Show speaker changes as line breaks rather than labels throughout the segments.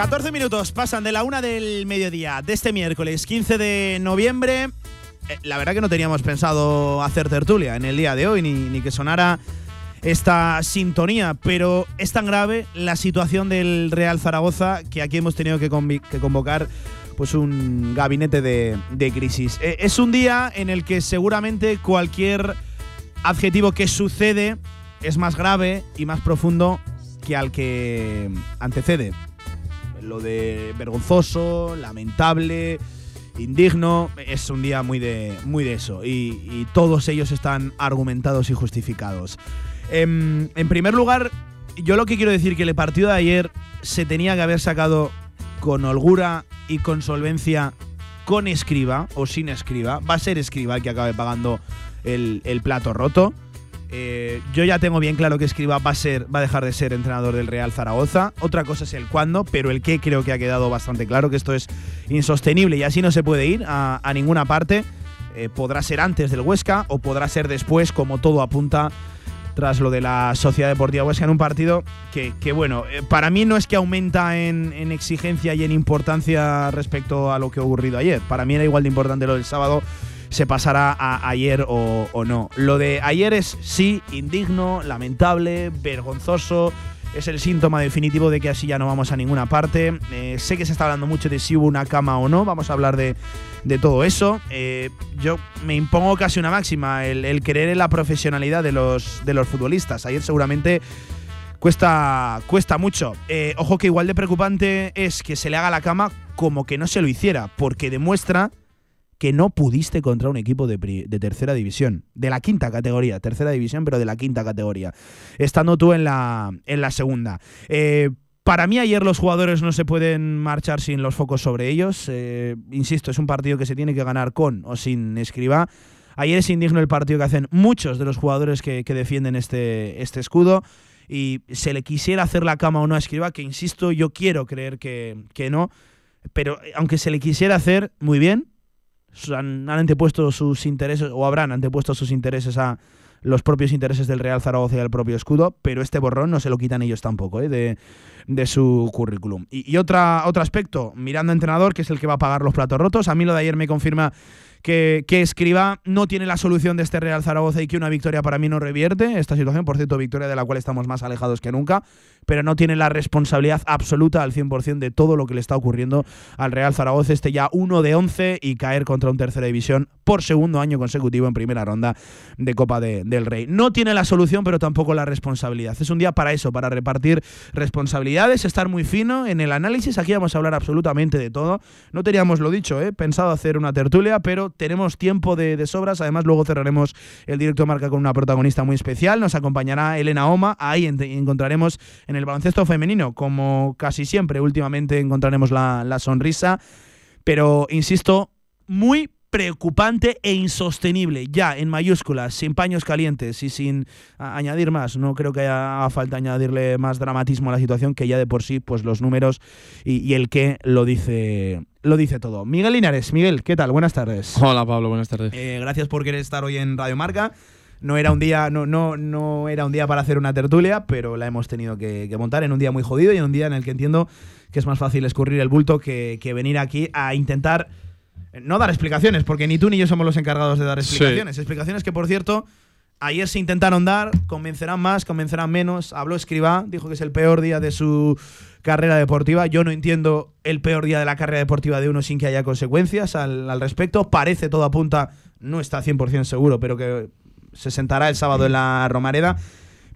14 minutos pasan de la una del mediodía de este miércoles 15 de noviembre. Eh, la verdad que no teníamos pensado hacer tertulia en el día de hoy, ni, que sonara esta sintonía, pero es tan grave la situación del Real Zaragoza que aquí hemos tenido que, convocar pues un gabinete de, crisis. Eh, es un día en el que seguramente cualquier adjetivo que sucede es más grave y más profundo que al que antecede. Lo de vergonzoso, lamentable, indigno, es un día muy de, muy de eso. Y, todos ellos están argumentados y justificados. Em, en, primer lugar, yo lo que quiero decir que el partido de ayer se tenía que haber sacado con holgura y con solvencia con escriba o sin escriba. Va a ser escriba el que acabe pagando el, el plato roto. Eh, yo ya tengo bien claro que Escriba va a, ser, va a dejar de ser entrenador del Real Zaragoza. Otra cosa es el cuándo, pero el qué creo que ha quedado bastante claro, que esto es insostenible y así no se puede ir a, ninguna parte. Eh, podrá ser antes del Huesca o podrá ser después, como todo apunta tras lo de la Sociedad Deportiva Huesca en un partido que, bueno, eh, para mí no es que aumenta en, en, exigencia y en importancia respecto a lo que ha ocurrido ayer. Para mí era igual de importante lo del sábado se pasará a ayer o, no. Lo de ayer es sí, indigno, lamentable, vergonzoso. Es el síntoma definitivo de que así ya no vamos a ninguna parte. Eh, sé que se está hablando mucho de si hubo una cama o no. Vamos a hablar de, todo eso. Eh, yo me impongo casi una máxima, el, creer en la profesionalidad de los, de los futbolistas. Ayer seguramente cuesta, cuesta mucho. Eh, ojo que igual de preocupante es que se le haga la cama como que no se lo hiciera, porque demuestra que no pudiste contra un equipo de, tercera división, de la quinta categoría, tercera división, pero de la quinta categoría, estando tú en la, en la segunda. Eh, para mí ayer los jugadores no se pueden marchar sin los focos sobre ellos. Eh, insisto, es un partido que se tiene que ganar con o sin escriba. Ayer es indigno el partido que hacen muchos de los jugadores que, defienden este, este escudo y se le quisiera hacer la cama o no a Escriba, que insisto, yo quiero creer que, que no, pero aunque se le quisiera hacer, muy bien, han, antepuesto sus intereses, o habrán antepuesto sus intereses a los propios intereses del Real Zaragoza y al propio escudo, pero este borrón no se lo quitan ellos tampoco ¿eh? de, de, su currículum. Y, y otra, otro aspecto, mirando a entrenador, que es el que va a pagar los platos rotos, a mí lo de ayer me confirma que, que Escriba no tiene la solución de este Real Zaragoza y que una victoria para mí no revierte esta situación. Por cierto, victoria de la cual estamos más alejados que nunca, pero no tiene la responsabilidad absoluta al 100% de todo lo que le está ocurriendo al Real Zaragoza. Este ya 1 de 11 y caer contra un tercera división por segundo año consecutivo en primera ronda de Copa del Rey. No tiene la solución, pero tampoco la responsabilidad. Es un día para eso, para repartir responsabilidades, estar muy fino en el análisis. Aquí vamos a hablar absolutamente de todo. No teníamos lo dicho, ¿eh? pensado hacer una tertulia, pero tenemos tiempo de, sobras. Además, luego cerraremos el directo marca con una protagonista muy especial. Nos acompañará Elena Oma. Ahí encontraremos en el baloncesto femenino, como casi siempre, últimamente encontraremos la, la sonrisa. Pero, insisto, muy preocupante e insostenible, ya en mayúsculas, sin paños calientes y sin añadir más. No creo que haya falta añadirle más dramatismo a la situación, que ya de por sí, pues los números y, el qué lo dice, lo dice todo. Miguel Linares, Miguel, ¿qué tal? Buenas tardes.
Hola Pablo, buenas tardes.
Eh, gracias por querer estar hoy en Radio Marca. No era un día, no, no, no era un día para hacer una tertulia, pero la hemos tenido que, montar en un día muy jodido y en un día en el que entiendo que es más fácil escurrir el bulto que, que venir aquí a intentar no dar explicaciones, porque ni tú ni yo somos los encargados de dar explicaciones. Explicaciones que, por cierto, ayer se intentaron dar, convencerán más, convencerán menos. Habló Escribá, dijo que es el peor día de su carrera deportiva. Yo no entiendo el peor día de la carrera deportiva de uno sin que haya consecuencias al, respecto. Parece, todo apunta, no está 100% seguro, pero que se sentará el sábado en la Romareda.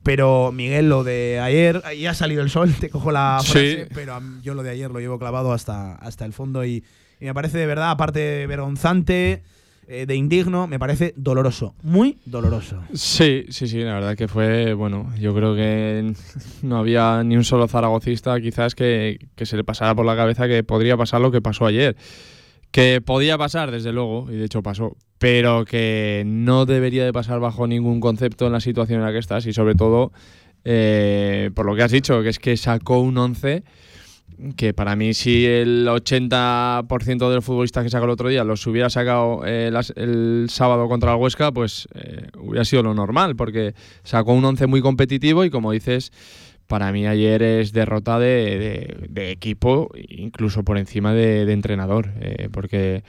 Pero Miguel, lo de ayer, ya ha salido el sol, te cojo la frase, pero yo lo de ayer lo llevo clavado hasta, hasta el fondo y y me parece de verdad, aparte de vergonzante, eh, de indigno, me parece doloroso, muy doloroso.
Sí, sí, sí, la verdad que fue, bueno, yo creo que no había ni un solo zaragocista quizás que, se le pasara por la cabeza que podría pasar lo que pasó ayer. Que podía pasar, desde luego, y de hecho pasó, pero que no debería de pasar bajo ningún concepto en la situación en la que estás y sobre todo eh, por lo que has dicho, que es que sacó un 11 que para mí si el 80% de los futbolistas que sacó el otro día los hubiera sacado eh, el sábado contra el Huesca, pues eh, hubiera sido lo normal, porque sacó un 11 muy competitivo y como dices, para mí ayer es derrota de, equipo, incluso por encima de, entrenador, eh, porque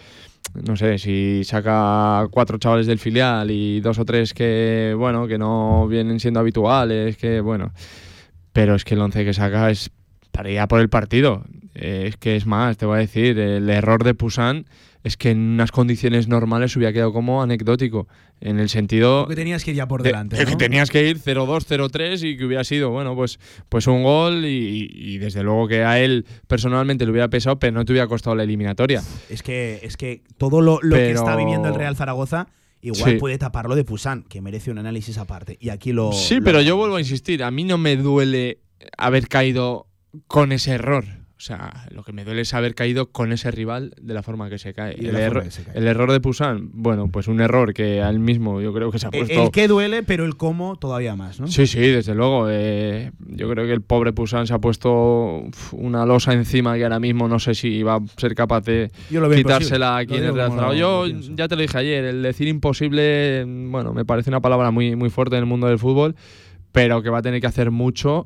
no sé, si saca cuatro chavales del filial y dos o tres que, bueno, que no vienen siendo habituales, que, bueno, pero es que el once que saca es para ir a por el partido. Eh, es que es más, te voy a decir, el error de Pusan es que en unas condiciones normales hubiera quedado como anecdótico. En el sentido.
Que tenías que ir ya por delante.
Que tenías que ir 0-2, 0-3 y que hubiera sido, bueno, pues, pues un gol y, desde luego que a él personalmente le hubiera pesado, pero no te hubiera costado la eliminatoria.
Es que, es que todo lo, que está viviendo el Real Zaragoza. Igual puede taparlo de Pusan, que merece un análisis aparte. Y aquí lo.
Sí, pero yo vuelvo a insistir. A mí no me duele haber caído con ese error. O sea, lo que me duele es haber caído con ese rival de la forma que se cae. El, el, error de Pusan, bueno, pues un error que al mismo yo creo que se ha puesto.
El, que duele, pero el cómo todavía más, ¿no?
Sí, sí, desde luego. Eh, yo creo que el pobre Pusan se ha puesto una losa encima que ahora mismo no sé si va a ser capaz de quitársela aquí en el Real Yo ya te lo dije ayer, el decir imposible, bueno, me parece una palabra muy, muy fuerte en el mundo del fútbol, pero que va a tener que hacer mucho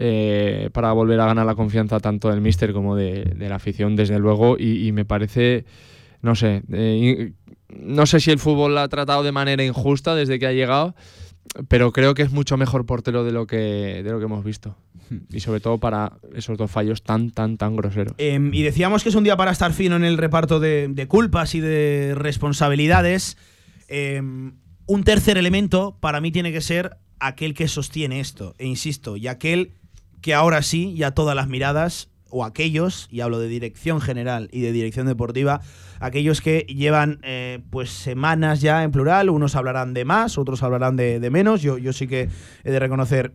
eh, para volver a ganar la confianza tanto del míster como de, la afición, desde luego, y, me parece, no sé, eh, no sé si el fútbol la ha tratado de manera injusta desde que ha llegado, pero creo que es mucho mejor portero de lo que, de lo que hemos visto. Hmm. Y sobre todo para esos dos fallos tan, tan, tan groseros.
Em, y decíamos que es un día para estar fino en el reparto de, culpas y de responsabilidades. Em, un tercer elemento para mí tiene que ser aquel que sostiene esto. E insisto, y aquel que ahora sí, ya todas las miradas, o aquellos, y hablo de dirección general y de dirección deportiva, aquellos que llevan eh, pues semanas ya en plural, unos hablarán de más, otros hablarán de, menos, yo, yo sí que he de reconocer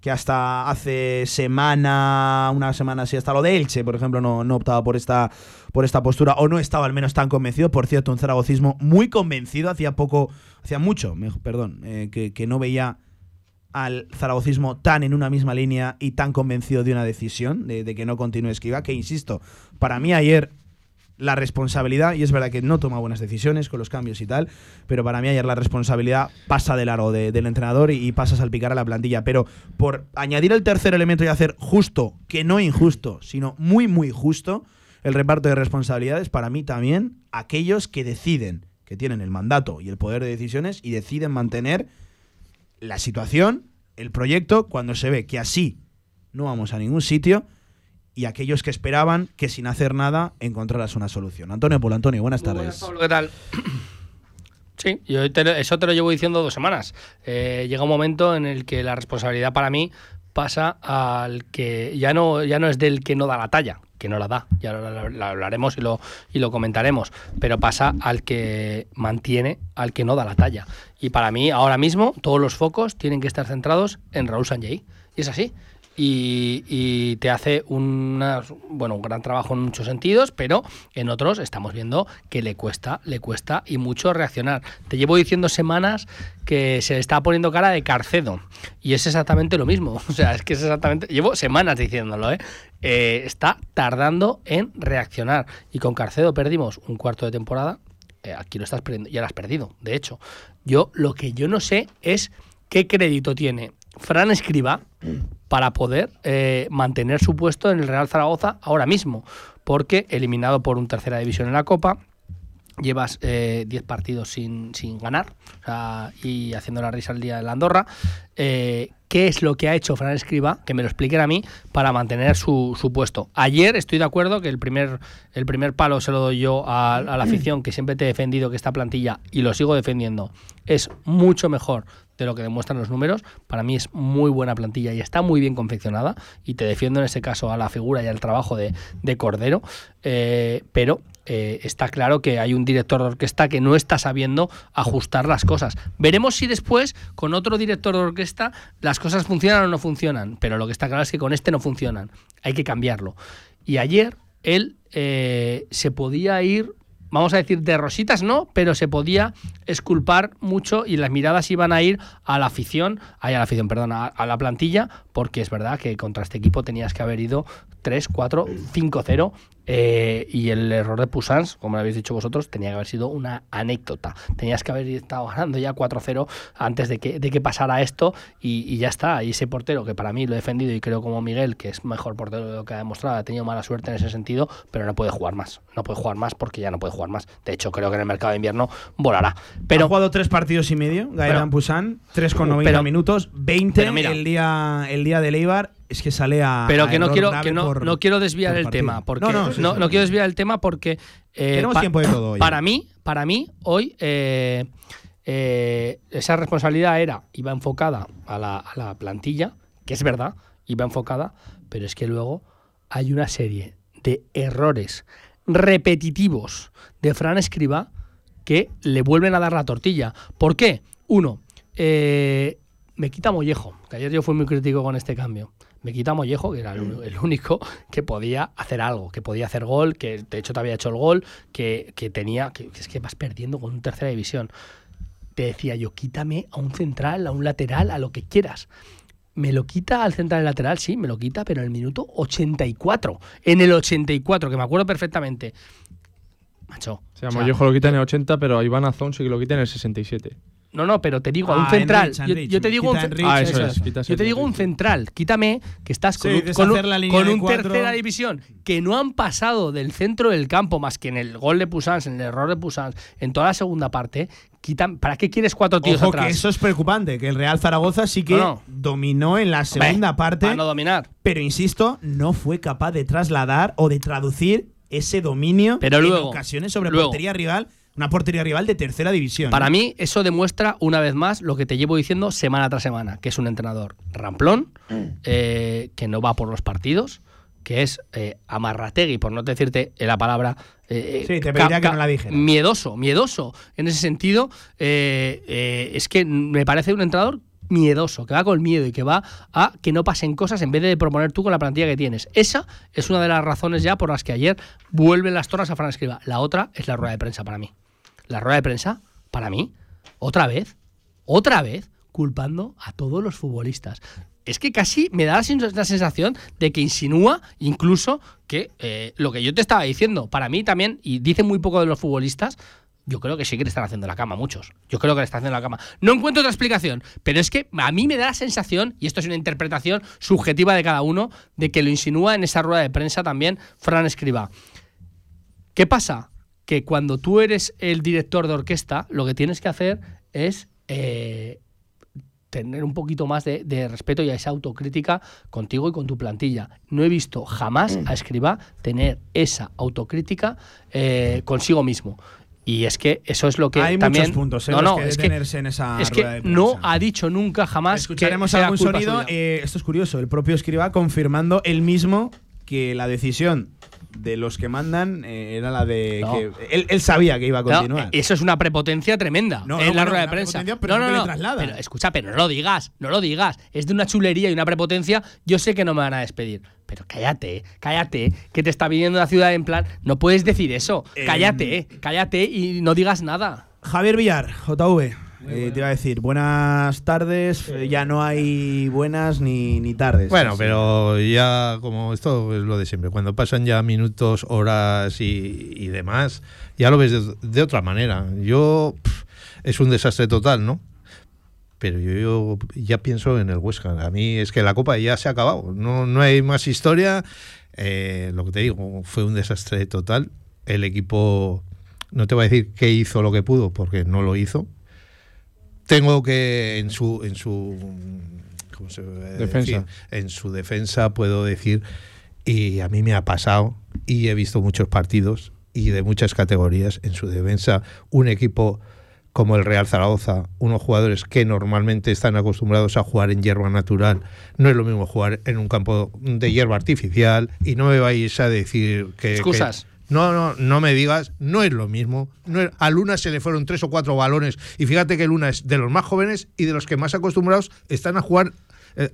que hasta hace semana, una semana así, hasta lo de Elche, por ejemplo, no, no optaba por esta, por esta postura, o no estaba al menos tan convencido, por cierto, un zaragocismo muy convencido, hacía poco, hacía mucho, perdón, eh, que, que no veía al zaragocismo tan en una misma línea y tan convencido de una decisión, de, que no continúe Esquiva, que insisto, para mí ayer la responsabilidad, y es verdad que no toma buenas decisiones con los cambios y tal, pero para mí ayer la responsabilidad pasa de largo del entrenador y, pasa a salpicar a la plantilla. Pero por añadir el tercer elemento y hacer justo, que no injusto, sino muy, muy justo, el reparto de responsabilidades, para mí también aquellos que deciden, que tienen el mandato y el poder de decisiones y deciden mantener la situación, el proyecto, cuando se ve que así no vamos a ningún sitio y aquellos que esperaban que sin hacer nada encontraras una solución. Antonio Polo, Antonio, buenas tardes.
Buenas, ¿qué tal? Sí, yo eso te lo llevo diciendo dos semanas. Eh, llega un momento en el que la responsabilidad para mí pasa al que ya no, ya no es del que no da la talla, que no la da, ya lo, hablaremos y lo, y lo comentaremos, pero pasa al que mantiene, al que no da la talla. Y para mí, ahora mismo, todos los focos tienen que estar centrados en Raúl Sanjay. Y es así y, te hace una, bueno, un gran trabajo en muchos sentidos, pero en otros estamos viendo que le cuesta, le cuesta y mucho reaccionar. Te llevo diciendo semanas que se le está poniendo cara de Carcedo y es exactamente lo mismo. O sea, es que es exactamente, llevo semanas diciéndolo, ¿eh? Eh, está tardando en reaccionar y con Carcedo perdimos un cuarto de temporada. Eh, aquí lo estás perdiendo, ya lo has perdido, de hecho. Yo lo que yo no sé es qué crédito tiene Fran Escriba para poder eh, mantener su puesto en el Real Zaragoza ahora mismo, porque eliminado por un tercera división en la Copa, llevas 10 eh, partidos sin, sin ganar y haciendo la risa al día de la Andorra. Eh, ¿Qué es lo que ha hecho Fran Escriba? Que me lo expliquen a mí para mantener su, puesto. Ayer estoy de acuerdo que el primer, el primer palo se lo doy yo a, a la afición, que siempre te he defendido que esta plantilla, y lo sigo defendiendo, es mucho mejor de lo que demuestran los números. Para mí es muy buena plantilla y está muy bien confeccionada. Y te defiendo en ese caso a la figura y al trabajo de, Cordero. Eh, pero eh, está claro que hay un director de orquesta que no está sabiendo ajustar las cosas. Veremos si después, con otro director de orquesta, las cosas funcionan o no funcionan. Pero lo que está claro es que con este no funcionan. Hay que cambiarlo. Y ayer él eh, se podía ir vamos a decir, de rositas no, pero se podía esculpar mucho y las miradas iban a ir a la afición, a la afición, perdón, a, la plantilla, porque es verdad que contra este equipo tenías que haber ido 3, 4, 5, 0 Eh, y el error de Pusans, como lo habéis dicho vosotros, tenía que haber sido una anécdota. Tenías que haber estado ganando ya 4-0 antes de que, de que pasara esto y, ya está. Y ese portero, que para mí lo he defendido y creo como Miguel, que es mejor portero de lo que ha demostrado, ha tenido mala suerte en ese sentido, pero no puede jugar más. No puede jugar más porque ya no puede jugar más. De hecho, creo que en el mercado de invierno volará. Pero,
ha jugado tres partidos y medio, Gaetan Pusan, 3,90 minutos, 20 el, día, el día de Leibar es que sale a.
Pero que no quiero, que no, no quiero desviar el tema. Porque, no, no, quiero desviar el tema porque.
Eh, Tenemos tiempo de todo.
Para mí, para mí, hoy. Eh, eh, esa responsabilidad era, iba enfocada a la, a la plantilla, que es verdad, iba enfocada, pero es que luego hay una serie de errores repetitivos de Fran Escriba que le vuelven a dar la tortilla. ¿Por qué? Uno, me quita Mollejo, que ayer yo fui muy crítico con este cambio me quita Mollejo, que era el, único que podía hacer algo, que podía hacer gol, que de hecho te había hecho el gol, que, tenía, que, es que vas perdiendo con un tercera división. Te decía yo, quítame a un central, a un lateral, a lo que quieras. Me lo quita al central lateral, sí, me lo quita, pero en el minuto 84. En el 84, que me acuerdo perfectamente. Macho.
O sea, Mollejo lo quita en el 80, pero a Iván Azón sí que lo quita en el 67.
No, no, pero te digo, a un ah, central. yo, te digo un, yo te digo un central. Quítame que estás con, un, tercera división que no han pasado del centro del campo más que en el gol de Pusans, en el error de Pusans, en toda la segunda parte. ¿Para qué quieres cuatro tíos
Ojo
atrás?
que eso es preocupante, que el Real Zaragoza sí que dominó en la segunda parte.
no dominar.
Pero insisto, no fue capaz de trasladar o de traducir ese dominio
pero
en ocasiones sobre portería rival una portería rival de tercera división.
Para mí, eso demuestra una vez más lo que te llevo diciendo semana tras semana, que es un entrenador ramplón, eh, que no va por los partidos, que es eh, amarrategui, por no decirte la palabra.
Eh, sí, te pediría que no la dije.
Miedoso, miedoso. En ese sentido, es que me parece un entrenador miedoso, que va con miedo y que va a que no pasen cosas en vez de proponer tú con la plantilla que tienes. Esa es una de las razones ya por las que ayer vuelven las torres a Fran Escriba. La otra es la rueda de prensa para mí la rueda de prensa, para mí, otra vez, otra vez, culpando a todos los futbolistas. Es que casi me da la sensación de que insinúa incluso que eh, lo que yo te estaba diciendo, para mí también, y dice muy poco de los futbolistas, yo creo que sí que le están haciendo la cama muchos. Yo creo que le están haciendo la cama. No encuentro otra explicación, pero es que a mí me da la sensación, y esto es una interpretación subjetiva de cada uno, de que lo insinúa en esa rueda de prensa también Fran Escriba. ¿Qué pasa? Que cuando tú eres el director de orquesta, lo que tienes que hacer es eh, tener un poquito más de, respeto y a esa autocrítica contigo y con tu plantilla. No he visto jamás a Escriba tener esa autocrítica eh, consigo mismo. Y es que eso es lo que
hay
también,
muchos puntos no, no, es que, en esa
es que no ha dicho nunca jamás
escucharemos algún sonido eh, esto es curioso el propio Escriba confirmando él mismo que la decisión de los que mandan eh, era la de que él, sabía que iba a continuar.
eso es una prepotencia tremenda en la rueda de prensa.
Pero no, no, no.
Pero, escucha, pero no lo digas, no lo digas. Es de una chulería y una prepotencia. Yo sé que no me van a despedir. Pero cállate, cállate, que te está viniendo la ciudad en plan. No puedes decir eso. Em, cállate, cállate y no digas nada.
Javier Villar, JV. Eh, te iba a decir, buenas tardes, eh, ya no hay buenas ni, ni tardes.
Bueno, pero ya como esto es lo de siempre, cuando pasan ya minutos, horas y, demás, ya lo ves de, otra manera. Yo, es un desastre total, ¿no? Pero yo, ya pienso en el Huesca. A mí es que la Copa ya se ha acabado, no, no hay más historia. Eh, lo que te digo, fue un desastre total. El equipo, no te voy a decir que hizo lo que pudo, porque no lo hizo, tengo que en su en su
defensa
en su defensa puedo decir y a mí me ha pasado y he visto muchos partidos y de muchas categorías en su defensa un equipo como el Real Zaragoza, unos jugadores que normalmente están acostumbrados a jugar en hierba natural, no es lo mismo jugar en un campo de hierba artificial y no me vais a decir que...
Excusas.
No, no, no me digas, no es lo mismo. No a Luna se le fueron tres o cuatro balones y fíjate que Luna es de los más jóvenes y de los que más acostumbrados están a jugar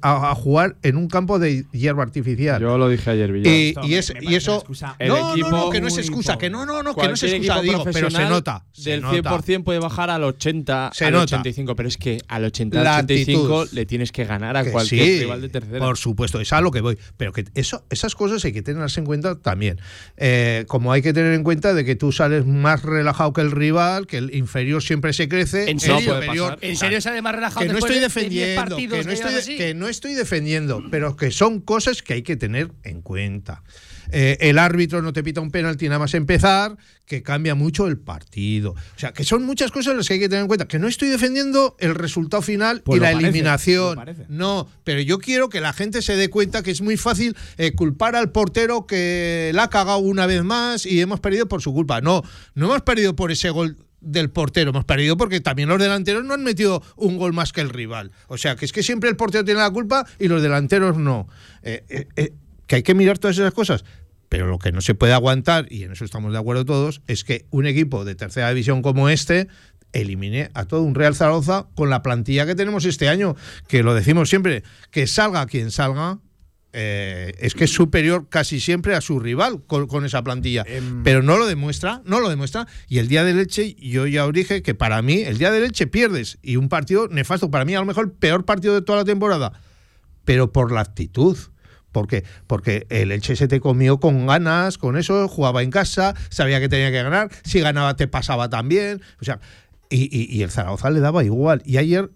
a, a jugar en un campo de hierba artificial.
Yo lo dije ayer, Villar.
y,
Esto
y
me-
es-
me
y
parece
eso.
El
no,
equipo
no, que no es excusa, que no, no, no, que no es excusa, digo, pero se nota. se
Del
nota.
100% puede bajar al 80,
Se
al
nota.
85, pero es que al 80,
La
al 85
actitud.
le tienes que ganar a
Que
cualquier
sí,
rival de tercera.
Por supuesto, es a lo que voy. Pero que eso, esas cosas hay que tenerlas en cuenta también. Eh, como hay que tener en cuenta de que tú sales más relajado que el rival, que el inferior siempre se crece,
¿En
el
serio?
puede
superior.
pasar.
¿En serio sale más relajado
Que no estoy
de- de 10
defendiendo,
partidos
que no estoy? Que no estoy defendiendo, pero que son cosas que hay que tener en cuenta. Eh, el árbitro no te pita un penalti nada más empezar, que cambia mucho el partido. O sea, que son muchas cosas las que hay que tener en cuenta. Que no estoy defendiendo el resultado final
Pues
y la
parece,
eliminación. No, pero yo quiero que la gente se dé cuenta que es muy fácil eh, culpar al portero que la ha cagado una vez más y hemos perdido por su culpa. No, no hemos perdido por ese gol del portero, hemos perdido porque también los delanteros no han metido un gol más que el rival. O sea, que es que siempre el portero tiene la culpa y los delanteros no. Eh, eh, eh, que hay que mirar todas esas cosas. Pero lo que no se puede aguantar, y en eso estamos de acuerdo todos, es que un equipo de tercera división como este elimine a todo un Real Zaragoza con la plantilla que tenemos este año, que lo decimos siempre, que salga quien salga, eh, es que es superior casi siempre a su rival con, con esa plantilla.
Em.
Pero no lo demuestra, no lo demuestra. Y el día de leche, yo ya os dije que para mí, el día de leche pierdes. Y un partido nefasto, para mí a lo mejor el peor partido de toda la temporada. Pero por la actitud. ¿Por qué? Porque el Elche se te comió con ganas, con eso, jugaba en casa, sabía que tenía que ganar, si ganaba te pasaba también. O sea, y, y- y el Zaragoza le daba igual. Y ayer,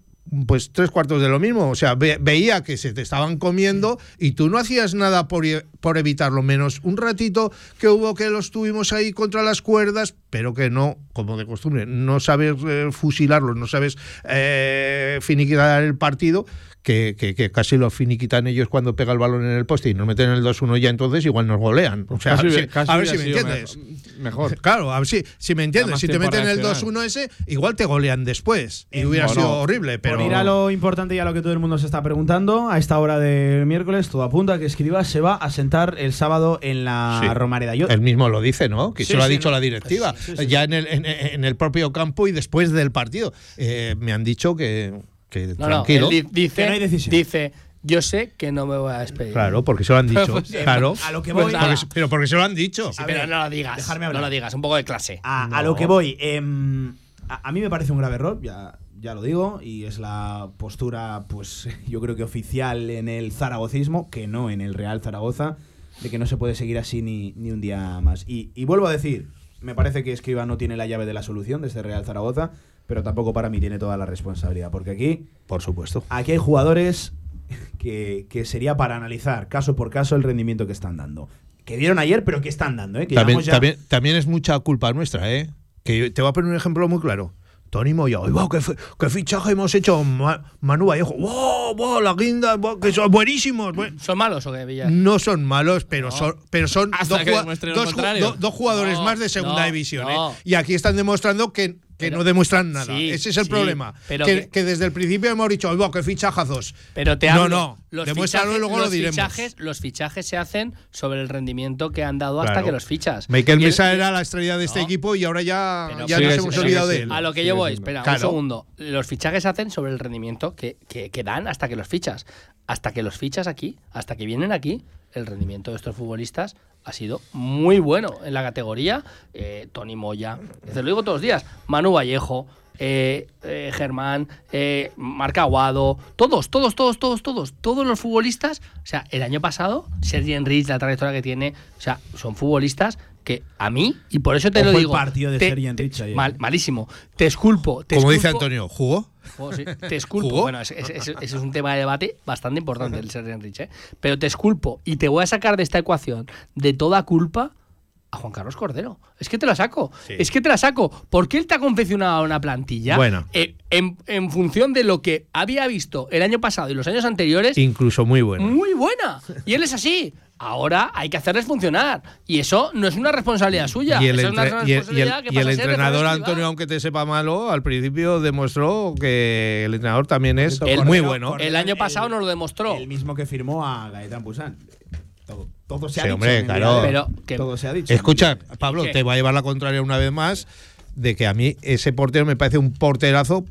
pues tres cuartos de lo mismo. O sea, ve- veía que se te estaban comiendo y tú no hacías nada por, e- por evitarlo, menos un ratito que hubo que los tuvimos ahí contra las cuerdas, pero que no, como de costumbre, no sabes eh, fusilarlos, no sabes eh, finiquitar el partido. Que, que- que casi lo finiquitan ellos cuando pega el balón en el poste y nos meten el 2-1 ya entonces igual nos golean. O sea,
Casi-
a ver si-
casi
a ver si
hubiera
me entiendes.
me- Mejor.
Claro, a ver si, si me entiendes. Si te meten el
reaccionar.
2-1 ese, igual te golean después. Y hubiera
bueno,
sido horrible. Pero
Por ir a lo importante y a lo que todo el mundo se está preguntando, a esta hora del miércoles, todo apunta a que Escribas se va a sentar el sábado en la
Sí.
Romareda. Yo,
Él mismo lo dice, ¿no? Que
Sí,
se lo ha
sí,
dicho
no.
la directiva.
Sí, sí, sí.
ya en el, en, en el propio campo y después del partido. Eh, me han dicho que, que
No, no,
tranquilo.
él di- dice,
Que no hay decisión.
dice, yo sé que no me voy a despedir.
Claro, porque se lo han dicho.
Pues, eh,
claro.
a lo que
Pues
voy.
nada.
Porque- pero porque se lo han dicho.
Sí,
A
pero
ver,
no lo digas.
dejarme
No
hablar.
lo digas, un poco de clase.
A, a
No.
lo que voy. em, a, a mí me parece un grave error, ya, ya lo digo, y es la postura, pues yo creo que oficial en el zaragocismo, que no en el Real Zaragoza, de que no se puede seguir así ni, ni un día más. Y, y vuelvo a decir, me parece que Escriba no tiene la llave de la solución de este Real Zaragoza, pero tampoco para mí tiene toda la responsabilidad, porque aquí
Por supuesto.
aquí hay jugadores que, que sería para analizar caso por caso el rendimiento que están dando. Que dieron ayer, pero que están dando, ¿eh? Que
También,
ya-
también, también es mucha culpa nuestra, ¿eh? Que te voy a poner un ejemplo muy claro. Tony Moya, ¡ay, wow, qué, fi- qué fichaje hemos hecho! Ma- Manu Vallejo, ¡wow, wow, la guinda! wow, que son buenísimos! buen-".
¿Son malos o qué, Villar?
No son malos, pero
No.
son, pero son
Hasta
dos, dos dos jugadores
No,
más de segunda
no,
división.
no.
¿eh? Y aquí están demostrando que, que
Pero-
no demuestran nada.
sí,
Ese es el
sí,
problema.
pero
que,
que-
que desde el principio hemos dicho, ¡ay, wow, qué fichajazos!
Pero te
No,
hablo,
no,
Los
demuéstralo y luego lo
los
diremos.
Fichajes, los fichajes se hacen sobre el rendimiento que han dado hasta
Claro.
que los fichas.
Michael
Y el-
Mesa era la estrella de este
No.
equipo y ahora ya,
Pero
ya
sigue
nos hemos olvidado de él.
A lo que yo voy, espera,
Claro.
un segundo. Los fichajes se hacen sobre el rendimiento que, que- que dan hasta que los fichas. Hasta que los fichas aquí, hasta que vienen aquí, el rendimiento de estos futbolistas ha sido muy bueno en la categoría. Eh, Tony Moya, te lo digo todos los días. Manu Vallejo, eh, eh, Germán, eh, Marc Aguado, todos, todos, todos, todos, todos, todos los futbolistas. O sea, el año pasado, Sergi Enrich, la trayectoria que tiene, o sea, son futbolistas que a mí, y por eso te lo digo.
partido de
te-
Sergi Enrich
te-
ayer.
mal- malísimo. Te esculpo. Te
Como dice Antonio, ¿jugó?
Oh, sí, Te esculpo.
¿Jugó?
Bueno, ese, ese- ese es un tema de debate bastante importante el Sergi Enrich, ¿eh? Pero te esculpo y te voy a sacar de esta ecuación de toda culpa a Juan Carlos Cordero. Es que te la saco.
Sí.
Es que te la saco. Porque él te ha confeccionado una plantilla
Bueno.
eh, en, en función de lo que había visto el año pasado y los años anteriores.
Incluso muy bueno.
Muy buena. Y él es así. Ahora hay que hacerles funcionar. Y eso no es una responsabilidad suya.
Y el,
eso es una
entre- y el- y el-
responsabilidad que
y entrenador Antonio, aunque te sepa malo, al principio demostró que el entrenador también es muy bueno.
El año pasado nos lo demostró.
El mismo que firmó a Gaetán Busan. Todo, todo se ha
Sí,
dicho.
hombre, claro.
Pero que-
todo se ha dicho.
Escucha, Pablo,
¿Qué?
te va a llevar la contraria una vez más de que a mí ese portero me parece un porterazo.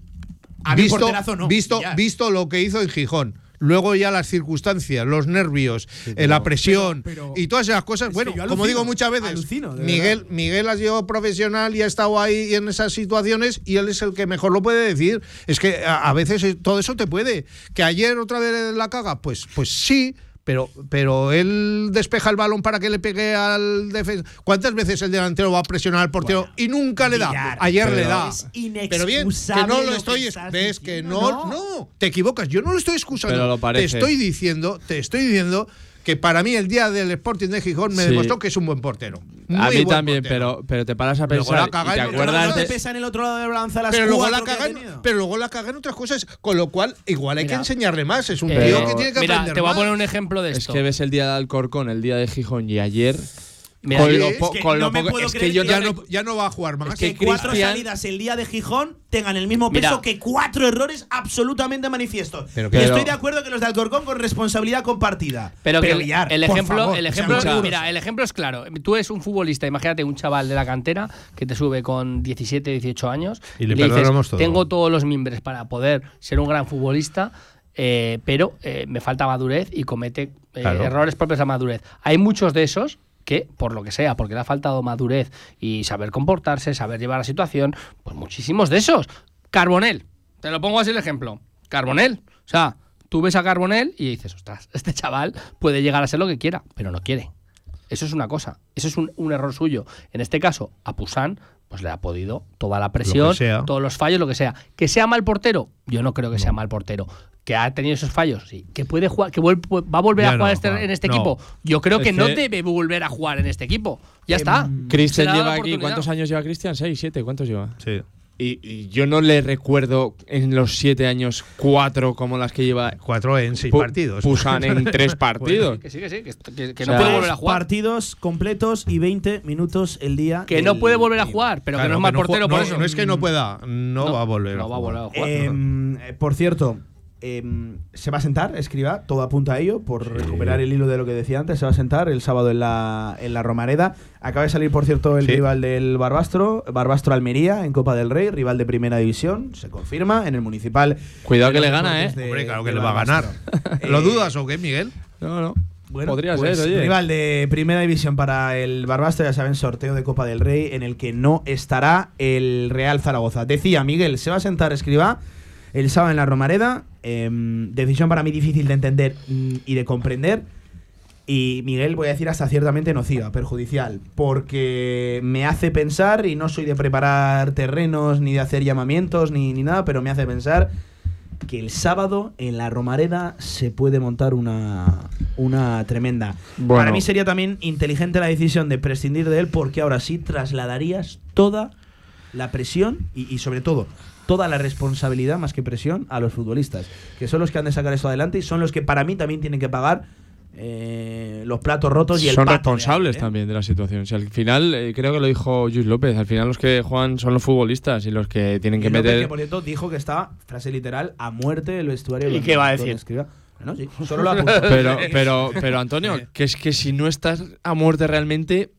A mí
visto,
porterazo no,
visto,
ya.
visto lo que hizo en Gijón. Luego ya las circunstancias, los nervios, eh, la presión
pero-
y todas esas cosas. Bueno, como digo muchas veces,
alucino,
Miguel, Miguel ha sido profesional y ha estado ahí en esas situaciones y él es el que mejor lo puede decir. Es que a, a veces todo eso te puede. Que ayer otra vez la caga, pues, pues sí. Pero, pero él despeja el balón para que le pegue al defensa. ¿Cuántas veces el delantero va a presionar al portero
Bueno,
y nunca le da? Ayer le da.
es
Pero bien, que no
lo
lo
que
estoy.
estás
ves que no, no, te equivocas. Yo no lo estoy excusando.
Pero lo
te estoy diciendo, te estoy diciendo que para mí el día del Sporting de Gijón me
Sí.
demostró que es un buen portero.
A mí
buen
también,
portero.
pero, pero te paras a
Luego
pensar
la
y
caga
te
en
acuerdas de...
pesa en el otro lado de la balanza las
pero luego, la cagan,
tenido.
pero luego la cagan otras cosas, con lo cual igual hay
Mira,
que enseñarle más. Es un
eh,
tío que tiene que
Mira,
aprender
te voy a poner un ejemplo de
Es
esto.
que ves el día de Alcorcón, el día de Gijón y ayer...
Mira,
con lo,
es
que
con
no
lo
me
poco-
puedo
es que
creer
yo
ya, no, ya no va a jugar más.
que
que
cuatro salidas el día de Gijón tengan el mismo
Mira.
peso que cuatro errores absolutamente manifiestos.
Pero
y
que-
estoy
pero-
de acuerdo que los de Alcorcón con responsabilidad compartida.
Pero, que el- ejemplo,
favor,
el ejemplo, mira, el ejemplo es claro. Tú eres un futbolista, imagínate un chaval de la cantera que te sube con 17, 18 años
Y le
dices,
todo.
tengo todos los mimbres para poder ser un gran futbolista, eh, pero eh, me falta madurez y comete eh,
Claro.
errores propios de madurez. Hay muchos de esos que, por lo que sea, porque le ha faltado madurez y saber comportarse, saber llevar la situación, pues muchísimos de esos. Carbonel, te lo pongo así el ejemplo. Carbonel, o sea, tú ves a Carbonel y dices, ostras, este chaval puede llegar a ser lo que quiera, pero no quiere. Eso es una cosa, eso es un, un error suyo. En este caso, a Pusan, pues le ha podido toda la presión,
sea.
todos los fallos, lo que sea. Que sea mal portero, yo no creo que sea mal portero. Que ha tenido esos fallos, sí. Que puede jugar, que vuel- va a volver
Ya
a jugar
no,
este- en este
no.
equipo. Yo creo que no debe volver a jugar en este equipo. Ya
Em,
está.
Cristian lleva aquí. ¿cuántos años lleva Cristian? ¿Seis, siete? ¿Cuántos lleva?
Sí.
Y, y yo no le recuerdo en los siete años cuatro como las que lleva
Cuatro en seis
Pu-
partidos.
Pusan en tres partidos.
Que sí, que sí, que, que- que
O
no puede volver a jugar.
Partidos completos y 20 minutos el día.
Que no puede volver a jugar, pero que no es mal
que
portero
ju-
por
no,
eso.
No es que no pueda, no, va a volver.
No va a volver a jugar.
Em, eh, por cierto, em, se va a sentar, escriba, todo apunta a ello, por recuperar el hilo de lo que decía antes, se va a sentar el sábado en la, en la Romareda. Acaba de salir, por cierto, el
Sí.
rival del Barbastro, Barbastro Almería, en Copa del Rey, rival de primera división, se confirma en el municipal.
Cuidado que le gana, ¿eh?
de-
Hombre, claro que le va a ganar.
Barbastro.
¿Lo
Eh,
dudas o qué, Miguel?
No, no.
Bueno,
Podría
pues,
ser, oye.
Rival de primera división para el Barbastro, ya saben, sorteo de Copa del Rey en el que no estará el Real Zaragoza. Decía Miguel, se va a sentar escriba el sábado en la Romareda. em, decisión para mí difícil de entender mm, y de comprender. Y Miguel, voy a decir hasta ciertamente nociva, perjudicial, porque me hace pensar, y no soy de preparar terrenos, ni de hacer llamamientos, ni, ni nada, pero me hace pensar que el sábado en la Romareda se puede montar una, una tremenda.
Bueno.
Para mí sería también inteligente la decisión de prescindir de él porque ahora sí trasladarías toda la presión y, y sobre todo toda la responsabilidad más que presión a los futbolistas, que son los que han de sacar esto adelante y son los que para mí también tienen que pagar eh, los platos rotos y el
son
de
responsables
ahí, ¿eh?
también de la situación. O sea, al final, eh, creo que lo dijo Luis López, al final los que juegan son los futbolistas y los que tienen que
Y López,
meter...
que por cierto dijo que estaba, frase literal, a muerte el vestuario.
¿Y qué va a decir?
escriba. No, sí, solo lo.
Pero, pero, pero Antonio, que es que si no estás a muerte realmente,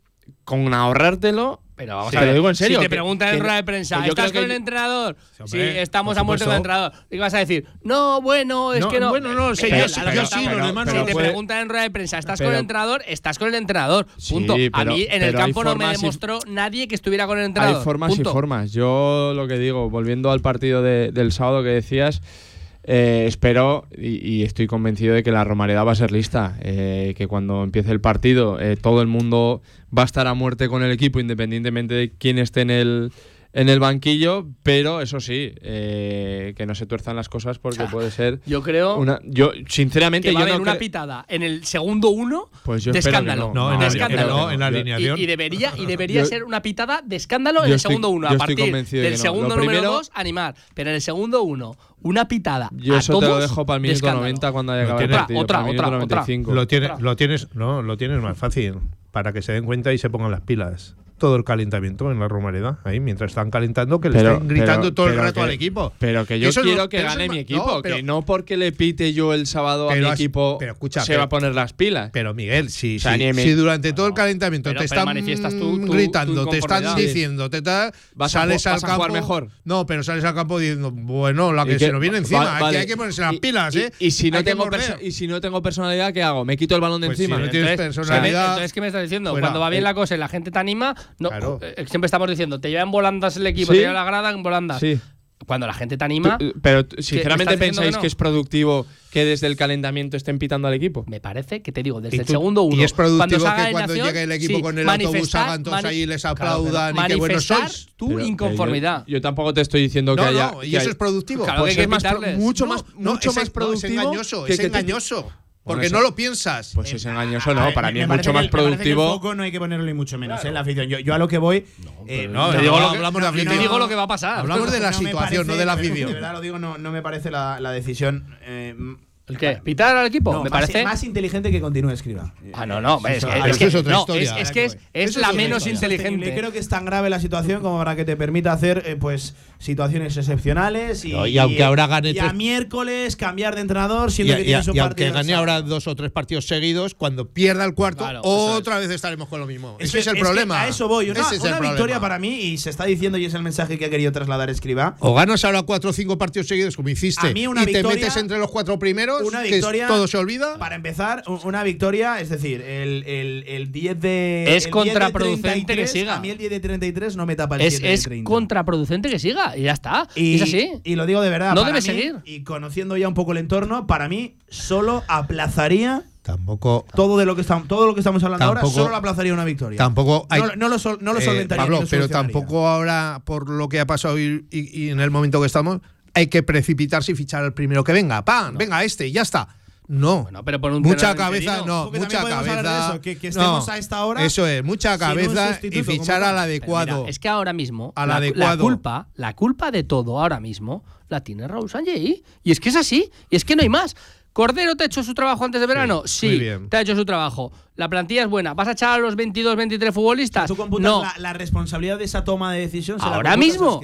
con ahorrártelo,
Pero vamos
Sí,
a
te
ver,
lo digo en serio,
Si te preguntan en rueda de prensa, ¿estás con
que-
el entrenador?
Sí,
estamos a muerte con el entrenador. Y vas a decir, no, bueno, es
No,
que no.
bueno, no, sí,
Pero,
yo sí, los demás
Si
no.
te preguntan en rueda de prensa, ¿estás
pero-
con el entrenador? Estás con el entrenador.
Sí,
Punto. a mí en el campo no me
y-
demostró nadie que estuviera con el entrenador.
Hay formas
Punto.
y formas. Yo lo que digo, volviendo al partido de- del sábado que decías, eh, espero y, y estoy convencido de que la Romareda va a ser lista. eh, que cuando empiece el partido eh, todo el mundo va a estar a muerte con el equipo, independientemente de quién esté en el, en el banquillo. Pero eso sí, eh, que no se tuerzan las cosas porque puede ser.
Yo creo
Una, yo, sinceramente,
que va a
yo
haber
no
una pitada en el segundo uno
Pues yo
de escándalo.
No, en
de
la-
escándalo.
no, en la alineación.
Y, y debería, y debería
Yo-
ser una pitada de escándalo en el
estoy-
segundo uno.
yo
A
estoy
partir
convencido de
del
no.
segundo
Lo
número
primero-
dos, animar. Pero en el segundo uno, una pitada.
Yo
a
eso te lo
todos
dejo para el
de
minuto
escándalo.
90 cuando haya
Lo
acabado el partido.
otra, otra, otra.
95.
Lo, tiene,
Otra.
lo tienes, no, lo tienes más fácil para que se den cuenta y se pongan las pilas. Todo el calentamiento en la Romareda. Ahí, mientras están calentando, que le
Pero-
están gritando
pero-
todo el rato
que-
al equipo.
Pero que yo
Eso no-
quiero que gane mi equipo,
no,
que no porque le pite yo el sábado a mi
has-
equipo
pero escucha,
se va a poner las pilas.
Pero Miguel, si,
O sea,
si- durante todo el calentamiento te están
manifiestas tú- tú-
gritando, te están diciendo, te ta-
Vas a
sales
ju-
al
vas a
campo.
jugar mejor.
No, pero sales al campo diciendo, bueno, la que, se nos viene encima,
vale.
hay que ponerse las
Y-
pilas,
y-
¿eh?
Y, si no tengo
morder.
perso- y si no tengo personalidad, ¿qué hago? ¿Me quito el balón de
Pues si
encima?
no tienes
Entonces,
personalidad.
Entonces, ¿qué me estás diciendo? Cuando va bien
Eh,
la cosa y la gente te anima, no,
Claro.
eh, siempre estamos diciendo, te lleva en volandas el equipo,
Sí.
te lleva la grada en volandas.
Sí.
Cuando la gente te anima,
Tú- pero sinceramente pensáis
que
es productivo que desde el calentamiento estén pitando al equipo.
me parece que te digo, desde el segundo uno.
y es productivo
haga
que cuando llegue el equipo
sí,
con el autobús hagan todos ahí y les
Claro,
aplaudan y qué buenos sois.
tu
Pero-
inconformidad.
Yo, yo tampoco te estoy diciendo que haya.
no, y
que
eso
hay-
es productivo.
Claro
Pues
que
es
que
más
pitarles.
mucho más, mucho
es,
más productivo.
es engañoso, es
que
engañoso. Porque no lo piensas.
Pues es engañoso,
A
no. Para mí es mucho más
que el
productivo.
foco no hay que ponerlo ni mucho menos en la afición. Yo, yo a lo que voy. eh,
no,
te
no,
digo lo que-
hablamos de
no,
afición.
te digo lo que va a pasar.
Hablamos de la situación, no de la afición.
De verdad lo digo, no, no me parece la, la decisión.
¿El qué? ¿Pitar al equipo?
no,
me
más,
parece.
más inteligente que continúe escriba.
Ah, no, no. Es, que- es que,
es otra
no,
historia.
es, es que es, la menos inteligente.
Creo que es tan grave la situación como para que te permita hacer eh, pues situaciones excepcionales y,
No, y aunque ahora gane
y a miércoles cambiar de entrenador
Y,
siendo que
y-
tienes un
y
partido
aunque gane ahora dos o tres partidos seguidos, cuando pierda el cuarto,
Claro,
otra vez estaremos con lo mismo.
Es
Ese
que-
es el
que
problema.
a eso voy. Una,
Ese es el
una
problema.
victoria para mí, y se está diciendo, y es el mensaje que ha querido trasladar Escriba.
O ganas ahora cuatro o cinco partidos seguidos, como hiciste,
A mí una
y te metes entre los cuatro primeros,
Una
que
victoria.
todo se olvida.
Para empezar, una victoria, es decir, el, el, el 10 de.
Es
el 10 de
contraproducente que
33,
siga.
A mí el 10 de 33 no me tapa el
Es,
7 de
es
30.
contraproducente que siga. Y ya está.
Y,
es así.
y lo digo de verdad.
No debe
mí,
seguir.
Y conociendo ya un poco el entorno, para mí solo aplazaría
Tampoco,
todo de lo que estamos, todo lo que estamos hablando ahora, solo aplazaría una victoria.
tampoco hay,
no, no lo, sol- no lo
Eh,
solventaría.
Pablo, pero tampoco ahora, por lo que ha pasado y, y- y en el momento que estamos, hay que precipitarse y fichar al primero que venga. ¡Pam! Venga, este, y ya está. No.
Bueno, pero por un
mucha cabeza,
interino.
no,
Porque
mucha cabeza.
eso, que- que estemos
no,
a esta hora
Eso es, mucha cabeza y fichar al adecuado.
mira, es que ahora mismo
Al
la, la culpa, la culpa de todo ahora mismo la tiene Raúl Sanjay. Y es que es así, y es que no hay más. Cordero te ha hecho su trabajo antes de verano, sí,
muy bien.
te ha hecho su trabajo. La plantilla es buena. ¿Vas a echar a los 22, 23 futbolistas?
¿Tú computas
No.
la, la responsabilidad de esa toma de decisión? se la
Ahora mismo,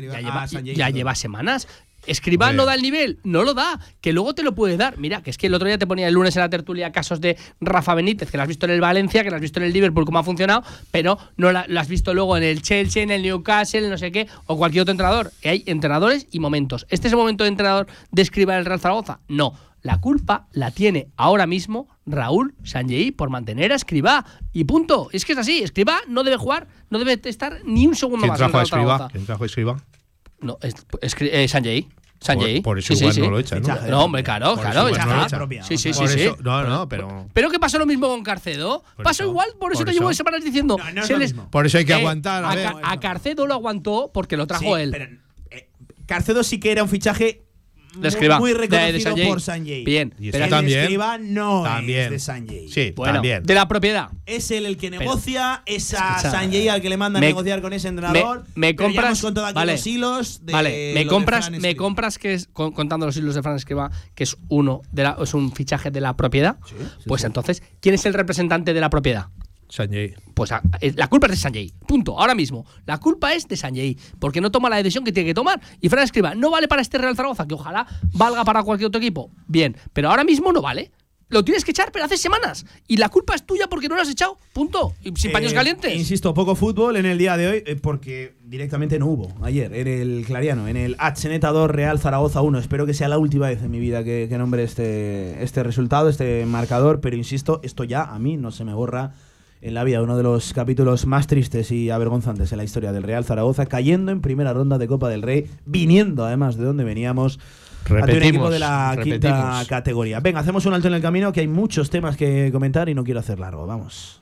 ya lleva semanas. Escribá no da el nivel, no lo da, que luego te lo puede dar. Mira, que es que el otro día te ponía el lunes en la tertulia casos de Rafa Benítez, que lo has visto en el Valencia, que lo has visto en el Liverpool, cómo ha funcionado, pero no la- lo has visto luego en el Chelsea, en el Newcastle, en no sé qué, o cualquier otro entrenador. Que hay entrenadores y momentos. ¿Este es el momento de entrenador de Escribá en el Real Zaragoza? No. La culpa la tiene ahora mismo Raúl Sanjei por mantener a Escribá. Y punto. Es que es así. Escribá no debe jugar, no debe estar ni un segundo
¿Quién
más. en el Real? Zaragoza.
¿Quién trajo a Escribá?
No, es, es, eh, Sanjay. Sanjay.
Por, por eso
Sí,
igual
sí.
no lo echan, ¿no?
No, hombre, claro,
Por
claro. ya
no
propia.
Sí, sí, sí,
Por
sí.
eso- no, no, pero-
Pero que pasó lo mismo con Carcedo. Pasó igual, por eso
por
te llevo semanas diciendo.
No, no es
se
lo
les-
mismo.
Por eso hay que
Eh,
aguantar. A,
a,
ver.
A Carcedo lo aguantó porque lo trajo
Sí,
él.
pero, eh, Carcedo sí que era un fichaje
De Escribá.
muy
De- de
reconocido
Sanjay.
por Sanjay.
Bien,
Y
pero
también.
de Escribá no
También.
es de Sanjay.
Sí,
bueno,
también.
de la propiedad.
Es él el que negocia, es a Sanjay al que le mandan
me-
a negociar con ese entrenador.
me- compras-
hemos contado aquí
vale.
los hilos de
vale, me
de
compras, me compras que es con- contando los hilos de Fran Escribá, que es uno de la, es un fichaje de la propiedad. pues entonces, ¿quién es el representante de la propiedad?
Sanjay.
Pues a- eh, la culpa es de Sanjay. Punto. Ahora mismo. La culpa es de Sanjay. Porque no toma la decisión que tiene que tomar. Y Fran escriba, no vale para este Real Zaragoza, que ojalá valga para cualquier otro equipo. Bien. Pero ahora mismo no vale. Lo tienes que echar, pero hace semanas. Y la culpa es tuya porque no lo has echado. Punto. Y sin paños
Eh,
calientes.
Insisto, poco fútbol en el día de hoy, eh, porque directamente no hubo ayer en el Clariano, en el Atzeneta 2 Real Zaragoza 1. Espero que sea la última vez en mi vida que, que nombre este, este resultado, este marcador, pero insisto, esto ya a mí no se me borra en la vida. Uno de los capítulos más tristes y avergonzantes en la historia del Real Zaragoza, cayendo en primera ronda de Copa del Rey, viniendo además de donde veníamos. ante un
Repetimos,
equipo de la quinta
repetimos.
categoría. Venga, hacemos un alto en el camino que hay muchos temas que comentar y no quiero hacer largo. Vamos.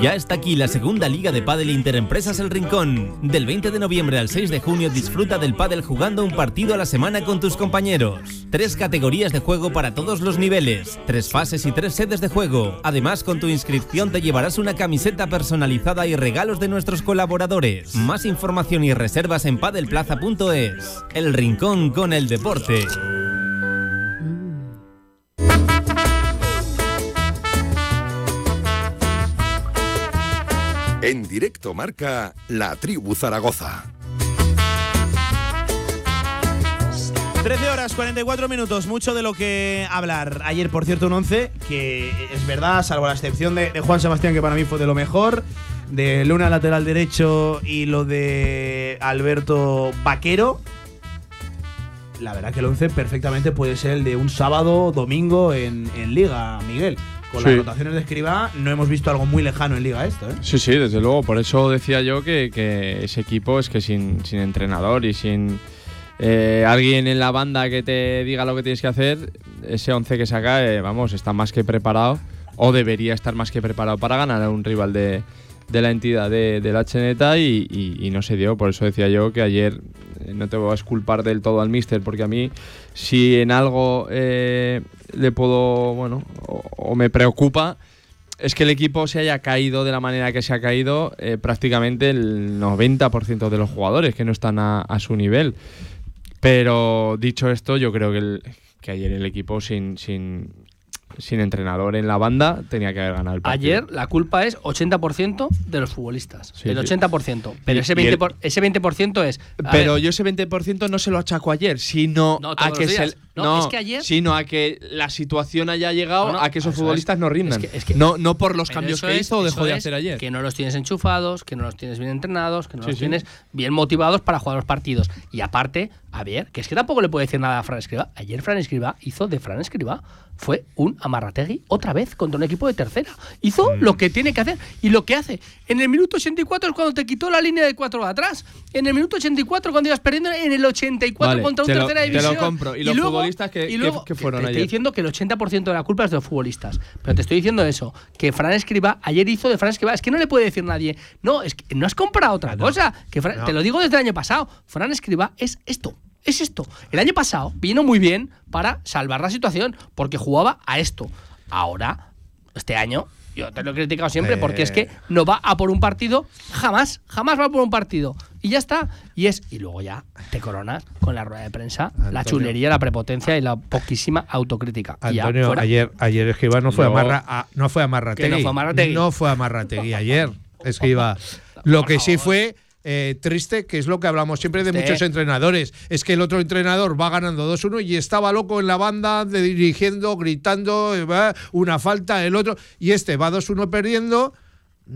Ya está aquí la segunda liga de pádel Interempresas El Rincón. Del 20 de noviembre al 6 de junio disfruta del pádel jugando un partido a la semana con tus compañeros. Tres categorías de juego para todos los niveles, tres fases y tres sedes de juego. Además, con tu inscripción te llevarás una camiseta personalizada y regalos de nuestros colaboradores. Más información y reservas en padelplaza.es. El Rincón con el deporte.
En directo marca La Tribu Zaragoza.
13 horas 44 minutos, mucho de lo que hablar. Ayer, por cierto, un 11 que es verdad, salvo la excepción de, Juan Sebastián, que para mí fue de lo mejor, de Luna lateral derecho y lo de Alberto Vaquero. La verdad que el 11 perfectamente puede ser el de un sábado, domingo en Liga, Miguel. Con
Sí.
las rotaciones de escriba no hemos visto algo muy lejano en Liga esto, ¿eh?
Sí, sí, desde luego. Por eso decía yo que, que ese equipo es que sin, sin entrenador y sin eh, alguien en la banda que te diga lo que tienes que hacer, ese 11 que saca, eh, vamos, está más que preparado o debería estar más que preparado para ganar a un rival de, de la entidad de, de la Cheneta y, y- y no se dio. Por eso decía yo que ayer no te voy a esculpar del todo al míster, porque a mí si en algo eh, le puedo, bueno, o- me preocupa es que el equipo se haya caído de la manera que se ha caído eh, prácticamente el 90% de los jugadores que no están a, su nivel. Pero dicho esto, yo creo que, que ayer el equipo sin, sin, sin entrenador en la banda tenía que haber ganado el partido.
Ayer la culpa es 80% de los futbolistas.
Sí,
el
sí.
80%. Pero
Y-
ese
y el-
20%, por- ese 20% es.
Pero
ver,
yo ese 20% no se lo achaco ayer, sino
No,
a que se
días. No, es que ayer-
sino a que la situación haya llegado
No, no,
a que esos
eso
futbolistas
es.
no rindan.
Es que- es que-
no, no por los
pero
cambios que hizo o dejó de hacer ayer.
Que no los tienes enchufados, que no los tienes bien entrenados, que no
Sí,
los
sí.
tienes bien motivados para jugar los partidos. Y aparte, a ver, que es que tampoco le puede decir nada a Fran Escriba. Ayer Fran Escriba hizo de Fran Escriba fue un amarrategui otra vez contra un equipo de tercera. Hizo
Mm.
lo que tiene que hacer y lo que hace. En el minuto 84 es cuando te quitó la línea de cuatro de atrás. En el minuto 84 cuando ibas perdiendo en el 84
Vale,
contra un
lo-
tercera
te lo
división.
compro. ¿Y los futbolistas qué-
y luego-
qué fueron
te
ayer?
estoy diciendo que el 80% de la culpa es de los futbolistas. Pero te estoy diciendo eso, que Fran Escriba ayer hizo de Fran Escriba, es que no le puede decir nadie, no, es que no has comprado otra cosa, que Fran-
No.
te lo digo desde el año pasado, Fran Escriba es esto. Es esto. El año pasado vino muy bien para salvar la situación, porque jugaba a esto. Ahora, este año, yo te lo he criticado siempre, porque es que
Eh.
no va a por un partido, jamás, jamás va a por un partido. Y ya está. Y es y luego ya te coronas con la rueda de prensa, la chulería, la prepotencia y la poquísima autocrítica. Y ya,
Antonio,
fuera.
ayer, ayer Escriba no fue
Luego-
a, no fue amarrategui.
Que no fue Amarrategui.
No fue amarrategui ayer. Escriba. Lo que sí fue eh, triste, que es lo que hablamos siempre de muchos entrenadores, es que el otro entrenador va ganando 2-1 y estaba loco en la banda, de- dirigiendo, gritando, eh, una falta, el otro, y este va 2-1 perdiendo.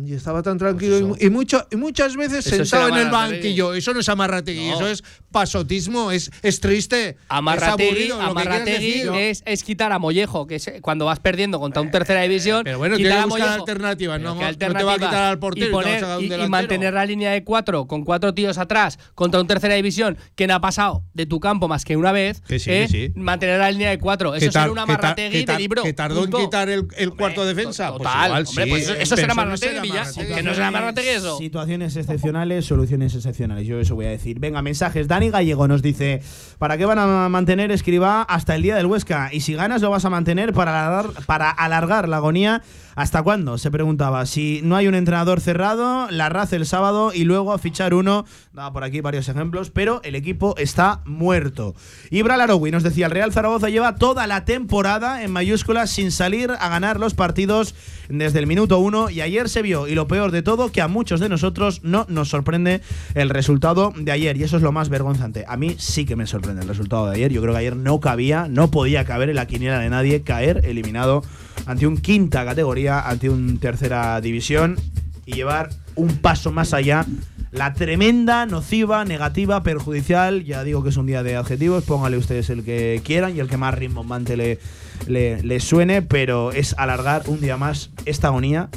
Y estaba tan tranquilo y, y mucho, y muchas veces
Eso
sentado en el banquillo. Eso no es amarrategui,
No.
eso es pasotismo, es, es triste. es
Amarrategui,
aburrido, lo que quieras
Amarrategui
decir, ¿no?
es, es quitar a Mollejo, que es eh, cuando vas perdiendo contra un tercera división.
pero bueno,
quitar
tiene que
a
buscar
Mollejo.
alternativas, no-
¿qué
no te va a quitar al portero y
poner- mantener la línea de cuatro con cuatro tíos atrás contra un tercera división que no ha pasado de tu campo más que una vez.
Que sí,
eh,
que sí.
Mantener la línea de cuatro. Eso será un
que tar-
Amarrategui de libro.
que tardó
punto.
en quitar el, el
Hombre,
cuarto defensa.
to-
Pues
total,
igual,
hombre,
sí.
pues eso- eso
Pero
será. Amarrategui. Que no será Amarrategui eso.
Situaciones excepcionales, soluciones excepcionales. Yo eso voy a decir. Venga, mensajes. Dani Gallego nos dice: ¿Para qué van a mantener escriba hasta el día del Huesca? Y si ganas, lo vas a mantener para alargar la agonía. ¿Hasta cuándo? Se preguntaba. Si no hay un entrenador cerrado, la raza el sábado y luego a fichar uno. Daba por aquí varios ejemplos, pero el equipo está muerto. Ibra Laroui nos decía: el Real Zaragoza lleva toda la temporada en mayúsculas sin salir a ganar los partidos desde el minuto uno. Y ayer se vio, y lo peor de todo, que a muchos de nosotros no nos sorprende el resultado de ayer. Y eso es lo más vergonzante. A mí sí que me sorprende el resultado de ayer. Yo creo que ayer no cabía, no podía caber en la quiniela de nadie caer eliminado ante un quinta categoría, ante un tercera división y llevar un paso más allá. La tremenda, nociva, negativa, perjudicial. Ya digo que es un día de adjetivos. Póngale ustedes el que quieran y el que más rimbombante le, le, le suene. Pero es alargar un día más esta agonía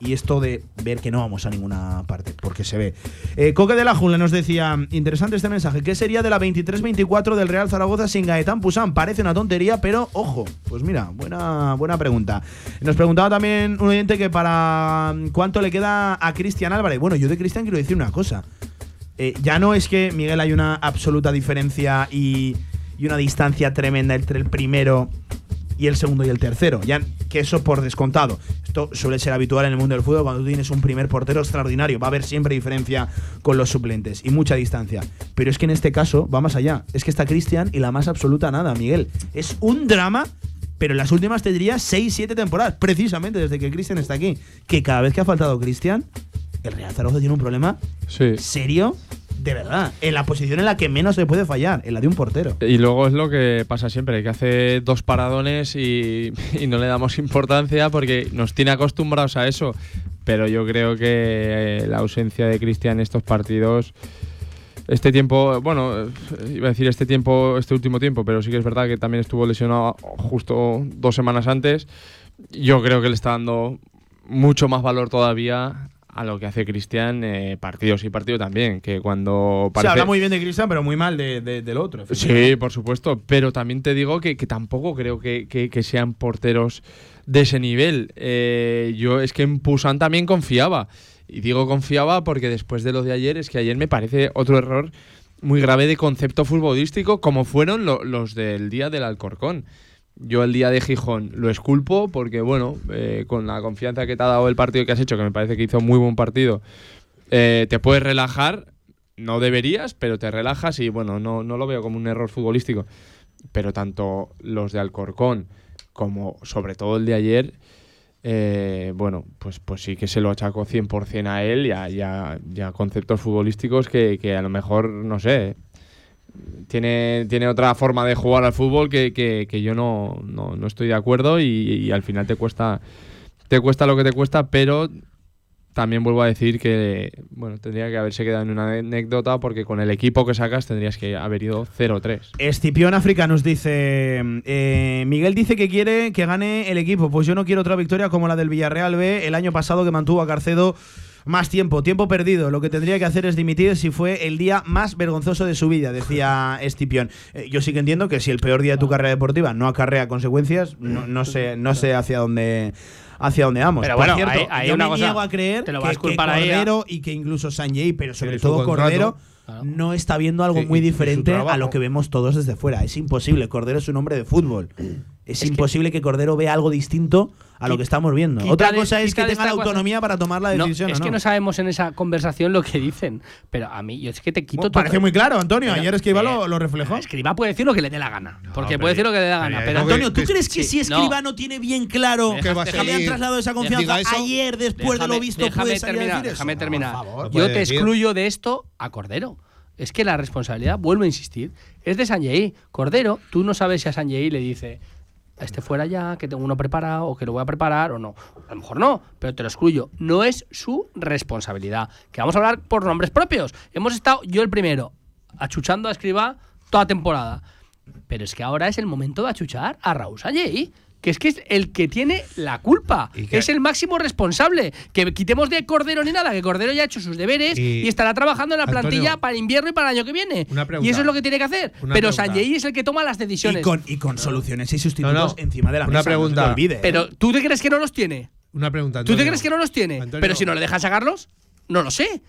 y esto de ver que no vamos a ninguna parte, porque se ve. Eh, Coque de la Junla nos decía, interesante este mensaje, ¿qué sería de la 23-24 del Real Zaragoza sin Gaetán Pusán? Parece una tontería, pero ojo, pues mira, buena, buena pregunta. Nos preguntaba también un oyente que para cuánto le queda a Cristian Álvarez. Bueno, yo de Cristian quiero decir una cosa. Eh, ya no es que Miguel hay una absoluta diferencia y, y una distancia tremenda entre el primero y el segundo y el tercero. Ya que eso por descontado. Esto suele ser habitual en el mundo del fútbol cuando tú tienes un primer portero extraordinario. Va a haber siempre diferencia con los suplentes y mucha distancia. Pero es que en este caso va más allá. Es que está Cristian y la más absoluta nada, Miguel. Es un drama. Pero en las últimas te diría 6-7 temporadas, precisamente desde que Cristian está aquí. Que cada vez que ha faltado Cristian, el Real Zaragoza tiene un problema
Sí.
serio, de verdad. En la posición en la que menos se puede fallar, en la de un portero.
Y luego es lo que pasa siempre, que hace dos paradones y, y no le damos importancia porque nos tiene acostumbrados a eso. Pero yo creo que eh, la ausencia de Cristian en estos partidos, este tiempo, bueno, iba a decir este tiempo, este último tiempo, pero sí que es verdad que también estuvo lesionado justo dos semanas antes. Yo creo que le está dando mucho más valor todavía a lo que hace Cristian eh, partido sí partido también, que cuando
Se habla muy bien de Cristian, pero muy mal de- de- del otro.
Sí, por supuesto, pero también te digo que, que tampoco creo que, que- que sean porteros de ese nivel. Eh, yo es que en Pusan también confiaba. Y digo confiaba porque después de lo de ayer, es que ayer me parece otro error muy grave de concepto futbolístico, como fueron lo- los del día del Alcorcón. Yo el día de Gijón lo esculpo porque, bueno, eh, con la confianza que te ha dado el partido que has hecho, que me parece que hizo muy buen partido, eh, te puedes relajar. No deberías, pero te relajas y, bueno, no, no lo veo como un error futbolístico. Pero tanto los de Alcorcón como sobre todo el de ayer, eh, bueno, pues, pues sí que se lo achaco 100% a él y a, y conceptos futbolísticos que, que a lo mejor, no sé, tiene, tiene otra forma de jugar al fútbol que, que- que yo no, no- no estoy de acuerdo y, al final te cuesta, te cuesta lo que te cuesta, pero también vuelvo a decir que bueno, tendría que haberse quedado en una anécdota porque con el equipo que sacas tendrías que haber ido 0-3.
Escipión África nos dice: eh, Miguel dice que quiere que gane el equipo. Pues yo no quiero otra victoria como la del Villarreal B el año pasado que mantuvo a Carcedo más tiempo, tiempo perdido. Lo que tendría que hacer es dimitir si fue el día más vergonzoso de su vida, decía Escipión. Eh, yo sí que entiendo que si el peor día de tu carrera deportiva no acarrea consecuencias, no, no sé, no sé hacia dónde. Hacia dónde vamos.
Pero
Por
bueno,
cierto,
hay- hay
yo
una
me
cosa,
niego a creer
te lo
que,
vas
Cordero y que incluso Sanjay, pero sobre todo. Cordero,
Claro.
no está viendo algo
Sí,
muy diferente a lo que vemos todos desde fuera. Es imposible. Cordero es un hombre de fútbol. Es, imposible que, Cordero vea algo distinto a lo que estamos viendo.
quita
Otra
de-
cosa es que tenga la autonomía para tomar la
No,
decisión.
es
o
que
no.
no sabemos en esa conversación lo que dicen. Pero a mí, yo es que te quito
Bueno,
todo.
parece muy claro, Antonio.
Pero,
Ayer Escriba
eh,
lo, lo reflejó.
Escriba puede decir lo que le dé la gana. porque puede decir lo que le dé la gana. Pero
Antonio, ¿tú crees que
sí,
si
no.
Escriba no, tiene bien claro
Que
le han trasladado esa confianza ayer después de lo visto
déjame
puede salir a
terminar,
decir eso?
déjame terminar. Yo te excluyo de esto a Cordero. Es que la responsabilidad, vuelvo a insistir, es de Sanjei. Cordero, tú no sabes si a Sanjei le dice, este fuera ya, que tengo uno preparado, o que lo voy a preparar, o no. A lo mejor no, pero te lo excluyo. No es su responsabilidad. Que vamos a hablar por nombres propios. Hemos estado, yo el primero, achuchando a Escriba toda temporada. Pero es que ahora es el momento de achuchar a Raúl Sanjei. Que es que es el que tiene la culpa.
Y
Es el máximo responsable. Que quitemos de Cordero ni nada, que Cordero ya ha hecho sus deberes y,
Y-
estará trabajando en la
Antonio,
plantilla para el invierno y para el año que viene.
una pregunta.
y eso es lo que tiene que hacer. Pero. Sanjei es el que toma las decisiones.
Y con, y con soluciones y sustitutos
No, no.
encima de la
Una
mesa.
pregunta.
Te olvide, ¿eh?
Pero ¿tú te crees que no los tiene?
Una pregunta.
¿Tú te crees que no los tiene?
Antonio.
Pero si no le dejan sacarlos, no lo sé.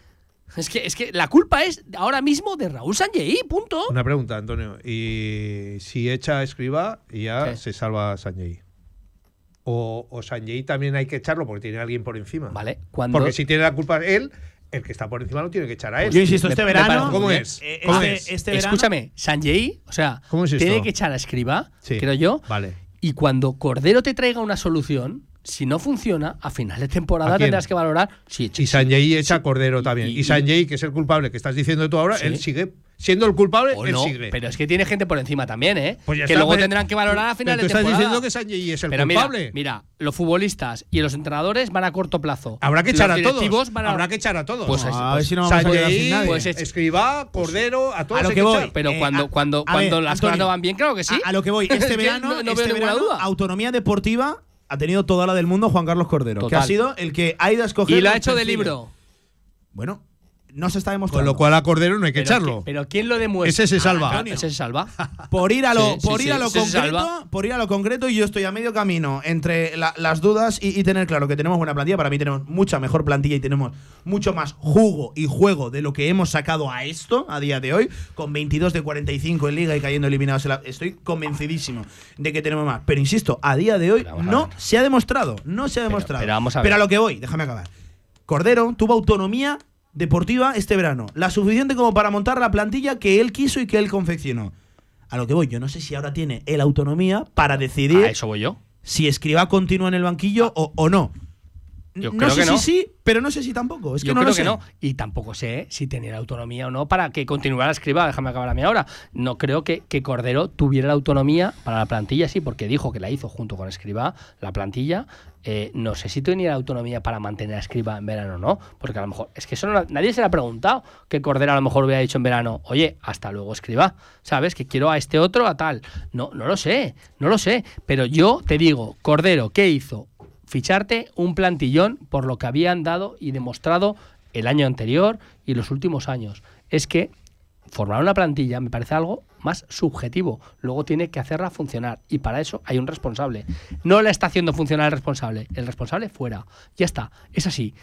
Es que, es que la culpa es ahora mismo de Raúl Sanjei, punto.
Una pregunta, Antonio. Y si echa a Escriba, ya
¿Qué?
se salva a Sanjay. O, o Sanjay también hay que echarlo porque tiene alguien por encima.
Vale, cuando.
Porque si tiene la culpa él, el que está por encima lo tiene que echar a él.
Yo insisto, este
me
verano.
¿Cómo es?
eh,
¿Cómo
este,
es?
este verano-
Escúchame, Sanjei, o sea,
¿Cómo es
tiene que echar a Escriba,
Sí.
creo yo.
Vale.
Y cuando Cordero te traiga una solución, si no funciona, a final de temporada tendrás que valorar si
Y Sanjay echa
sí.
Cordero también.
y-
Y, Sanjay, que es el culpable que estás diciendo tú ahora,
Sí.
él sigue siendo el culpable,
o
él
no.
sigue.
Pero es que tiene gente por encima también, ¿eh?
Pues ya
que
está,
luego
pero-
tendrán que valorar a final
Pero
de
tú estás
temporada.
diciendo que Sanjay es el
Pero
culpable.
mira, los futbolistas y los entrenadores van a corto plazo.
Habrá que echar
Los
a todos.
van a-
Habrá que echar a todos.
Pues
No,
es-
a ver si no vamos a sin nadie.
Pues es-
Cordero, a todos
A lo
hay
que voy.
echar.
Pero
Eh,
cuando,
a-
cuando,
a
cuando
ver,
las
Antonio,
cosas no van bien, claro que sí.
A, lo que voy,
Es
este verano,
no-
este
veo ninguna
verano,
duda.
autonomía deportiva ha tenido toda la del mundo Juan Carlos Cordero, que ha sido el que ha ido a escoger.
Y lo ha hecho de libro.
Bueno, no se está
Con
demostrando.
lo cual a Cordero no hay que
Pero,
echarlo.
¿qui- pero ¿quién lo demuestra?
Ese se salva.
Ah, ese se salva.
por ir a lo,
Sí, sí,
por ir
sí,
a lo concreto, por ir a lo concreto, y yo estoy a medio camino entre la- las dudas y, y tener claro que tenemos buena plantilla. Para mí tenemos mucha mejor plantilla y tenemos mucho más jugo y juego de lo que hemos sacado a esto a día de hoy, con 22 de 45 en liga y cayendo eliminados. en la- estoy convencidísimo de que tenemos más. Pero insisto, a día de hoy
a
no se ha demostrado, no se ha demostrado.
pero vamos a
Pero
ver.
lo que voy, déjame acabar. Cordero tuvo autonomía deportiva este verano, la suficiente como para montar la plantilla que él quiso y que él confeccionó. A lo que voy, yo no sé si ahora tiene él autonomía para decidir
A eso voy yo.
si Escribá continúa en el banquillo o, o no.
Yo
no
creo
sé
que no.
si sí, pero no sé si tampoco. Es que
Yo
no
creo
lo
que
sé.
no. Y tampoco sé si tenía la autonomía o no para que continuara escriba. Déjame acabar a mí ahora. No creo que, que Cordero tuviera la autonomía para la plantilla, sí, porque dijo que la hizo junto con Escriba, la plantilla. Eh, no sé si tenía la autonomía para mantener a Escriba en verano o no. Porque a lo mejor. Es que eso no- nadie se le ha preguntado. Que Cordero a lo mejor hubiera dicho en verano, oye, hasta luego Escriba. ¿Sabes? Que quiero a este otro, a tal. No, no lo sé. No lo sé. Pero yo te digo, Cordero, ¿qué hizo? Ficharte un plantillón por lo que habían dado y demostrado el año anterior y los últimos años. Es que formar una plantilla me parece algo más subjetivo. Luego tiene que hacerla funcionar y para eso hay un responsable. No la está haciendo funcionar el responsable. El responsable fuera. Ya está. Es así.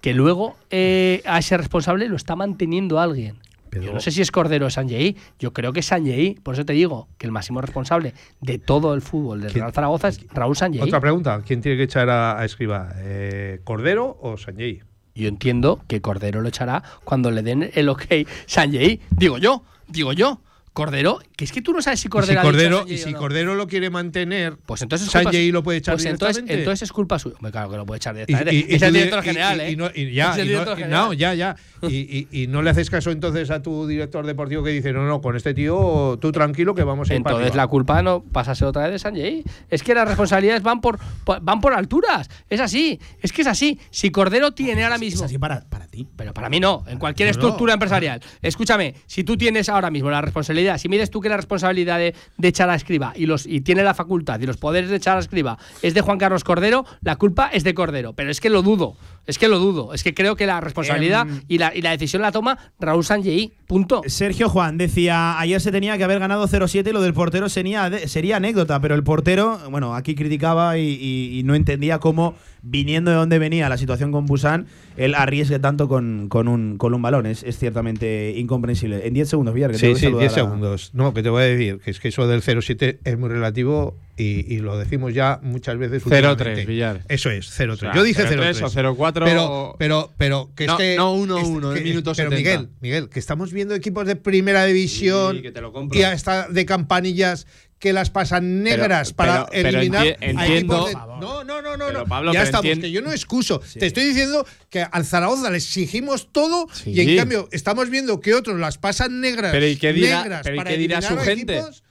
Que luego eh, a ese responsable lo está manteniendo alguien.
Pero-
Yo no sé si es Cordero o Sanjei. Yo creo que es Sanjei. Por eso te digo que el máximo responsable de todo el fútbol del
¿Quién-
Real Zaragoza es Raúl Sanjei.
Otra pregunta, ¿quién tiene que echar a, a Escriba? Eh, ¿Cordero o Sanjay?
Yo entiendo que Cordero lo echará cuando le den el ok Sanjei. Digo yo, digo yo. Cordero, que es que tú no sabes si
Y si
Cordero ha dicho
y si
no.
Cordero lo quiere mantener,
Pues entonces es culpa
Sanjay lo puede echar
pues entonces,
directamente.
entonces es culpa suya. Hombre, Claro que lo puede echar directamente.
y- y
es el
di-
director
y-
general,
y-
¿eh?
y no- y ya,
Es
no-
director
y
general.
no, ya, ya. Y, y- y no le haces caso entonces a tu director deportivo que dice, no, no, con este tío tú tranquilo que vamos a ir para
Entonces
arriba".
la culpa no pasa a ser otra vez de Sanjay. Es que las responsabilidades van por, van por alturas. Es así. Es que es así. Si Cordero tiene ahora
Es
mismo.
así para, para ti.
Pero para mí no, en cualquier estructura empresarial. Escúchame, si tú tienes ahora mismo la responsabilidad, si mides tú que la responsabilidad de, de echar a escriba y, los, y tiene la facultad y los poderes de echar a escriba es de Juan Carlos Cordero, la culpa es de Cordero. Pero es que lo dudo, es que lo dudo. Es que creo que la responsabilidad
Em,
y, la, y la decisión la toma Raúl Sanjei. Punto.
Sergio Juan decía, ayer se tenía que haber ganado 0-7 y lo del portero sería, sería anécdota, pero el portero, bueno, aquí criticaba y, y- y no entendía cómo, viniendo de donde venía la situación con Busan, él arriesgue tanto con, con un, con un balón. Es, es ciertamente incomprensible. En 10 segundos, Villar, que
Sí,
tengo que
sí,
saludar
10
a-
segundos. No, que te voy a decir que es que eso del 0,7 es muy relativo y, y lo decimos ya muchas veces.
0,3,
últimamente.
Villar.
Eso es, 0,3.
O sea,
Yo dije
0,3
0,3.
o 0,4
Pero, pero, pero, que
No,
es que.
no 1-1
es
en
que-
minuto
Pero
70.
Miguel, Miguel, que estamos viendo equipos de primera división
Sí, que te lo
y hasta de campanillas que las pasan negras
Pero-
para
pero- pero
eliminar
enti-
a
entiendo-
equipos de- No, no, no, no,
Pero,
no.
Pablo,
ya
pero
estamos, que yo no excuso. Te estoy diciendo que al Zaragoza le exigimos todo
Sí.
y en cambio estamos viendo que otros las pasan negras,
Pero ¿y qué dirá-
negras
pero ¿y
para
qué dirá su
a
gente?
equipos.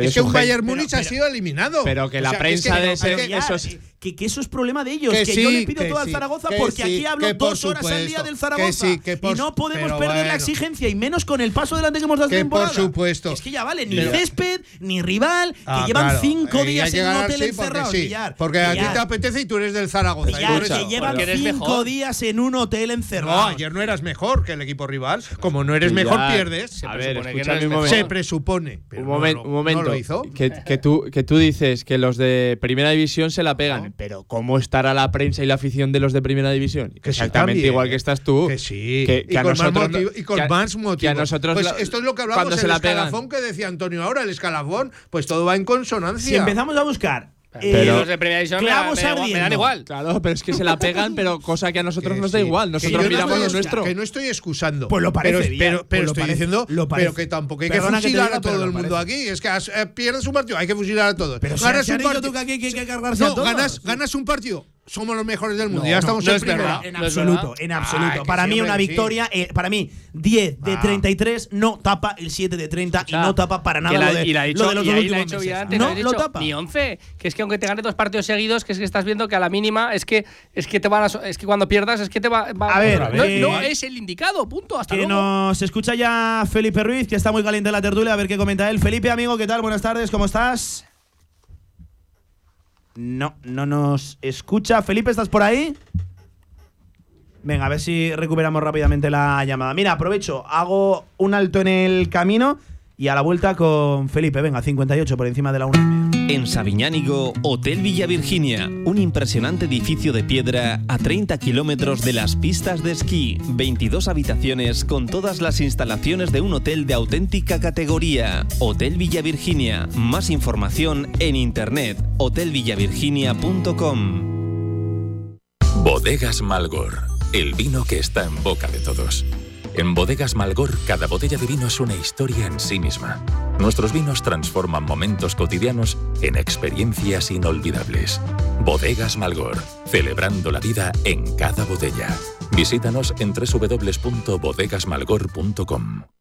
Pero
es que un
gente-
Bayern
pero-
Múnich ha sido eliminado.
pero que
O
la
sea,
prensa
es que-
de
es
ese-
que-
eso es problema de ellos.
Que
Que,
sí,
yo le pido todo al Zaragoza
que
porque
sí,
aquí hablo
por
dos horas al día del
que
Zaragoza.
sí, que por
y no podemos perder la exigencia y menos con el paso delante que hemos dado
Que
esta
por
temporada.
supuesto.
Es que ya vale, ni
Pero-
césped, ni rival, que
Ah,
llevan
claro.
cinco
Eh,
días en un hotel encerrado.
Porque a ti te apetece y tú eres del Zaragoza. eso-
que llevan cinco días en un hotel
No,
encerrado.
ayer no eras mejor que el equipo rival. Como no eres mejor, pierdes.
A
Se presupone no
un momento.
Lo- hizo.
Que, que tú, que tú dices que los de primera división se la pegan. Pero ¿cómo estará la prensa y la afición de los de primera división?
Que
Exactamente
también.
igual que estás tú.
Que sí.
Que,
y,
que a
con más
nosotros
motivo,
no-
y con
que a-
más
que
motivo.
a nosotros
pues
la-
esto es lo que hablamos
cuando
el
se la pegan.
escalafón que decía Antonio ahora, el escalafón, pues todo va en consonancia.
Si empezamos a buscar.
Pero-
los de primera división me, me me dan igual.
Claro, pero es que se la pegan, pero cosa que a nosotros
Que
nos da
sí,
igual. Nosotros
no
miramos lo nuestro.
Que no estoy excusando.
Pues lo parece,
Pero,
Villar,
pero,
pues
pero
lo
estoy
parece,
diciendo
lo parece.
pero que tampoco hay
Perdona
que fusilar
diga,
a todo el mundo aquí. Es que has- eh, pierdes un partido, hay que fusilar a todos.
Pero si
ganas
has
un partido.
tú que aquí hay que cargarse a
No,
todos.
ganas, ganas un partido. Somos los mejores del mundo.
No,
ya estamos
no
en
es verdad.
En
¿No es
absoluto, en absoluto. para mí una
sí.
victoria, eh, para mí 10 de
Ah.
33 no tapa el 7 de 30 y no tapa para nada
la-
lo de,
y la ha dicho,
lo de los
y
dos últimos meses.
Villar antes,
No
lo
tapa.
Ni 11. Que es que aunque te ganes dos partidos seguidos, que es que estás viendo que a la mínima es que es que te van a, es que cuando pierdas es que te va, va-
A ver,
no,
eh,
no es el indicado, punto, hasta
Que
luego.
nos escucha ya Felipe Ruiz, que está muy caliente en la tertulia, a ver qué comenta él. Felipe, amigo, ¿qué tal? Buenas tardes, ¿cómo estás? No, no nos escucha. Felipe, ¿estás por ahí? Venga, a ver si recuperamos rápidamente la llamada. Mira, aprovecho, hago un alto en el camino y a la vuelta con Felipe. Venga, 58 por encima de la 1.
En Sabiñánigo, Hotel Villa Virginia, un impresionante edificio de piedra a 30 kilómetros de las pistas de esquí, 22 habitaciones con todas las instalaciones de un hotel de auténtica categoría. Hotel Villa Virginia, más información en internet, hotelvillavirginia.com.
Bodegas Malgor, el vino que está en boca de todos. En Bodegas Malgor, cada botella de vino es una historia en sí misma. Nuestros vinos transforman momentos cotidianos en experiencias inolvidables. Bodegas Malgor, celebrando la vida en cada botella. Visítanos en www.bodegasmalgor.com.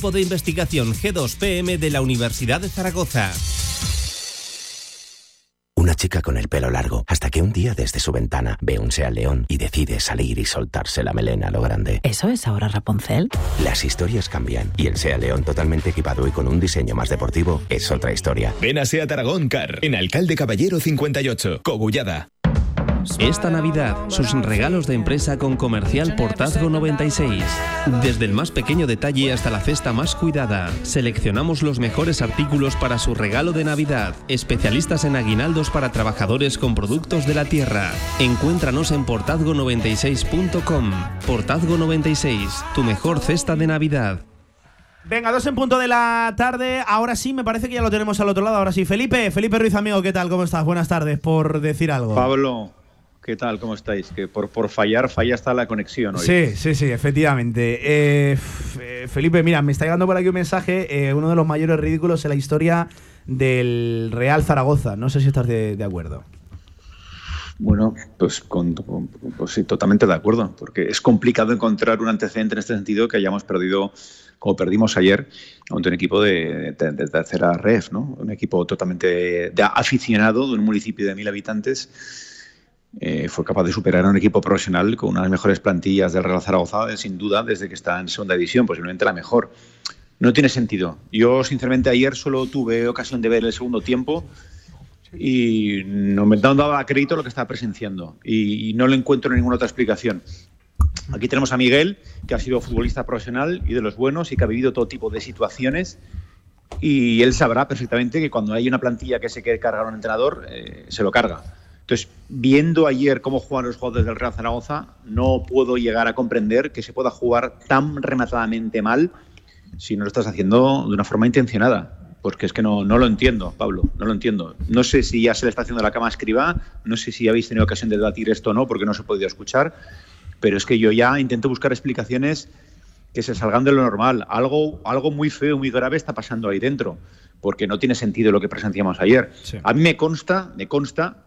de investigación G2PM de la Universidad de Zaragoza.
Una chica con el pelo largo, hasta que un día desde su ventana ve un Seat León y decide salir y soltarse la melena a lo grande.
¿Eso es ahora Rapunzel?
Las historias cambian y el Seat León totalmente equipado y con un diseño más deportivo es otra historia.
Ven a Seat Aragón Car, en Alcalde Caballero 58, Cogullada.
Esta Navidad, sus regalos de empresa con Comercial Portazgo 96. Desde el más pequeño detalle hasta la cesta más cuidada, seleccionamos los mejores artículos para su regalo de Navidad. Especialistas en aguinaldos para trabajadores con productos de la tierra. Encuéntranos en portazgo96.com. Portazgo 96, tu mejor cesta de Navidad.
Venga, dos en punto de la tarde. Ahora sí, me parece que ya lo tenemos al otro lado. Ahora sí, Felipe, Felipe Ruiz, amigo, ¿qué tal? ¿Cómo estás? Buenas tardes, por decir algo.
Pablo, ¿qué tal? ¿Cómo estáis? Que por, por fallar, falla hasta la conexión hoy.
Sí, sí, sí, efectivamente. Eh, eh, Felipe, mira, me está llegando por aquí un mensaje, eh, uno de los mayores ridículos en la historia del Real Zaragoza. No sé si estás de, de acuerdo.
Bueno, pues, con- con- pues sí, totalmente de acuerdo, porque es complicado encontrar un antecedente en este sentido que hayamos perdido, como perdimos ayer, ante un equipo de, de- de tercera ref, ¿no? Un equipo totalmente de aficionado de un municipio de mil habitantes. Eh, fue capaz de superar a un equipo profesional con unas mejores plantillas del Real Zaragoza, sin duda, desde que está en segunda división, posiblemente la mejor. No tiene sentido. Yo, sinceramente, ayer solo tuve ocasión de ver el segundo tiempo y no me daba crédito lo que estaba presenciando y, y no le encuentro ninguna otra explicación. Aquí tenemos a Miguel, que ha sido futbolista profesional y de los buenos y que ha vivido todo tipo de situaciones y él sabrá perfectamente que cuando hay una plantilla que se quiere cargar a un entrenador, eh, se lo carga. Entonces, viendo ayer cómo juegan los jugadores del Real Zaragoza, no puedo llegar a comprender que se pueda jugar tan rematadamente mal si no lo estás haciendo de una forma intencionada. Porque es que no, no lo entiendo, Pablo, no lo entiendo. No sé si ya se le está haciendo la cama a escriba, no sé si habéis tenido ocasión de debatir esto o no, porque no se ha podido escuchar, pero es que yo ya intento buscar explicaciones que se salgan de lo normal. Algo, algo muy feo, muy grave está pasando ahí dentro, porque no tiene sentido lo que presenciamos ayer. A mí me consta, me consta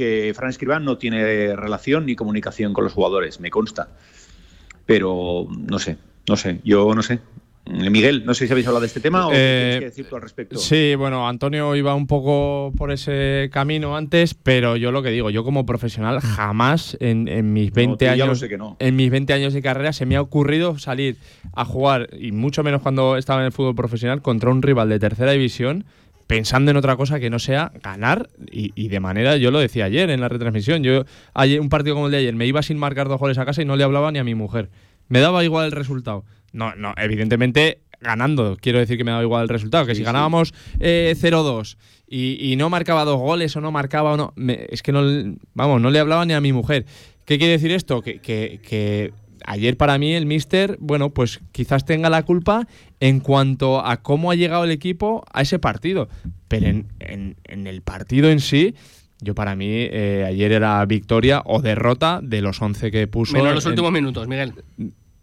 que Fran Escribá no tiene relación ni comunicación con los jugadores, me consta. Pero no sé, no sé, yo no sé. Miguel, no sé si habéis hablado de este tema o qué
Eh,
tienes que decir tú al respecto.
Sí, bueno, Antonio iba un poco por ese camino antes, pero yo lo que digo, yo como profesional jamás en, en mis 20
tú ya lo
años
no.
en mis 20 años de carrera se me ha ocurrido salir a jugar y mucho menos cuando estaba en el fútbol profesional contra un rival de tercera división pensando en otra cosa que no sea ganar y, y de manera, yo lo decía ayer en la retransmisión, yo ayer, un partido como el de ayer me iba sin marcar dos goles a casa y no le hablaba ni a mi mujer. Me daba igual el resultado. No, no, evidentemente ganando. Quiero decir que me daba igual el resultado. Que si ganábamos eh, 0-2 y, y no marcaba dos goles o no marcaba o no. me- es que no, le- vamos, no le hablaba ni a mi mujer. ¿Qué quiere decir esto? Que, que- que ayer para mí el Mister, bueno, pues quizás tenga la culpa en cuanto a cómo ha llegado el equipo a ese partido. Pero en, en- en el partido en sí. Yo para mí eh, ayer era victoria o derrota de los 11 que puso.
Menos los
en-
últimos minutos, Miguel.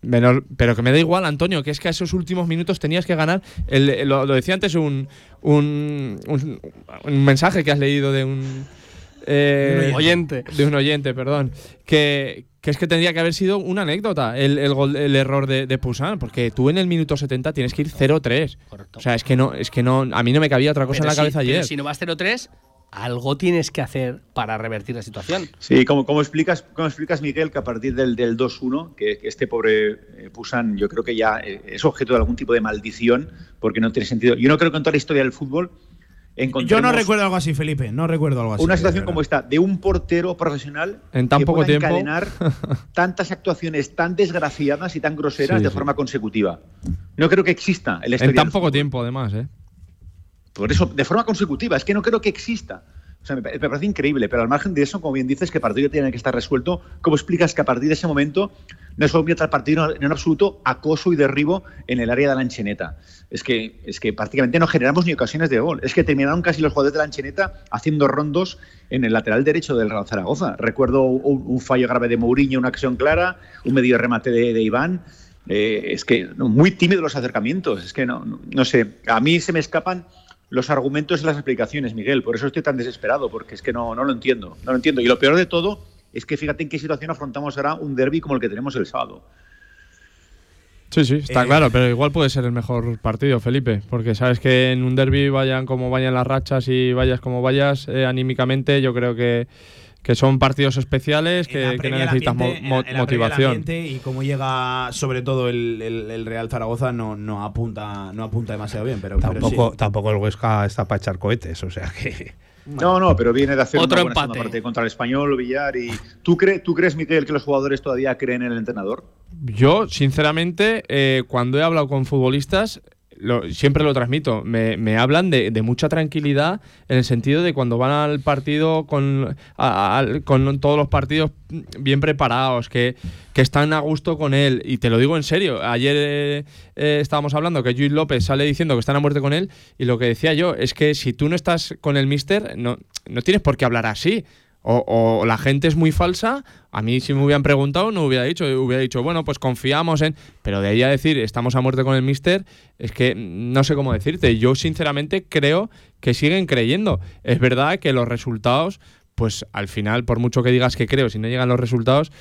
Menor- pero que me da igual, Antonio, que es que a esos últimos minutos tenías que ganar. El- el- lo, lo decía antes un, un, un- un mensaje que has leído de un Eh,
oyente.
De un oyente, perdón. Que, que es que tendría que haber sido una anécdota el, el, gol- el error de, de Pusan, porque tú en el minuto 70 tienes que ir 0-3. O sea, es que no, es que no, a mí no me cabía otra cosa
Pero
en la
si-
cabeza
pero
ayer.
si no vas 0-3, algo tienes que hacer para revertir la situación.
Sí, ¿cómo, cómo explicas, cómo explicas, Miguel, que a partir del, del 2-1, que, que este pobre eh, Pusan, yo creo que ya eh, es objeto de algún tipo de maldición, porque no tiene sentido. Yo no creo que en toda la historia del fútbol
Yo no recuerdo algo así, Felipe. No recuerdo algo así.
una situación como esta de un portero profesional
En tan
que
poco
pueda
tiempo.
encadenar tantas actuaciones tan desgraciadas y tan groseras
Sí,
de
sí.
forma consecutiva. No creo que exista en la
En tan poco tiempo, además, ¿eh?
por eso, de forma consecutiva, es que no creo que exista. O sea, me parece increíble, pero al margen de eso, como bien dices, que el partido tiene que estar resuelto, ¿cómo explicas que a partir de ese momento no se convierte el partido en absoluto acoso y derribo en el área de la Ancheneta? Es que, es que prácticamente no generamos ni ocasiones de gol. Es que terminaron casi los jugadores de la Ancheneta haciendo rondos en el lateral derecho del Real Zaragoza. Recuerdo un, fallo grave de Mourinho, una acción clara, un medio remate de, Iván. Eh, es que muy tímidos los acercamientos. Es que no, no, no sé, a mí se me escapan los argumentos y las explicaciones, Miguel. Por eso estoy tan desesperado, porque es que no, no lo entiendo. No lo entiendo. Y lo peor de todo es que fíjate en qué situación afrontamos ahora un derby como el que tenemos el sábado.
Sí, sí, está
Eh,
claro, pero igual puede ser el mejor partido, Felipe, porque sabes que en un derby vayan como vayan las rachas y vayas como vayas eh, anímicamente, yo creo que, que son partidos especiales que, que necesitas mo-
ambiente-
mo-
en la- en la previa el
motivación.
y cómo llega sobre todo el, el- el Real Zaragoza no, no apunta no apunta demasiado bien pero, pero
Tampoco,
sí.
tampoco el Huesca está para echar cohetes, o sea que.
No, no, pero viene de hacer
Otro
una buena
empate.
parte contra el español, Villar. Y ¿tú, cre- ¿Tú crees, Miguel, que los jugadores todavía creen en el entrenador?
Yo, sinceramente, eh, cuando he hablado con futbolistas, siempre lo transmito, me, hablan de, mucha tranquilidad en el sentido de cuando van al partido con, todos los partidos bien preparados, que, que están a gusto con él. Y te lo digo en serio, ayer eh, eh, estábamos hablando que Luis López sale diciendo que están a muerte con él y lo que decía yo es que si tú no estás con el mister, no, no tienes por qué hablar así. O, o la gente es muy falsa. A mí, si me hubieran preguntado, no hubiera dicho. Hubiera dicho, bueno, pues confiamos en. Pero de ahí a decir, estamos a muerte con el mister, es que no sé cómo decirte. Yo, sinceramente, creo que siguen creyendo. Es verdad que los resultados, pues al final, por mucho que digas que creo, si no llegan los resultados,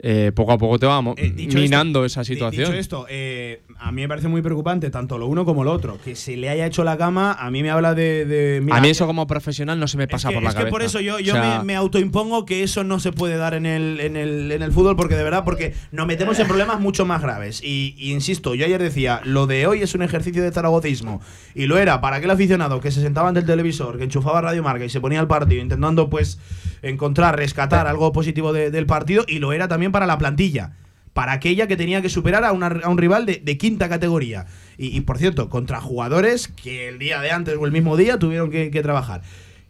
eh, poco a poco te va mo-
Eh,
minando
esto-
esa situación.
Dicho esto, eh, a mí me parece muy preocupante tanto lo uno como lo otro. Que se le haya hecho la cama, a mí me habla de. de- mira,
a mí, eso como profesional, no se me pasa
es que,
por la
es que
cabeza.
por eso yo,
O
yo
sea,
me, me autoimpongo que eso no se puede dar en el, en, el, en el fútbol, porque de verdad, porque nos metemos en problemas mucho más graves. Y, y insisto, yo ayer decía, lo de hoy es un ejercicio de zaragocismo. Y lo era para aquel aficionado que se sentaba ante el televisor, que enchufaba Radio Marca y se ponía al partido intentando pues encontrar, rescatar algo positivo de- del partido, y lo era también para la plantilla. Para aquella que tenía que superar a, una- un rival de, quinta categoría. Y, por cierto, contra jugadores que el día de antes o el mismo día tuvieron que trabajar.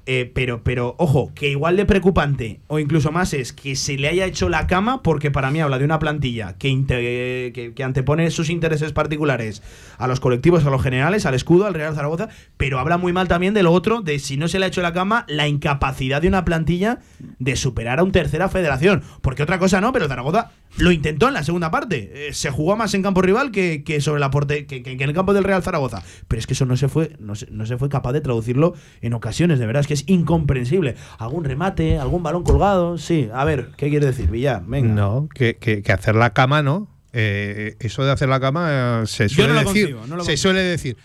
Eh, pero, pero, ojo, que igual de preocupante o incluso más es que se le haya hecho la cama, porque para mí habla de una plantilla que, que, que antepone sus intereses particulares a los colectivos, a los generales, al escudo, al Real Zaragoza, pero habla muy mal también de lo otro, de si no se le ha hecho la cama, la incapacidad de una plantilla de superar a un tercera federación. Porque otra cosa no, pero Zaragoza lo intentó en la segunda parte. Eh, se jugó más en campo rival que, que sobre la porte, que en el campo del Real Zaragoza. Pero es que eso no se fue, no se, no se fue capaz de traducirlo en ocasiones, de verdad, es que es incomprensible. Algún remate, algún balón colgado, sí. A ver, ¿qué quiere decir, Villar? Venga.
No, que, que- que hacer la cama, ¿no? Eh, eso de hacer la cama eh, se suele
no
decir.
concibo, no
se suele decir.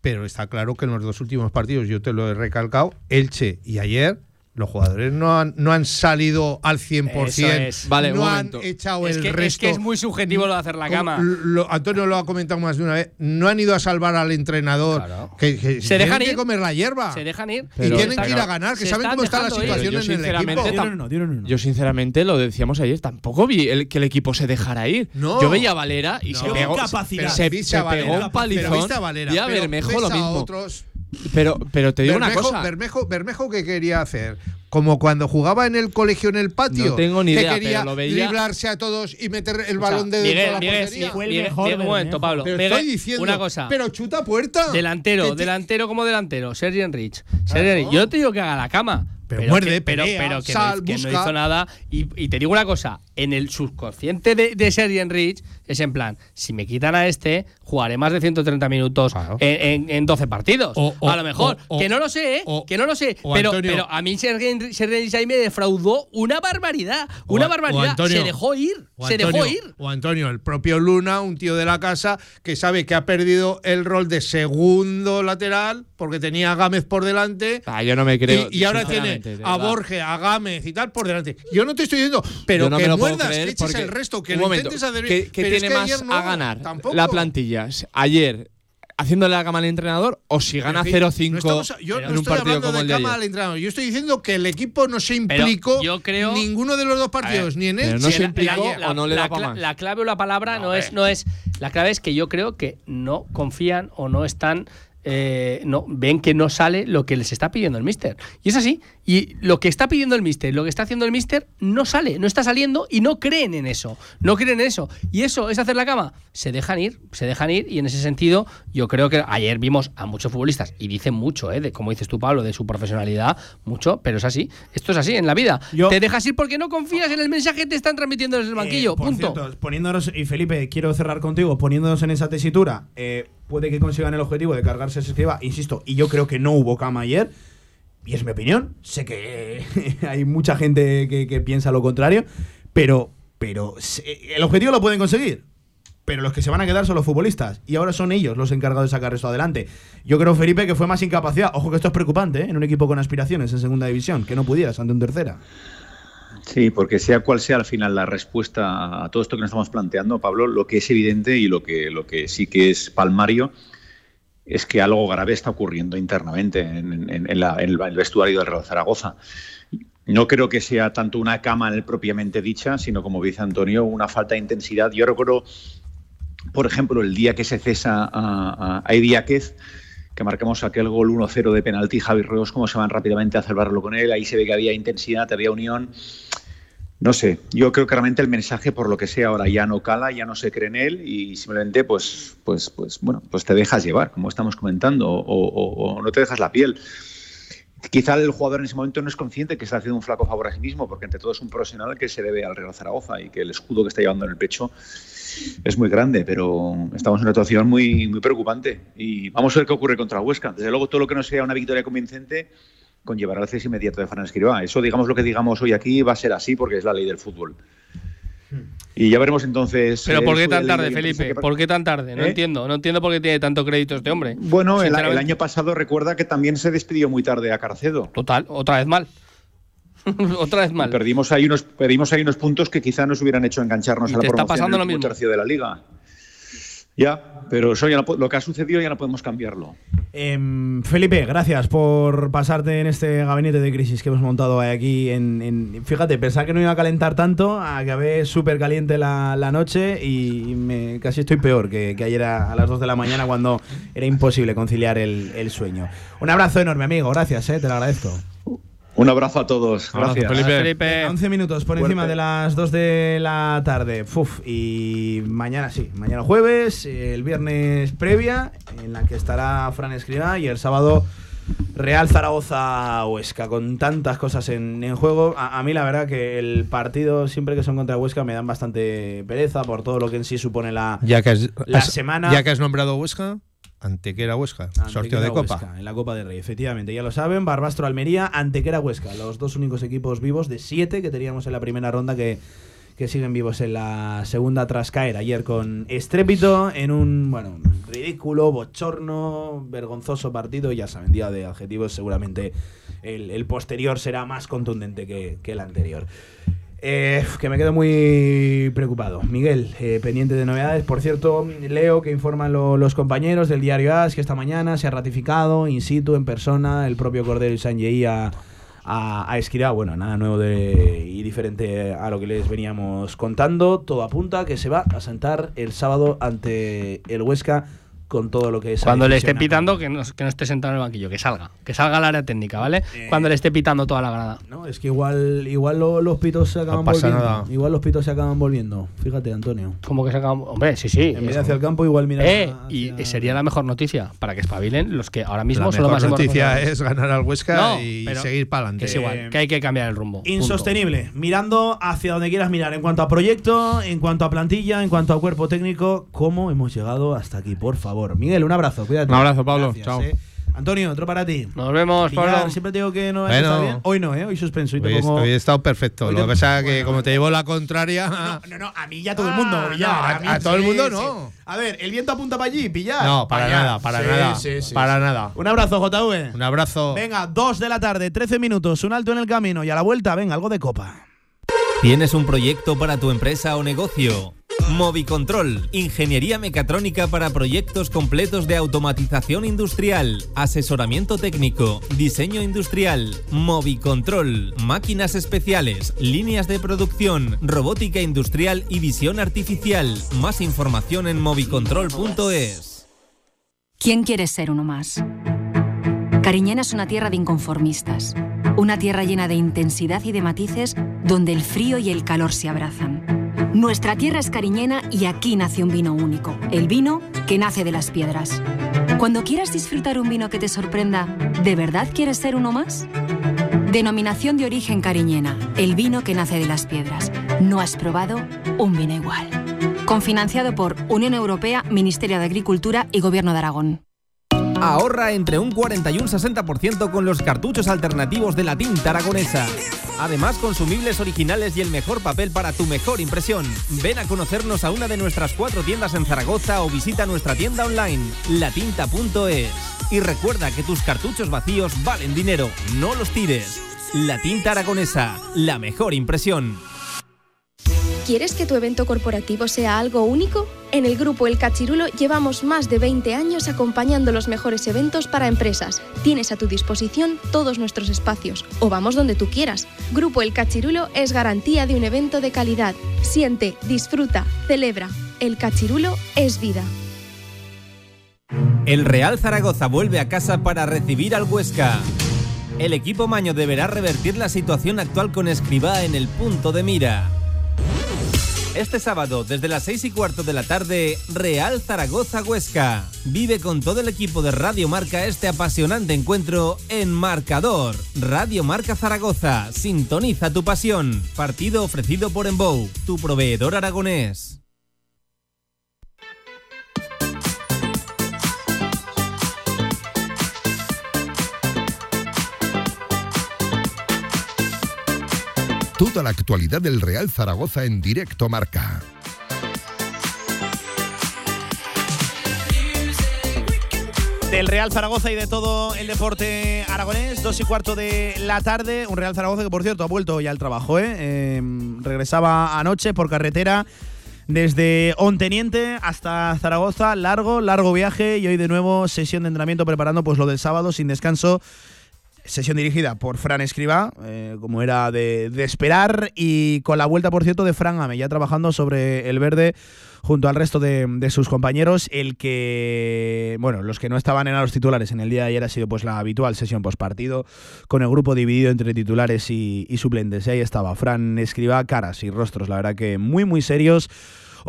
Pero está claro que en los dos últimos partidos, yo te lo he recalcado, Elche y ayer, los jugadores no han, no han salido al 100%.
Eso es.
Vale, un
no han echado
Es
el
que, es
resto.
que es muy subjetivo lo de hacer la cama.
lo- Antonio lo ha comentado más de una vez. No han ido a salvar al entrenador.
Claro.
Que, que
Se dejan
tienen que
ir.
comer la hierba.
Se dejan ir.
y tienen
Está-
que ir a ganar, que saben cómo está la situación
Yo,
en el
sinceramente,
equipo.
Uno uno.
Yo, sinceramente, lo decíamos ayer, tampoco vi el, que el equipo se dejara ir.
No.
Yo veía a Valera y
No.
se pegó,
capacidad.
se, se pegó un palizón.
viste a Valera,
y a Bermejo lo
a
mismo.
otros-
Pero, pero te digo una
Bermejo,
cosa.
Bermejo, Bermejo, ¿qué quería hacer? Como cuando jugaba en el colegio en el patio.
No tengo ni
que
idea,
quería
pero lo veía-
driblarse a todos y meter el balón de dentro
Miguel,
de la
Miguel,
portería.
Fue el
Miguel,
mejor
Miguel, un momento,
Bermejo.
Pablo.
Pero
Miguel,
estoy diciendo
una cosa.
Pero chuta puerta.
Delantero,
Que
delantero como delantero, Sergi Enrich. Sergi Enrich, Yo te digo que haga la cama.
Pero muerde,
que, pero,
pelea,
pero que,
sal,
no, que no
busca.
hizo nada. Y, y te digo una cosa, en el subconsciente de, de Sergi Enrich es en plan, si me quitan a este, jugaré más de 130 minutos en, en- en 12 partidos.
O- o-
a lo mejor,
o-
que no lo sé, ¿eh? que no lo sé. Pero,
Antonio-
pero a mí Sergi Enri- Sergi Enrich ahí me defraudó una barbaridad. Una barbaridad.
Antonio-
se dejó ir. Se
Antonio,
dejó ir.
O Antonio, el propio Luna, un tío de la casa que sabe que ha perdido el rol de segundo lateral porque tenía a Gámez por delante.
Ah, yo no me creo.
y, y ahora tiene a. Borges, a Gámez y tal por delante. Yo no te estoy diciendo, pero
no
que muerdas, que eches
porque-
el resto, que
un
lo
momento,
intentes hacer
¿qué-
bien.
qué
Pero es
tiene
que
más
no,
a ganar
tampoco.
la plantilla? Ayer, haciéndole la cama al entrenador, o si gana
En fin,
0-5
no estamos- yo
en
no
un
estoy
partido
hablando
como
de
el de
cama
ayer.
al entrenador. Yo estoy diciendo que el equipo no se implicó
yo creo-
ninguno de los dos partidos, ni en
pero
él
no se implicó
ayer.
o no le da
la,
más.
la clave o la palabra no, es no es la clave es que yo creo que no confían o no están eh, no ven que no sale lo que les está pidiendo el mister. Y es así y lo que está pidiendo el mister lo que está haciendo el mister no sale no está saliendo y no creen en eso no creen en eso. Y eso es hacer la cama se dejan ir se dejan ir y en ese sentido yo creo que ayer vimos a muchos futbolistas y dicen mucho eh, de como dices tú Pablo de su profesionalidad mucho pero es así esto es así en la vida.
Yo-
te dejas ir porque no confías en el mensaje que te están transmitiendo desde el banquillo
Eh, por
punto.
cierto, poniéndonos, y Felipe, quiero cerrar contigo, poniéndonos en esa tesitura, eh, puede que consigan el objetivo de cargarse ese escriba, insisto, y yo creo que no hubo cama ayer, y es mi opinión, sé que hay mucha gente que, piensa lo contrario, pero, pero el objetivo lo pueden conseguir. Pero los que se van a quedar son los futbolistas. Y ahora son ellos los encargados de sacar esto adelante. Yo creo, Felipe, que fue más incapacidad. Ojo que esto es preocupante, ¿eh? En un equipo con aspiraciones en segunda división. Que no pudieras ante un tercera.
Sí, porque sea cual sea al final la respuesta a todo esto que nos estamos planteando, Pablo, lo que es evidente y lo que, lo que sí que es palmario es que algo grave está ocurriendo internamente en, el vestuario del Real Zaragoza. No creo que sea tanto una cama propiamente dicha, sino como dice Antonio, una falta de intensidad. Yo recuerdo, por ejemplo, el día que se cesa a, a, que marcamos aquel gol 1-0 de penalti, Javi Reos, cómo se van rápidamente a salvarlo con él, ahí se ve que había intensidad, había unión. No sé, yo creo que realmente el mensaje, por lo que sea, ahora ya no cala, ya no se cree en él y simplemente, pues, pues, pues, bueno, pues te dejas llevar, como estamos comentando, o, o- o no te dejas la piel. Quizá el jugador en ese momento no es consciente que está haciendo un flaco favor a sí mismo, porque entre todo es un profesional que se debe al Real Zaragoza y que el escudo que está llevando en el pecho es muy grande, pero estamos en una situación muy, muy preocupante y vamos a ver qué ocurre contra Huesca. Desde luego, todo lo que no sea una victoria convincente conllevará al cese inmediato de Fernández Escribá. Eso, digamos lo que digamos hoy aquí, va a ser así porque es la ley del fútbol. Y ya veremos entonces.
Pero ¿por qué tan tarde, Felipe? ¿Por qué tan tarde? No
¿Eh?
entiendo. No entiendo por qué tiene tanto crédito este hombre.
Bueno, el, el año pasado recuerda que también se despidió muy tarde a Carcedo.
Total, otra vez mal. otra vez mal.
Perdimos ahí unos, perdimos ahí unos puntos que quizá nos hubieran hecho engancharnos
Y
a la
te está
promoción
pasando
en
lo
el
mismo.
tercio de la liga. Ya, pero eso ya no lo que ha sucedido ya no podemos cambiarlo.
Em, Felipe, gracias por pasarte en este gabinete de crisis que hemos montado aquí. En, fíjate, pensaba que no iba a calentar tanto, acabé súper caliente la, noche y me, casi estoy peor que, ayer a, a las 2 de la mañana cuando era imposible conciliar el, el sueño. Un abrazo enorme, amigo, gracias, eh, te lo agradezco.
Un abrazo a todos.
Abrazo,
Gracias.
Felipe.
Felipe.
11 minutos por
Fuerte.
encima de las 2 de la tarde. Y mañana sí, mañana jueves, el viernes previa, en la que estará Fran Escribá y el sábado Real Zaragoza Huesca, con tantas cosas en, en juego. A, a mí la verdad que el partido, siempre que son contra Huesca, me dan bastante pereza por todo lo que en sí supone la,
Ya que has,
la
has-
semana.
ya que has nombrado Huesca, Antequera Huesca,
Antequera
sorteo de Copa.
Huesca, en la Copa del Rey, efectivamente, ya lo saben. Barbastro Almería, Antequera Huesca, los dos únicos equipos vivos de siete que teníamos en la primera ronda que, que siguen vivos en la segunda tras caer ayer con estrépito en un, bueno, ridículo, bochorno, vergonzoso partido. Ya saben, día de adjetivos, seguramente el, el posterior será más contundente que, que el anterior. Eh, que me quedo muy preocupado. Miguel, eh, pendiente de novedades. Por cierto, leo que informan lo- los compañeros del diario AS que esta mañana se ha ratificado in situ, en persona, el propio Cordero y Sanjei a, a, a. Bueno, nada nuevo de, y diferente a lo que les veníamos contando. Todo apunta que se va a sentar el sábado ante el Huesca con todo lo que es.
Cuando le esté pitando, que no, que no esté sentado en el banquillo, que salga. Que salga al área técnica, ¿vale?
Eh.
Cuando le esté pitando toda la grada.
No, es que igual, igual lo- los pitos se acaban
pasa
volviendo.
nada.
Igual los pitos se acaban volviendo. Fíjate, Antonio.
Como que saca. Hombre, sí, sí.
En vez de hacia el campo, igual mira.
Eh, y sería la mejor noticia para que espabilen los que ahora mismo
La
son los
mejor
más
noticia es ganar al Huesca
No,
y seguir para adelante.
Que es igual, que hay que cambiar el rumbo. punto.
Insostenible, mirando hacia donde quieras mirar, en cuanto a proyecto, en cuanto a plantilla, en cuanto a cuerpo técnico, ¿cómo hemos llegado hasta aquí? Por favor. Miguel, un abrazo, cuídate.
Un abrazo, Pablo.
Gracias,
Chao.
eh. Antonio, otro para ti.
Nos vemos, Pablo.
Siempre te digo que no
Bueno.
está bien. Hoy no, ¿eh? Hoy suspenso. Hoy te
Hoy,
pongo-
hoy he estado perfecto.
Hoy
Lo
te-
que pasa es que
Bueno,
como te llevo la contraria.
No, no, no, a mí ya todo el mundo.
Ah, no, a-
mí
a todo el mundo
sí.
no.
A ver, el viento apunta para allí, pillar.
No, para
allá.
nada, para
Sí,
nada.
sí, sí,
para
sí.
nada.
Un abrazo, JV.
Un abrazo.
Venga, dos de la tarde, 13 minutos, un alto en el camino y a la vuelta, venga, algo de copa.
¿Tienes un proyecto para tu empresa o negocio? Movicontrol, ingeniería mecatrónica para proyectos completos de automatización industrial, asesoramiento técnico, diseño industrial, Movicontrol, máquinas especiales, líneas de producción, robótica industrial y visión artificial. Más información en movicontrol.es.
¿Quién quiere ser uno más? Cariñena es una tierra de inconformistas, una tierra llena de intensidad y de matices donde el frío y el calor se abrazan. Nuestra tierra es cariñena y aquí nace un vino único, el vino que nace de las piedras. Cuando quieras disfrutar un vino que te sorprenda, ¿de verdad quieres ser uno más? Denominación de origen cariñena, el vino que nace de las piedras. No has probado un vino igual. Confinanciado por Unión Europea, Ministerio de Agricultura y Gobierno de Aragón.
Ahorra entre un 40 y un 60% con los cartuchos alternativos de la tinta aragonesa. Además, consumibles originales y el mejor papel para tu mejor impresión. Ven a conocernos a una de nuestras cuatro tiendas en Zaragoza o visita nuestra tienda online, latinta.es. Y recuerda que tus cartuchos vacíos valen dinero, no los tires. La tinta aragonesa, la mejor impresión.
¿Quieres que tu evento corporativo sea algo único? En el grupo El Cachirulo llevamos más de 20 años acompañando los mejores eventos para empresas. Tienes a tu disposición todos nuestros espacios o vamos donde tú quieras. Grupo El Cachirulo es garantía de un evento de calidad. Siente, disfruta, celebra. El Cachirulo es vida.
El Real Zaragoza vuelve a casa para recibir al Huesca. El equipo maño deberá revertir la situación actual con Escribá en el punto de mira. Este sábado, desde las 6 y cuarto de la tarde, Real Zaragoza Huesca. Vive con todo el equipo de Radio Marca este apasionante encuentro en Marcador. Radio Marca Zaragoza, sintoniza tu pasión. Partido ofrecido por Embou, tu proveedor aragonés.
Toda la actualidad del Real Zaragoza en directo marca.
Del Real Zaragoza y de todo el deporte aragonés, dos y cuarto de la tarde. Un Real Zaragoza que, por cierto, ha vuelto ya al trabajo. ¿eh? Eh, regresaba anoche por carretera desde Onteniente hasta Zaragoza. Largo, largo viaje y hoy de nuevo sesión de entrenamiento preparando pues lo del sábado sin descanso. Sesión dirigida por Fran Escribá, eh, como era de, esperar, y con la vuelta, por cierto, de Fran Ame, ya trabajando sobre el verde junto al resto de, sus compañeros. El que, bueno, los que no estaban en los titulares en el día de ayer ha sido pues la habitual sesión postpartido, con el grupo dividido entre titulares y, y suplentes. Y ahí estaba Fran Escribá, caras y rostros, la verdad que muy, muy serios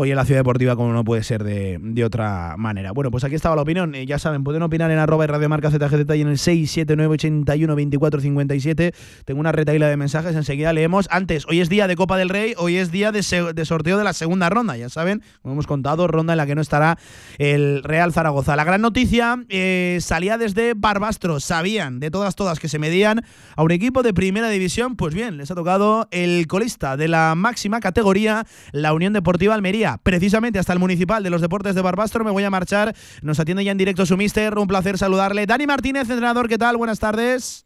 hoy en la Ciudad Deportiva como no puede ser de, de otra manera. Bueno, pues aquí estaba la opinión. Eh, ya saben, pueden opinar en arroba y radiomarca ZGZ y en el 679812457. Tengo una retaíla de mensajes, enseguida leemos. Antes, hoy es día de Copa del Rey, hoy es día de, de sorteo de la segunda ronda, ya saben, como hemos contado, ronda en la que no estará el Real Zaragoza. La gran noticia eh, salía desde Barbastro, sabían de todas, todas que se medían a un equipo de primera división, pues bien, les ha tocado el colista de la máxima categoría, la Unión Deportiva Almería. Precisamente hasta el municipal de los deportes de Barbastro me voy a marchar. Nos atiende ya en directo su mister. Un placer saludarle. Dani Martínez, entrenador, ¿qué tal? Buenas tardes.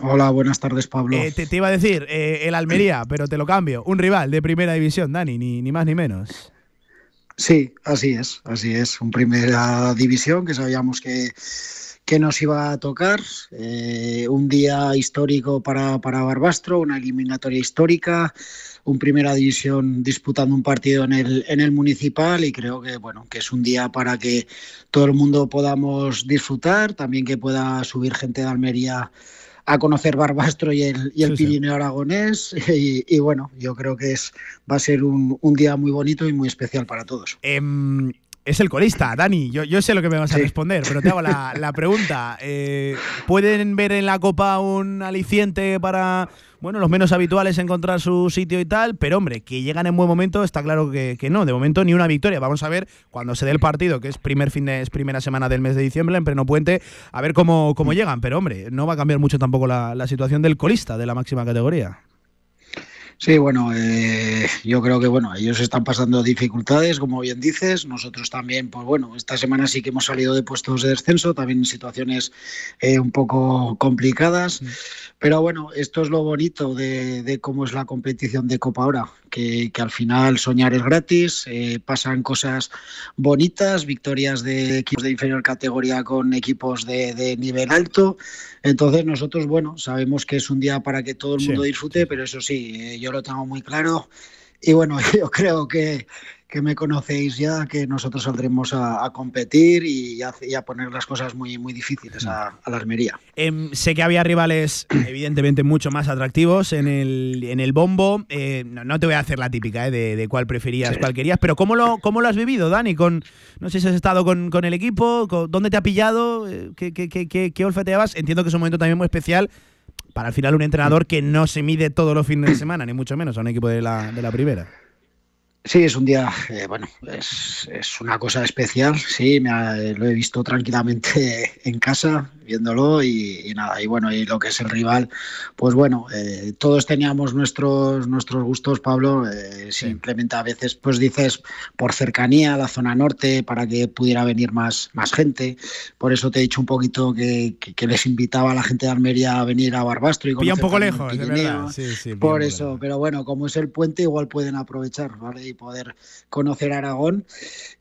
Hola, buenas tardes, Pablo.
Eh, te, te iba a decir eh, el Almería, pero te lo cambio. Un rival de primera división, Dani, ni, ni más ni menos.
Sí, así es, así es. Un primera división que sabíamos que, que nos iba a tocar. Eh, un día histórico para, para Barbastro, una eliminatoria histórica, un primera división disputando un partido en el, en el municipal y creo que bueno que es un día para que todo el mundo podamos disfrutar, también que pueda subir gente de Almería a conocer Barbastro y el, y el Pirineo Aragonés y, bueno, yo creo que es va a ser un, un, día muy bonito y muy especial para todos.
Eh, es el colista, Dani. Yo, yo sé lo que me vas a responder, pero te hago la, la pregunta. Eh, ¿Pueden ver en la Copa un aliciente para bueno, los menos habituales encontrar su sitio y tal? Pero hombre, que llegan en buen momento, está claro que, que, no. De momento ni una victoria. Vamos a ver cuando se dé el partido, que es primer fin de es primera semana del mes de diciembre, en pleno puente, a ver cómo, cómo llegan. Pero hombre, no va a cambiar mucho tampoco la, la situación del colista de la máxima categoría.
Sí, bueno, eh, yo creo que bueno, ellos están pasando dificultades, como bien dices, nosotros también, pues bueno, esta semana sí que hemos salido de puestos de descenso, también en situaciones eh, un poco complicadas, mm. pero bueno, esto es lo bonito de, de, cómo es la competición de Copa ahora, que, que al final soñar es gratis, eh, pasan cosas bonitas, victorias de equipos de inferior categoría con equipos de, de nivel alto, entonces nosotros, bueno, sabemos que es un día para que todo el mundo sí. disfrute, pero eso sí, eh, yo lo tengo muy claro. Y bueno, yo creo que, que me conocéis ya, que nosotros saldremos a, a competir y a, y a, poner las cosas muy, muy difíciles a, a la Almería.
Eh, sé que había rivales, evidentemente, mucho más atractivos en el, en el bombo. Eh, no, no, te voy a hacer la típica eh, de, de, cuál preferías, sí. cuál querías, pero ¿cómo lo, ¿cómo lo has vivido, Dani? Con, no sé si has estado con, con el equipo, con, ¿dónde te ha pillado? ¿Qué, qué, qué, qué, qué olfateabas? Entiendo que es un momento también muy especial para al final un entrenador que no se mide todos los fines de semana, ni mucho menos a un equipo de la, de la primera.
Sí, es un día, eh, bueno, es, es, una cosa especial, sí, me ha, lo he visto tranquilamente en casa, viéndolo y, y, nada, y bueno, y lo que es el rival, pues bueno, eh, todos teníamos nuestros, nuestros gustos, Pablo, eh, sí. simplemente a veces pues dices por cercanía a la zona norte para que pudiera venir más, más gente, por eso te he dicho un poquito que, que, que les invitaba a la gente de Almería a venir a Barbastro y
un poco lejos, de verdad. Sí, sí,
por eso, pero bueno, como es el puente igual pueden aprovechar, ¿vale? Poder conocer Aragón.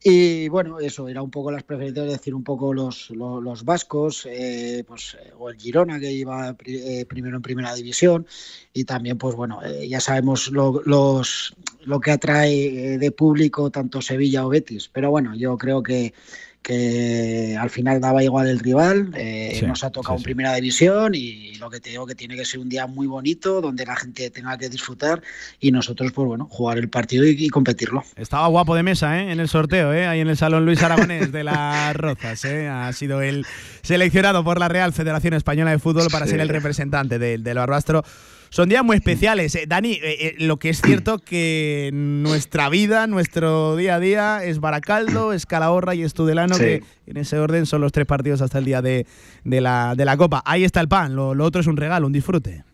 Y bueno, eso era un poco las preferencias, es decir, un poco los, los, vascos, eh, pues, o el Girona que iba eh, primero en primera división. Y también, pues bueno, eh, ya sabemos lo, los, lo que atrae de público tanto Sevilla o Betis. Pero bueno, yo creo que que al final daba igual el rival, eh, sí, nos ha tocado sí, en primera división y lo que te digo que tiene que ser un día muy bonito donde la gente tenga que disfrutar y nosotros pues bueno, jugar el partido y, y competirlo.
Estaba guapo de mesa ¿eh? en el sorteo, ¿eh? ahí en el Salón Luis Aragonés de las Rozas, ¿eh? ha sido el seleccionado por la Real Federación Española de Fútbol para ser el representante del, del Barbastro son días muy especiales. Eh, Dani, eh, eh, lo que es cierto que nuestra vida, nuestro día a día es Baracaldo, es Calahorra y es Tudelano, sí. que en ese orden son los tres partidos hasta el día de, de, la, de la, Copa. Ahí está el pan, lo, lo, otro es un regalo, un disfrute.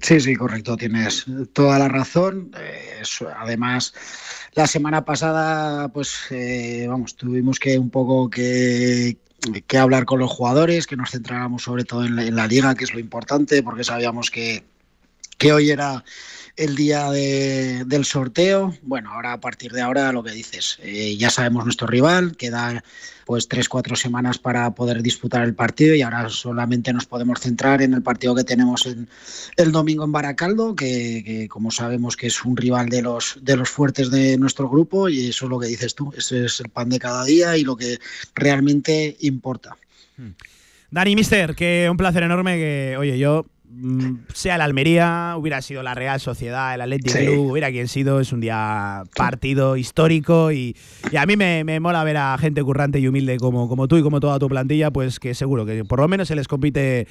Sí, sí, correcto, tienes toda la razón. además, la semana pasada, pues, eh, vamos, tuvimos que un poco que, que hablar con los jugadores, que nos centráramos sobre todo en la, en la liga, que es lo importante, porque sabíamos que que hoy era el día de, del sorteo. Bueno, ahora a partir de ahora lo que dices, eh, ya sabemos nuestro rival, queda pues tres, cuatro semanas para poder disputar el partido y ahora solamente nos podemos centrar en el partido que tenemos en, el domingo en Baracaldo, que, como sabemos que es un rival de los, de los fuertes de nuestro grupo y eso es lo que dices tú, ese es el pan de cada día y lo que realmente importa.
Hmm. Dani Mister, que un placer enorme que, oye, yo sea la Almería, hubiera sido la Real Sociedad, el Athletic sí. Club, hubiera quien sido, es un día partido histórico y, y a mí me, me, mola ver a gente currante y humilde como, como tú y como toda tu plantilla, pues que seguro que por lo menos se les compite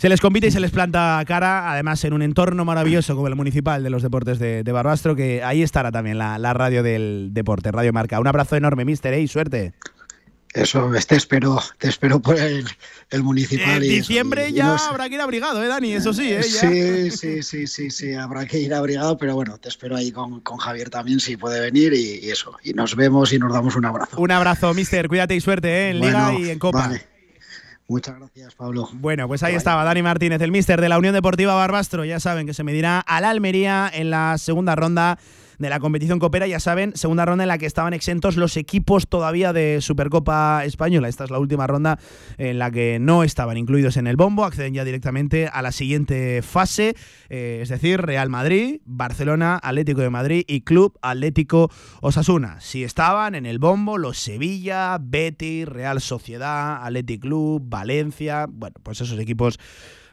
se les compite y se les planta cara, además en un entorno maravilloso como el municipal de los deportes de, de Barbastro, que ahí estará también la, la, radio del deporte, Radio Marca. Un abrazo enorme, mister, ¿eh? y suerte.
Eso, te espero, te espero por el, el municipal.
En diciembre y, ya no sé. habrá que ir abrigado, ¿eh, Dani? Eso sí, ¿eh?
Ya. Sí, sí, sí, sí, sí, habrá que ir abrigado, pero bueno, te espero ahí con, con Javier también, si puede venir y, y, eso. Y nos vemos y nos damos un abrazo.
Un abrazo, mister. Cuídate y suerte, ¿eh? En Liga y en Copa.
Vale. Muchas gracias, Pablo.
Bueno, pues ahí Bye. estaba Dani Martínez, el mister de la Unión Deportiva Barbastro. Ya saben que se medirá al Almería en la segunda ronda de la competición copera, ya saben, segunda ronda en la que estaban exentos los equipos todavía de Supercopa Española. Esta es la última ronda en la que no estaban incluidos en el bombo, acceden ya directamente a la siguiente fase, eh, es decir, Real Madrid, Barcelona, Atlético de Madrid y Club Atlético Osasuna. Si estaban en el bombo, los Sevilla, Betis, Real Sociedad, Athletic Club, Valencia, bueno, pues esos equipos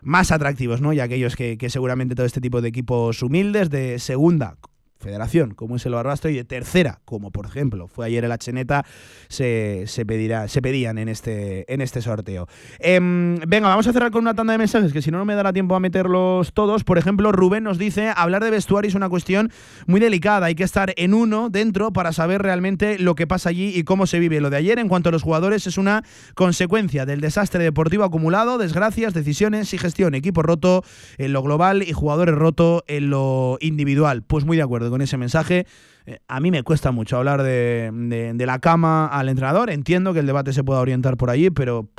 más atractivos, ¿no? Y aquellos que, que seguramente todo este tipo de equipos humildes de segunda federación, como es el Barbastro, y de tercera, como por ejemplo fue ayer el Acheneta, se, se, pedirá, se pedían en este, en este sorteo. Em, venga, vamos a cerrar con una tanda de mensajes, que si no, no me dará tiempo a meterlos todos. Por ejemplo, Rubén nos dice, hablar de vestuario es una cuestión muy delicada, hay que estar en uno dentro para saber realmente lo que pasa allí y cómo se vive. Lo de ayer, en cuanto a los jugadores, es una consecuencia del desastre deportivo acumulado, desgracias, decisiones y gestión. Equipo roto en lo global y jugadores roto en lo individual. Pues muy de acuerdo con ese mensaje. Eh, a mí me cuesta mucho hablar de, la cama al entrenador. Entiendo que el debate se pueda orientar por allí, pero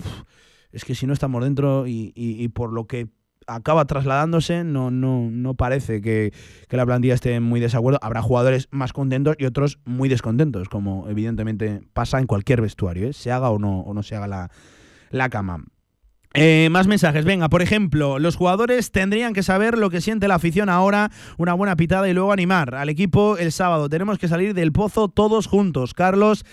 es que si no estamos dentro y, por lo que acaba trasladándose, no, no, no parece que, la plantilla esté muy desacuerdo. Habrá jugadores más contentos y otros muy descontentos, como evidentemente pasa en cualquier vestuario, ¿eh? se haga o no, o no se haga la cama. Eh, más mensajes. Venga, por ejemplo, los jugadores tendrían que saber lo que siente la afición ahora, una buena pitada y luego animar al equipo el sábado. Tenemos que salir del pozo todos juntos. Carlos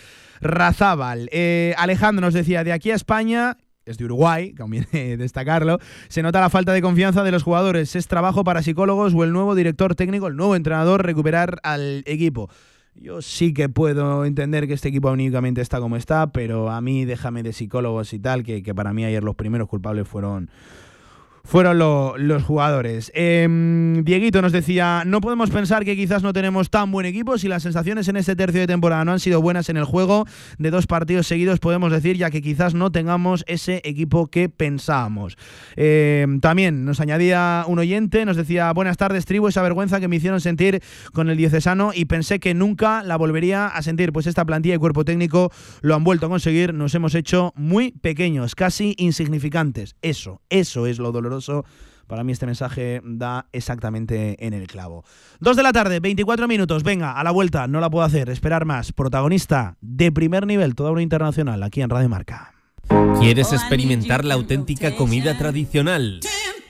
Razábal. Eh, Alejandro nos decía, de aquí a España es de Uruguay, conviene destacarlo, se nota la falta de confianza de los jugadores. Es trabajo para psicólogos o el nuevo director técnico, el nuevo entrenador, recuperar al equipo. Yo sí que puedo entender que este equipo únicamente está como está, pero a mí déjame de psicólogos y tal, que, que para mí ayer los primeros culpables fueron, fueron lo, los jugadores. Eh, Dieguito nos decía, no podemos pensar que quizás no tenemos tan buen equipo si las sensaciones en este tercio de temporada no han sido buenas en el juego de dos partidos seguidos, podemos decir, ya que quizás no tengamos ese equipo que pensábamos. Eh, también nos añadía un oyente, nos decía, buenas tardes, tribu, esa vergüenza que me hicieron sentir con el diocesano y pensé que nunca la volvería a sentir, pues esta plantilla y cuerpo técnico lo han vuelto a conseguir, nos hemos hecho muy pequeños, casi insignificantes. Eso, eso es lo doloroso para mí este mensaje da exactamente en el clavo. Dos de la tarde, 24 minutos. Venga, a la vuelta, no la puedo hacer. Esperar más. Protagonista de primer nivel, toda una internacional, aquí en Radio Marca.
¿Quieres experimentar la auténtica comida tradicional?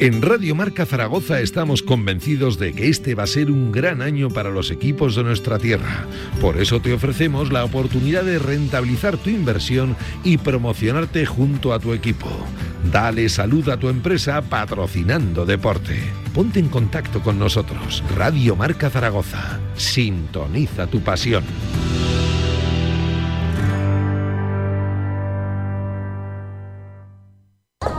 En Radio Marca Zaragoza estamos convencidos de que este va a ser un gran año para los equipos de nuestra tierra. Por eso te ofrecemos la oportunidad de rentabilizar tu inversión y promocionarte junto a tu equipo. Dale salud a tu empresa patrocinando deporte. Ponte en contacto con nosotros. Radio Marca Zaragoza. Sintoniza tu pasión.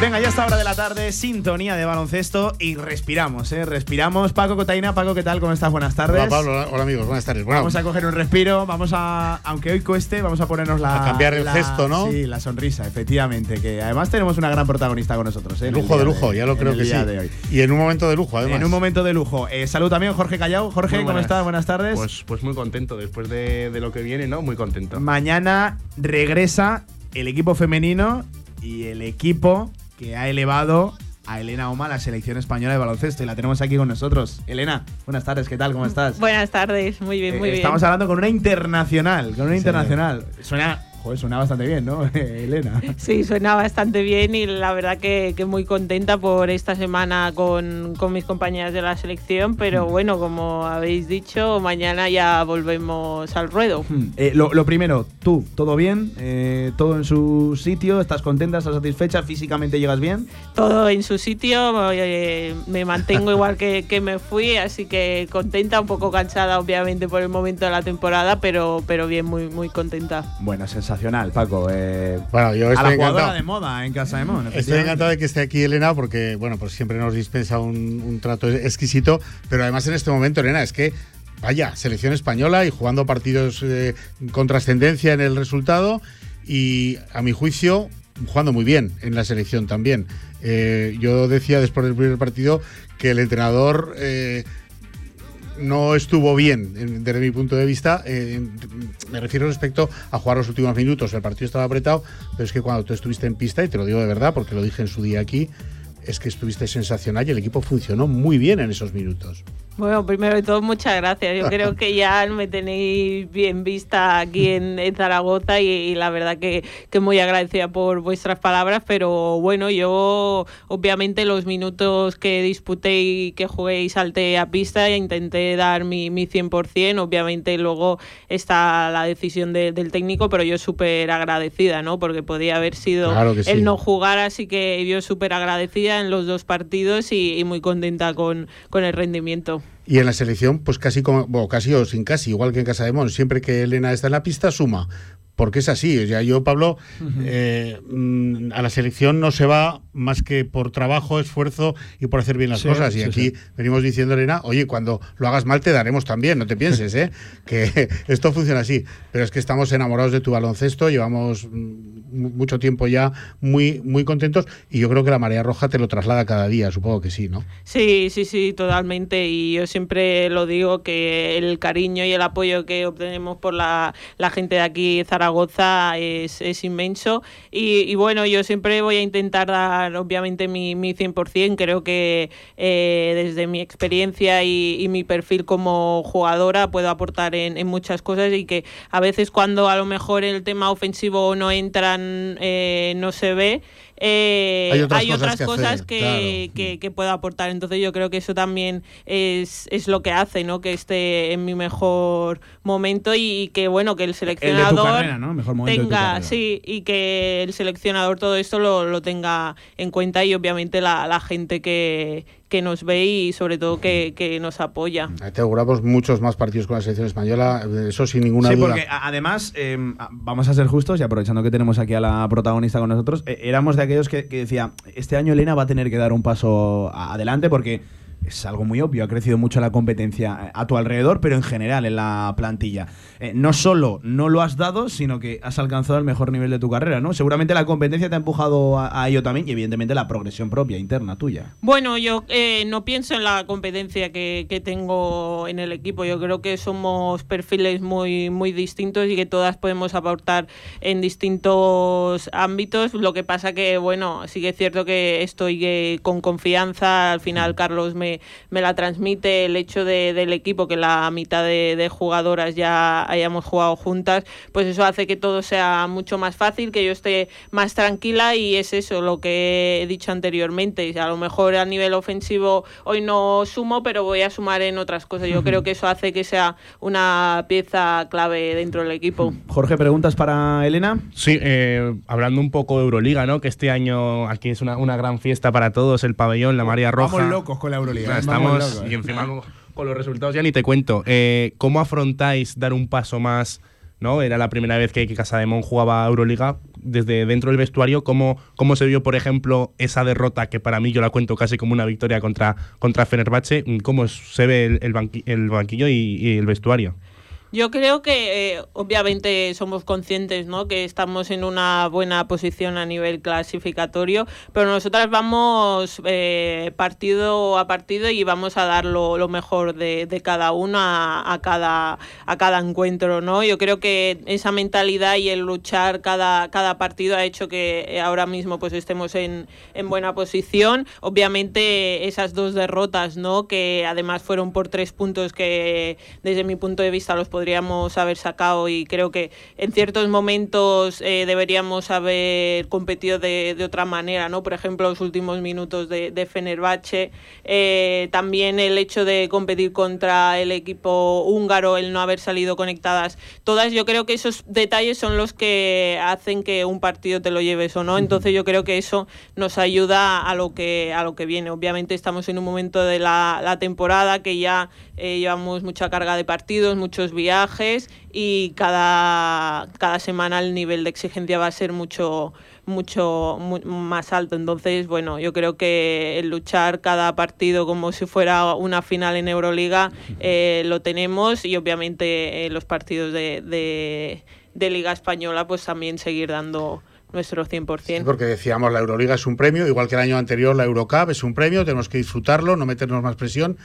Venga, ya está hora de la tarde, sintonía de baloncesto y respiramos, ¿eh? Respiramos. Paco Cotaina, Paco, ¿qué tal? ¿Cómo estás? Buenas tardes.
Hola Pablo, hola amigos, buenas tardes. Bueno,
Vamos a coger un respiro, vamos a, aunque hoy cueste, vamos a ponernos la.
A cambiar el
la-
gesto, ¿no?
Sí, la sonrisa, efectivamente. Que además tenemos una gran protagonista con nosotros, ¿eh?
Lujo de lujo, ya lo
en
creo
el
que sí.
día de hoy.
Y en un momento de lujo, además.
En un momento de lujo. Eh, salud también, Jorge Callao. Jorge, ¿cómo estás? Buenas tardes.
Pues, pues muy contento, después de, de lo que viene, ¿no? Muy contento.
Mañana regresa el equipo femenino y el equipo que ha elevado a Elena Oma a la selección española de baloncesto y la tenemos aquí con nosotros. Elena, buenas tardes, ¿qué tal? ¿Cómo estás?
Buenas tardes, muy bien, muy
Eh,
bien.
Estamos hablando con una internacional, con una internacional. Suena, joder, suena bastante bien, ¿no, Elena?
Sí, suena bastante bien y la verdad que, que muy contenta por esta semana con, con mis compañeras de la selección, pero
Mm.
bueno, como habéis dicho, mañana ya volvemos al ruedo.
Eh, lo, lo primero, tú, ¿todo bien? Eh, ¿Todo en su sitio? ¿Estás contenta? ¿Estás satisfecha? ¿Físicamente llegas bien?
Todo en su sitio, eh, me mantengo igual que, que me fui, así que contenta, un poco cansada obviamente por el momento de la temporada, pero, pero bien, muy, muy contenta.
Bueno, sensacional, Paco. Eh,
Bueno, yo
a la
estoy
jugadora
encantado.
de moda en Casa de Mon.
Estoy encantado de que esté aquí Elena porque, bueno, pues siempre nos dispensa un, un trato exquisito, pero además en este momento, Elena, es que, vaya, selección española y jugando partidos eh, con trascendencia en el resultado y, a mi juicio, jugando muy bien en la selección también. Eh, yo decía después del primer partido que el entrenador... eh, no estuvo bien en- desde mi punto de vista. eh, me refiero respecto a jugar los últimos minutos. El partido estaba apretado, pero es que cuando tú estuviste en pista, y te lo digo de verdad porque lo dije en su día aquí, es que estuviste sensacional y el equipo funcionó muy bien en esos minutos.
Bueno, primero de todo, muchas gracias. Yo creo que ya me tenéis bien vista aquí en, en Zaragoza y, y la verdad que, que muy agradecida por vuestras palabras, pero bueno, yo obviamente los minutos que disputé y que jugué y salté a pista intenté dar mi, mi 100%, obviamente luego está la decisión de- del técnico, pero yo súper agradecida, ¿no? Porque podía haber sido
Claro que sí.
el no jugar, así que yo súper agradecida en los dos partidos y, y muy contenta con, con el rendimiento.
Y en la selección, pues casi como, bueno, casi o sin casi, igual que en Casa de Mon, siempre que Elena está en la pista, suma. Porque es así. O sea, yo, Pablo, eh, mm, a la selección no se va más que por trabajo, esfuerzo y por hacer bien las
Sí,
cosas. Y
sí,
aquí
sí.
venimos diciendo, Elena, oye, cuando lo hagas mal te daremos también, no te pienses, ¿eh? que esto funciona así. Pero es que estamos enamorados de tu baloncesto, llevamos mm, mu- mucho tiempo ya muy, muy contentos y yo creo que la marea roja te lo traslada cada día, supongo que sí, ¿no?
Sí, sí, sí, totalmente. Y yo siempre lo digo que el cariño y el apoyo que obtenemos por la, la gente de aquí, Zaragoza, es, es inmenso. Y, y bueno, yo siempre voy a intentar dar, obviamente, mi, mi 100%. Creo que eh, desde mi experiencia y, y mi perfil como jugadora puedo aportar en, en muchas cosas y que a veces cuando a lo mejor el tema ofensivo no entran, eh, no se ve. Eh,
Hay otras
hay
cosas
otras
que
cosas
hacer,
que,
claro.
que, que puedo aportar. Entonces yo creo que eso también es, es lo que hace, ¿no? Que esté en mi mejor momento y que bueno, que el
El de tu
seleccionador
carrera, ¿no? Mejor momento de tu
tenga, sí, y que el seleccionador todo esto lo, lo tenga en cuenta y obviamente la, la gente que, que nos ve y sobre todo que, que nos apoya.
Te auguramos muchos más partidos con la selección española, eso sin ninguna
sí,
duda.
porque a- además, eh, a- vamos a ser justos y aprovechando que tenemos aquí a la protagonista con nosotros, eh, éramos de aquellos que, que decía, este año Elena va a tener que dar un paso adelante porque es algo muy obvio, ha crecido mucho la competencia eh, a tu alrededor, pero en general en la plantilla. Eh, no solo no lo has dado, sino que has alcanzado el mejor nivel de tu carrera, ¿no? Seguramente la competencia te ha empujado a, a ello también y evidentemente la progresión propia, interna tuya.
Bueno, yo eh, no pienso en la competencia que, que tengo en el equipo. Yo creo que somos perfiles muy, muy distintos y que todas podemos aportar en distintos ámbitos. Lo que pasa que, bueno, sí que es cierto que estoy eh, con confianza. Al final, Carlos me, me la transmite el hecho de- del equipo, que la mitad de, de jugadoras ya hayamos jugado juntas, pues eso hace que todo sea mucho más fácil, que yo esté más tranquila y es eso lo que he dicho anteriormente. A lo mejor a nivel ofensivo hoy no sumo, pero voy a sumar en otras cosas. Yo creo que eso hace que sea una pieza clave dentro del equipo.
Jorge, ¿preguntas para Elena?
Sí, eh, hablando un poco de Euroliga, ¿no? Que este año aquí es una, una gran fiesta para todos, el pabellón, la María Roja.
Vamos locos con la Euroliga. Vamos
estamos
locos.
y encima con, con los resultados ya ni te cuento. Eh, ¿Cómo afrontáis dar un paso más ¿no? Era la primera vez que, que Casademón jugaba Euroliga. Desde dentro del vestuario, ¿cómo, ¿cómo se vio, por ejemplo, esa derrota que para mí yo la cuento casi como una victoria contra, contra Fenerbahce? ¿Cómo se ve el, el, banqui- el banquillo y, y el vestuario?
Yo creo que eh, obviamente somos conscientes ¿no? que estamos en una buena posición a nivel clasificatorio, pero nosotras vamos eh, partido a partido y vamos a dar lo, mejor de, de cada uno a, cada, a cada encuentro. ¿no? Yo creo que esa mentalidad y el luchar cada, cada partido ha hecho que ahora mismo pues estemos en, en buena posición. Obviamente esas dos derrotas, ¿no? que además fueron por tres puntos que desde mi punto de vista los podríamos haber sacado y creo que en ciertos momentos eh, deberíamos haber competido de, de, otra manera, ¿no? Por ejemplo, los últimos minutos de, de Fenerbahce, eh, también el hecho de competir contra el equipo húngaro, el no haber salido conectadas, todas yo creo que esos detalles son los que hacen que un partido te lo lleves o no, entonces yo creo que eso nos ayuda a lo que, a lo que viene. Obviamente estamos en un momento de la, la temporada que ya eh, llevamos mucha carga de partidos, muchos viajes y cada, cada semana el nivel de exigencia va a ser mucho mucho mu más alto entonces bueno yo creo que el luchar cada partido como si fuera una final en Euroliga eh, lo tenemos y obviamente eh, los partidos de, de, de Liga Española pues también seguir dando nuestro 100%.
Sí, porque decíamos, la Euroliga es un premio, igual que el año anterior la Eurocup es un premio, tenemos que disfrutarlo, no meternos más presión.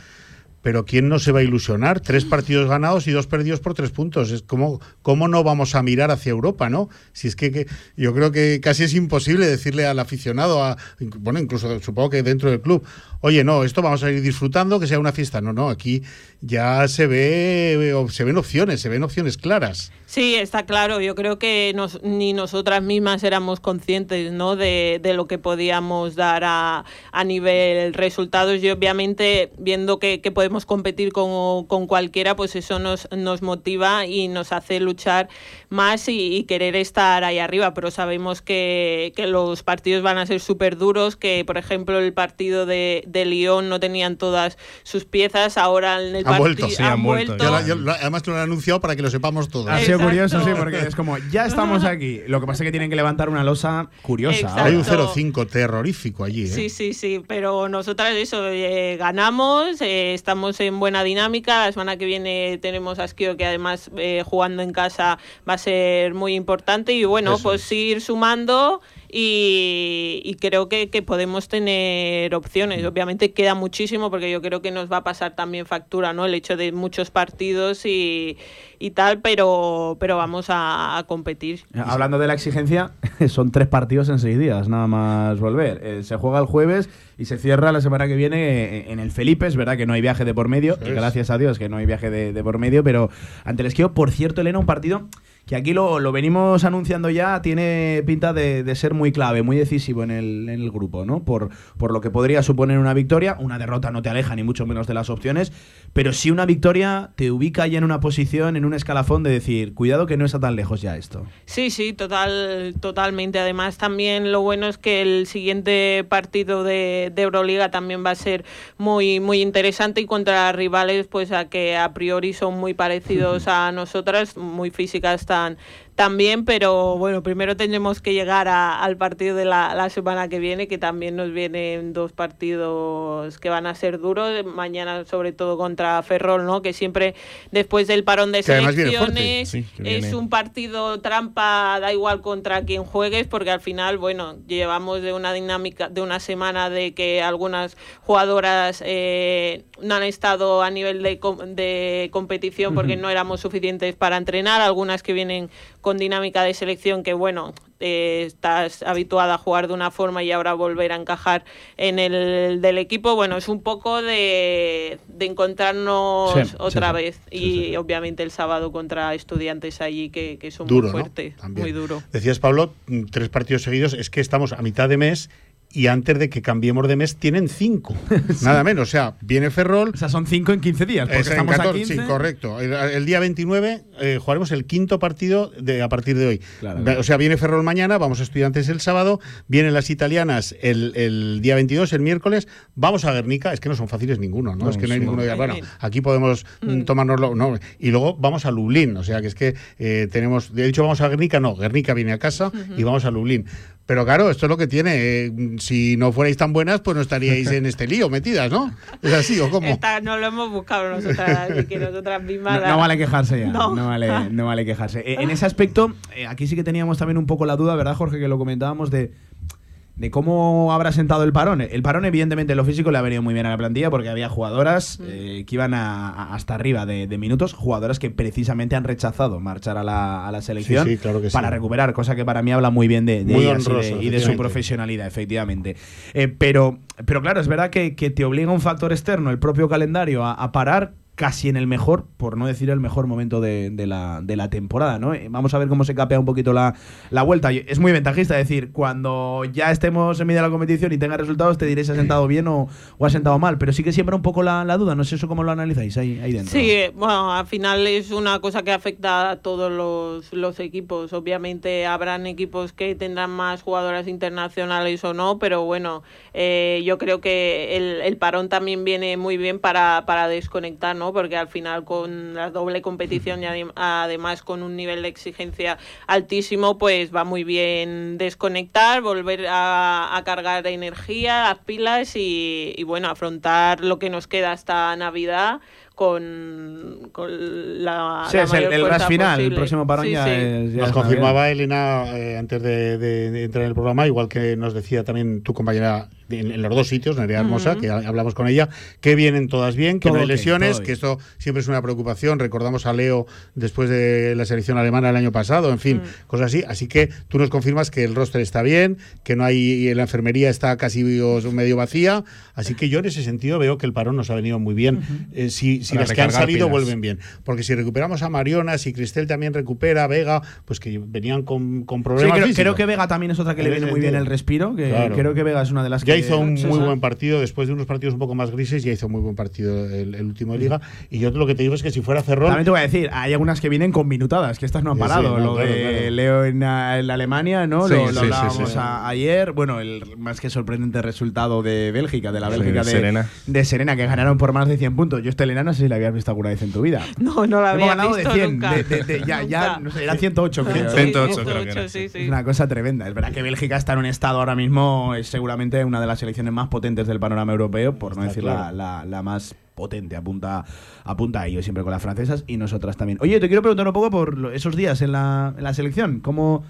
Pero ¿quién no se va a ilusionar? Tres partidos ganados y dos perdidos por tres puntos. Es como, ¿Cómo no vamos a mirar hacia Europa, no? Si es que, que, yo creo que casi es imposible decirle al aficionado, a, bueno, incluso supongo que dentro del club, oye, no, esto vamos a ir disfrutando, que sea una fiesta. No, no, aquí ya se ve, se ven opciones, se ven opciones claras.
Sí, está claro. Yo creo que nos, ni nosotras mismas éramos conscientes ¿no? de, de lo que podíamos dar a, a, nivel resultados y obviamente viendo que, que podemos competir con, con, cualquiera, pues eso nos, nos motiva y nos hace luchar más y, y querer estar ahí arriba. Pero sabemos que, que los partidos van a ser súper duros, que por ejemplo el partido de, de Lyon no tenían todas sus piezas, ahora en el
han vuelto,
sí,
han, han vuelto. vuelto. Yo, yo, además lo han anunciado para que lo sepamos todos.
Ha sido curioso, sí, porque es como, ya estamos aquí. Lo que pasa es que tienen que levantar una losa curiosa.
Exacto.
Hay un 0-5 terrorífico allí. ¿eh?
Sí, sí, sí, pero nosotras eso, eh, ganamos, eh, estamos en buena dinámica. La semana que viene tenemos a Esquio, que además eh, jugando en casa va a ser muy importante. Y bueno, eso pues es. ir sumando. Y, y, creo que, que, podemos tener opciones. Obviamente queda muchísimo porque yo creo que nos va a pasar también factura, ¿no? El hecho de muchos partidos y, y tal, pero, pero vamos a, a, competir.
Hablando de la exigencia, son tres partidos en seis días, nada más volver. Eh, se juega el jueves y se cierra la semana que viene en el Felipe. Es verdad que no hay viaje de por medio, y gracias a Dios que no hay viaje de, de por medio, pero ante el esquío, por cierto, Elena, un partido que aquí lo, lo, venimos anunciando ya, tiene pinta de, de ser muy clave, muy decisivo en el, en el, grupo, ¿no? Por, por lo que podría suponer una victoria. Una derrota no te aleja ni mucho menos de las opciones, pero sí una victoria te ubica ya en una posición, en un escalafón de decir, cuidado que no está tan lejos ya esto.
Sí, sí, total, totalmente. Además, también lo bueno es que el siguiente partido de, de Euroliga también va a ser muy, muy interesante y contra rivales, pues a que a priori son muy parecidos a nosotras, muy físicas también, pero bueno, primero tendremos que llegar a, al partido de la, la, semana que viene, que también nos vienen dos partidos que van a ser duros, mañana sobre todo contra Ferrol, ¿no? Que siempre después del parón de selecciones sí, es un partido trampa, da igual contra quien juegues, porque al final, bueno, llevamos de una dinámica de una semana de que algunas jugadoras eh, no han estado a nivel de, de competición porque uh -huh. no éramos suficientes para entrenar, algunas que vienen con dinámica de selección que, bueno, eh, estás habituada a jugar de una forma y ahora volver a encajar en el del equipo, bueno, es un poco de, de encontrarnos sí, otra sí, vez. Sí, y obviamente el sábado contra estudiantes allí que, que son
duro,
muy fuertes,
¿no?
muy duro.
Decías, Pablo, tres partidos seguidos, es que estamos a mitad de mes y antes de que cambiemos de mes tienen cinco. Nada menos. O sea, viene Ferrol.
O sea, son cinco en 15 días. Porque
Es en
estamos
14,
a 15.
Sí, correcto. El, el día 29 eh, jugaremos el quinto partido de, a partir de hoy.
Claro.
O sea, viene Ferrol mañana, vamos a Estudiantes el sábado, vienen las italianas el, el día 22, el miércoles, vamos a Guernica, es que no son fáciles ninguno, ¿no?
No,
es que no hay
sí.
ninguno. de- Bueno, aquí podemos mm, tomárnoslo, no. Y luego vamos a Lublin, o sea, que es que eh, tenemos, de hecho vamos a Guernica, no, Guernica viene a casa y vamos a Lublin. Pero claro, esto es lo que tiene. eh, si no fuerais tan buenas, pues no estaríais en este lío metidas, ¿no? ¿Es así o cómo?
Esta no lo hemos buscado nosotras, así que nosotras mismas.
No, no vale quejarse ya. No,
No.
vale, no vale quejarse. Eh, En ese aspecto, eh, aquí sí que teníamos también un poco la duda, ¿verdad, Jorge? Que lo comentábamos de, de cómo habrá sentado el parón. El parón, evidentemente, en lo físico le ha venido muy bien a la plantilla porque había jugadoras eh, que iban a- a- hasta arriba de, de minutos, jugadoras que precisamente han rechazado marchar a la, a la selección
Sí, sí, claro que sí.
para recuperar, cosa que para mí habla muy bien de, de
Muy
ellas y de-
honroso,
y, de, su profesionalidad, efectivamente. Eh, pero, pero claro, es verdad que, que te obliga un factor externo, el propio calendario, a, a parar casi en el mejor, por no decir el mejor momento de, de la, de la temporada, ¿no? Eh, Vamos a ver cómo se capea un poquito la, la vuelta. Es muy ventajista decir, cuando ya estemos en medio de la competición y tenga resultados, te diré si ha sentado bien o, o ha sentado mal. Pero sí que siembra un poco la, la duda. No sé eso cómo lo analizáis ahí, ahí dentro.
Sí, eh, bueno, al final es una cosa que afecta a todos los, los equipos. Obviamente habrán equipos que tendrán más jugadoras internacionales o no, pero bueno, eh, yo creo que el, el parón también viene muy bien para, para desconectar, ¿no? Porque al final con la doble competición y adem- además con un nivel de exigencia altísimo, pues va muy bien desconectar, volver a, a cargar energía, las pilas y, y bueno, afrontar lo que nos queda hasta Navidad con, con la,
Sí,
la
es el,
mayor
final. El próximo parón
Sí,
ya
sí.
es. ya
Nos confirmaba Elena eh, antes de, de- de entrar en el programa, igual que nos decía también tu compañera en, en los dos sitios, Nerea Hermosa, que ha- hablamos con ella, que vienen todas bien, que
Todo
no hay lesiones,
bien.
que esto siempre es una preocupación. Recordamos a Leo después de la selección alemana el año pasado, en fin, cosas así. Así que tú nos confirmas que el roster está bien, que no hay, y la enfermería está casi medio vacía. Así que yo en ese sentido veo que el parón nos ha venido muy bien. Eh, si si las que han salido
pilas.
vuelven bien. Porque si recuperamos a Mariona, si Cristel también recupera, Vega, pues que venían con, con
Sí,
problemas
creo, que Vega también es otra que le
En
viene muy bien el respiro. Que
Claro.
Creo que Vega es una de las
Ya
que.
Hizo un muy buen partido, después de unos partidos un poco más grises, ya hizo muy buen partido el, el último de liga. Y yo lo que te digo es que si fuera Ferrol,
También te voy a decir, hay algunas que vienen con minutadas, que estas no han
Sí, sí,
parado.
no,
lo
claro,
de
claro.
Leo en, en Alemania, ¿no?
Sí,
lo, lo
sí,
hablábamos
sí.
a- ayer. Bueno, el más que sorprendente resultado de Bélgica, de la
Sí,
Bélgica
de
de,
Serena.
de Serena, que ganaron por más de 100 puntos. Yo, esta Elena, no sé si la habías visto alguna vez en tu vida.
No, no la había
ganado
visto
de 100.
nunca.
de- de- de- ya, ya, no sé, eran 108, creo.
Sí,
108
108,
creo que era,
sí, sí.
Es una cosa tremenda. Es verdad que Bélgica está en un estado ahora mismo, es seguramente una de las selecciones más potentes del panorama europeo, por no decir
claro.
la, la- la más potente. Apunta, apunta a ello siempre con las francesas y nosotras también. Oye, te quiero preguntar un poco por esos días en la, en la selección. ¿Cómo,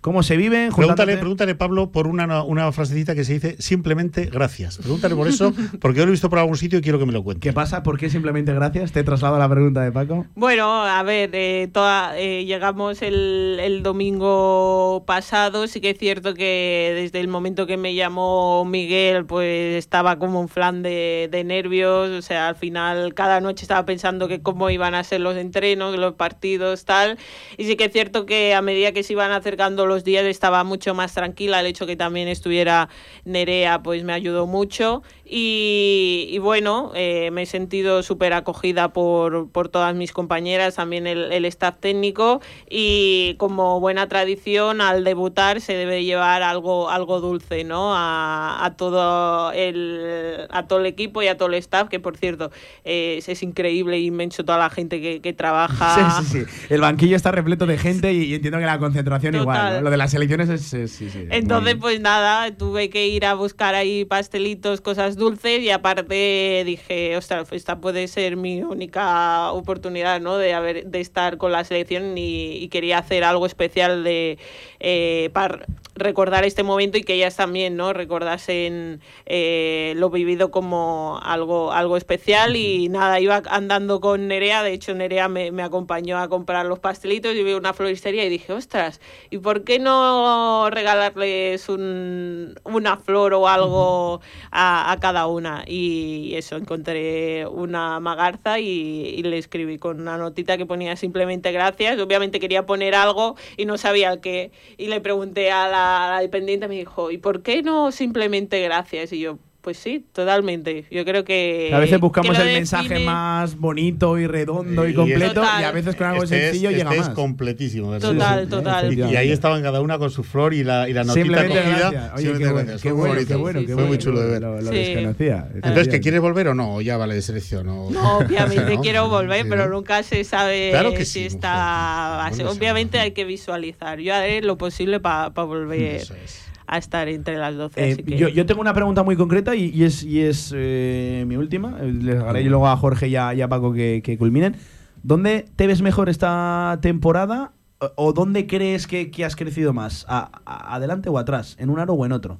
cómo se viven?
Pregúntale, pregúntale, Pablo, por una, una frasecita que se dice simplemente gracias. Pregúntale por eso, porque yo lo he visto por algún sitio y quiero que me lo cuente.
¿Qué pasa? ¿Por qué simplemente gracias? Te traslado a la pregunta de Paco.
Bueno, a ver, eh, toda- eh, llegamos el, el domingo pasado. Sí que es cierto que desde el momento que me llamó Miguel, pues estaba como un flan de, de nervios. O sea, al final cada noche estaba pensando que cómo iban a ser los entrenos, los partidos, tal. Y sí que es cierto que a medida que se iban acercando los días estaba mucho más tranquila. El hecho que también estuviera Nerea, pues me ayudó mucho. Y, y bueno, eh, me he sentido súper acogida por, por todas mis compañeras, también el, el staff técnico. Y como buena tradición, al debutar se debe llevar algo, algo dulce ¿no? a, a todo el, a todo el equipo y a todo el staff, que por cierto eh, es, es increíble e inmenso toda la gente que, que trabaja.
Sí, sí, sí. El banquillo está repleto de gente y, y entiendo que la concentración igual. Lo de las elecciones es. es- sí, sí,
Entonces,
muy-
pues nada, tuve que ir a buscar ahí pastelitos, cosas dulces y aparte dije, ostras, esta puede ser mi única oportunidad, ¿no? De, haber, de estar con la selección y, y quería hacer algo especial de eh, para recordar este momento y que ellas también, ¿no? Recordasen eh, lo vivido como algo, algo especial y nada, iba andando con Nerea, de hecho Nerea me, me acompañó a comprar los pastelitos y vi una floristería y dije, ostras, ¿y por qué qué no regalarles un, una flor o algo a, a cada una? Y eso, encontré una magarza y, y le escribí con una notita que ponía simplemente gracias. Obviamente quería poner algo y no sabía el qué. Y le pregunté a la, a la dependiente, me dijo, ¿y por qué no simplemente gracias? Y yo, pues sí, totalmente. Yo creo que.
A veces buscamos el mensaje más bonito y redondo y
Y
completo,
Total.
y a veces con algo
Este es-
sencillo llega
este
más.
es completísimo. de
Total,
verdad.
total.
Y, y ahí estaban cada una con su flor y la, y la notita
Simplemente
cogida.
Oye,
Simplemente
qué bueno, qué bueno, qué bueno,
Fue
bueno.
muy chulo de ver.
Lo, lo
Sí.
desconocía.
Entonces, ¿que quieres volver o no? ¿O ya vale de selección? o-
No, obviamente
¿No?
quiero volver,
Sí,
pero nunca se sabe
Claro que
si está. a Obviamente hay que visualizar. Yo haré lo posible para volver
Eso es.
A estar entre las 12.
Eh,
así que-
yo, yo tengo una pregunta muy concreta y, y es, y es eh, mi última. Eh, Les haré luego a Jorge y a, y a Paco que, que culminen. ¿Dónde te ves mejor esta temporada o, o dónde crees que, que has crecido más? ¿A- a- ¿Adelante o atrás? ¿En un aro o en otro?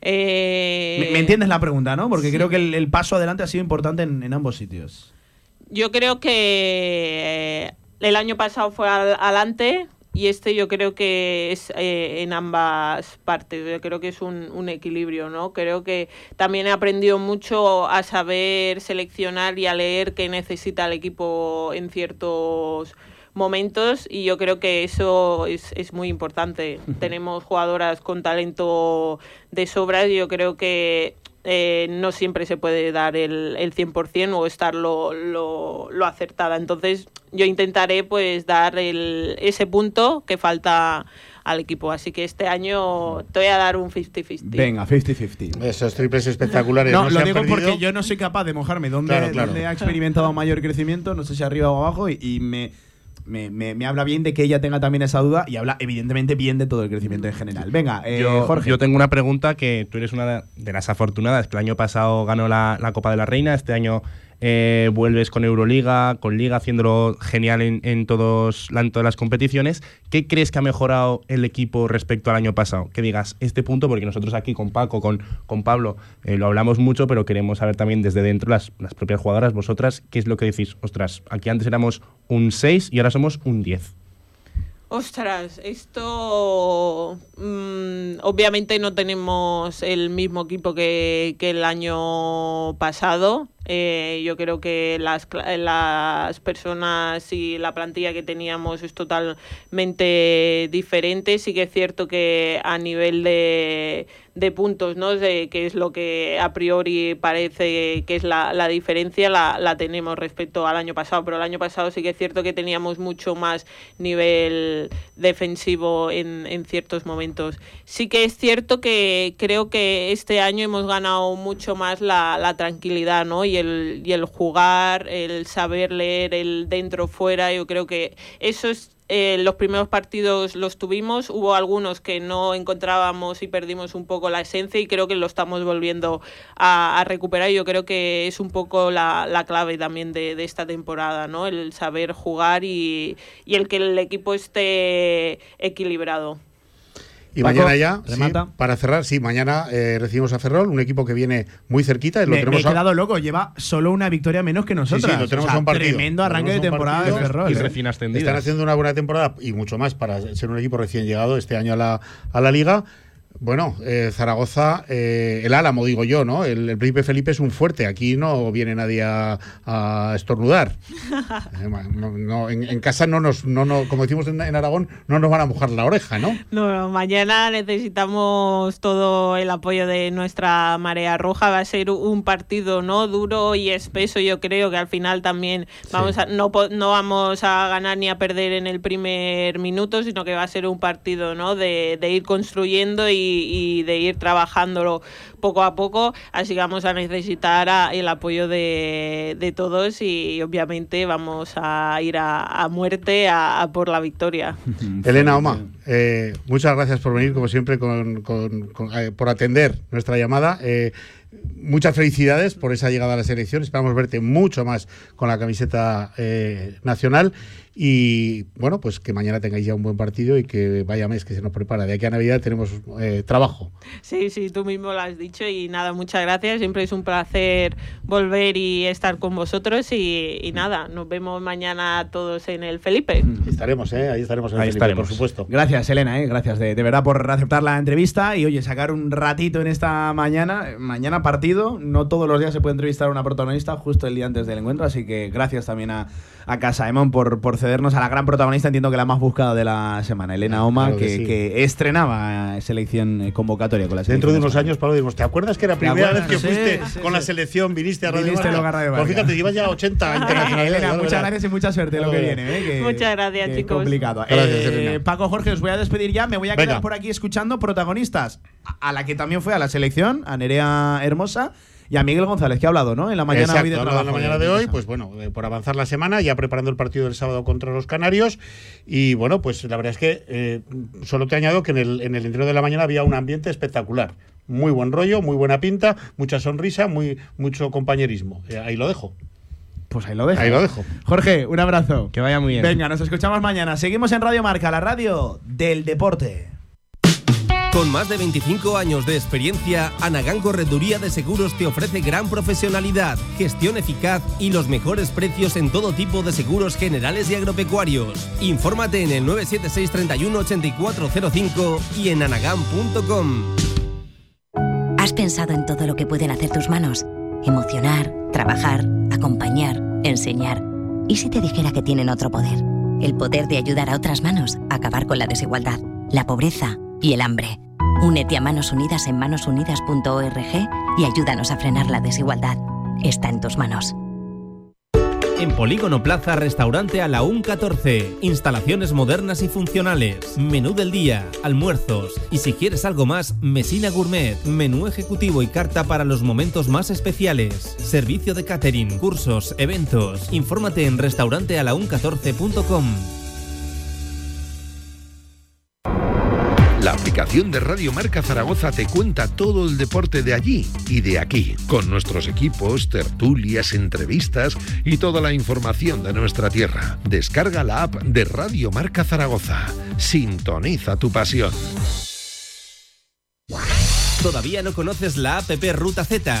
Eh,
¿Me, me entiendes la pregunta, no? Porque
sí.
creo que el, el paso adelante ha sido importante en, en ambos sitios.
Yo creo que el año pasado fue al- adelante y este yo creo que es eh, en ambas partes. Yo creo que es un, un equilibrio, ¿no? Creo que también he aprendido mucho a saber seleccionar y a leer qué necesita el equipo en ciertos momentos y yo creo que eso es, es muy importante. Tenemos jugadoras con talento de sobra y yo creo que eh, no siempre se puede dar el, el 100% o estar lo, lo, lo acertada. Entonces yo intentaré pues dar el, ese punto que falta al equipo. Así que este año te voy a dar un 50-50.
Venga, 50-50.
Esos triples espectaculares.
No,
no,
lo digo
perdido.
porque yo no soy capaz de mojarme. ¿Dónde,
Claro, claro.
dónde ha experimentado mayor crecimiento? No sé si arriba o abajo. Y, y me, me, me- me habla bien de que ella tenga también esa duda y habla evidentemente bien de todo el crecimiento en general. Venga, eh,
yo,
Jorge.
yo tengo una pregunta que tú eres una de las afortunadas que el año pasado ganó la, la Copa de la Reina, este año eh, vuelves con Euroliga, con Liga, haciéndolo genial en, todos, en todas las competiciones. ¿Qué crees que ha mejorado el equipo respecto al año pasado? Que digas este punto, porque nosotros aquí con Paco, con, con Pablo, eh, lo hablamos mucho, pero queremos saber también desde dentro las, las propias jugadoras, vosotras, qué es lo que decís. Ostras, aquí antes éramos un 6 y ahora somos un 10.
Ostras, esto mm, obviamente no tenemos el mismo equipo que, que el año pasado. Eh, yo creo que las, cla- las personas y la plantilla que teníamos es totalmente diferente. Sí que es cierto que a nivel de, de puntos, ¿no? De, que es lo que a priori parece que es la, la diferencia, la, la tenemos respecto al año pasado. Pero el año pasado sí que es cierto que teníamos mucho más nivel defensivo en, en ciertos momentos. Sí que es cierto que creo que este año hemos ganado mucho más la, la tranquilidad, ¿no? Y el, y el jugar, el saber leer el dentro-fuera, yo creo que eso es eh, los primeros partidos los tuvimos, hubo algunos que no encontrábamos y perdimos un poco la esencia y creo que lo estamos volviendo a, a recuperar. Yo creo que es un poco la, la clave también de, de esta temporada, ¿no? El saber jugar y, y el que el equipo esté equilibrado.
Y
Paco,
mañana ya, sí, para cerrar, sí, mañana eh, recibimos a Ferrol, un equipo que viene muy cerquita. Lo
me, me
tenemos
he
a-
quedado loco. Lleva solo una victoria menos que nosotros.
Sí, sí, lo tenemos
O sea,
a un partido.
Tremendo arranque de
a
temporada de Ferrol.
y
¿eh?
recién ascendidas.
Están haciendo una buena temporada y mucho más para ser un equipo recién llegado este año a la, a la liga. Bueno, eh, Zaragoza, eh, el Álamo, digo yo, ¿no? El, el Príncipe Felipe es un fuerte. Aquí no viene nadie a, a estornudar. Eh, no- no, en, en casa no nos, no, no, como decimos en, en Aragón, no nos van a mojar la oreja, ¿no?
No, mañana necesitamos todo el apoyo de nuestra marea roja. Va a ser un partido no duro y espeso. Yo creo que al final también vamos a, no, no vamos a ganar ni a perder en el primer minuto, sino que va a ser un partido no de, de ir construyendo y, y de ir trabajándolo poco a poco. Así que vamos a necesitar el apoyo de, todos y obviamente vamos a ir a, muerte a- por la victoria.
Elena Oma, eh, muchas gracias por venir, como siempre, con, eh, por atender nuestra llamada. Eh, muchas felicidades por esa llegada a la selección. Esperamos verte mucho más con la camiseta nacional. Y bueno, pues que mañana tengáis ya un buen partido y que vaya mes que se nos prepara. De aquí a Navidad tenemos eh, trabajo.
Sí, sí, tú mismo lo has dicho y nada, muchas gracias. Siempre es un placer volver y estar con vosotros y, nada, nos vemos mañana todos en el Felipe.
estaremos, ¿eh? Ahí estaremos en el Felipe, por supuesto.
Gracias, Elena, ¿eh? gracias de, de, verdad por aceptar la entrevista y oye, sacar un ratito en esta mañana. Mañana partido, no todos los días se puede entrevistar a una protagonista justo el día antes del encuentro, así que gracias también a, a Casa Emon por, por cedernos a la gran protagonista, entiendo que la más buscada de la semana, Elena Oma, que, estrenaba selección eh, convocatoria con la
selección. Dentro de unos años, Pablo, digo, ¿te acuerdas que era la primera vez que fuiste con la selección, viniste a Radio
viniste
Pues fíjate, llevas ya 80 internacionales.
Elena, muchas gracias y mucha suerte lo que viene.
¿eh? muchas gracias, chicos.
complicado. Eh, Paco Jorge, os voy a despedir ya, me voy a quedar por aquí escuchando protagonistas, a la que también fue a la selección, a Nerea Hermosa y a Miguel González, que ha hablado, ¿no? En la mañana
de trabajo. En la mañana de hoy, pues bueno, eh, por avanzar la semana, ya preparando el partido del sábado contra los Canarios. Y bueno, pues la verdad es que eh, solo te añado que en el, en el interior de la mañana había un ambiente espectacular. Muy buen rollo, muy buena pinta, mucha sonrisa, muy, mucho compañerismo. Eh, ahí lo dejo.
Pues ahí lo dejo.
Ahí lo dejo.
Jorge, un abrazo.
Que vaya muy bien.
Venga, nos escuchamos mañana. Seguimos en Radio Marca, la radio del deporte.
Con más de 25 años de experiencia, Anagán Correduría de Seguros te ofrece gran profesionalidad, gestión eficaz y los mejores precios en todo tipo de seguros generales y agropecuarios. Infórmate en el 976 31 8405 y en anagán.com.
¿Has pensado en todo lo que pueden hacer tus manos? Emocionar, trabajar, acompañar, enseñar. ¿Y si te dijera que tienen otro poder? El poder de ayudar a otras manos a acabar con la desigualdad, la pobreza y el hambre. Únete a Manos Unidas en manosunidas.org y ayúdanos a frenar la desigualdad. Está en tus manos.
En Polígono Plaza, restaurante a la 14. Instalaciones modernas y funcionales. Menú del día, almuerzos. Y si quieres algo más, Mesina Gourmet. Menú ejecutivo y carta para los momentos más especiales. Servicio de catering, cursos, eventos. Infórmate en restaurantealaun14.com.
La aplicación de Radio Marca Zaragoza te cuenta todo el deporte de allí y de aquí, con nuestros equipos, tertulias, entrevistas y toda la información de nuestra tierra. Descarga la app de Radio Marca Zaragoza. Sintoniza tu pasión.
¿Todavía no conoces la app Ruta Z?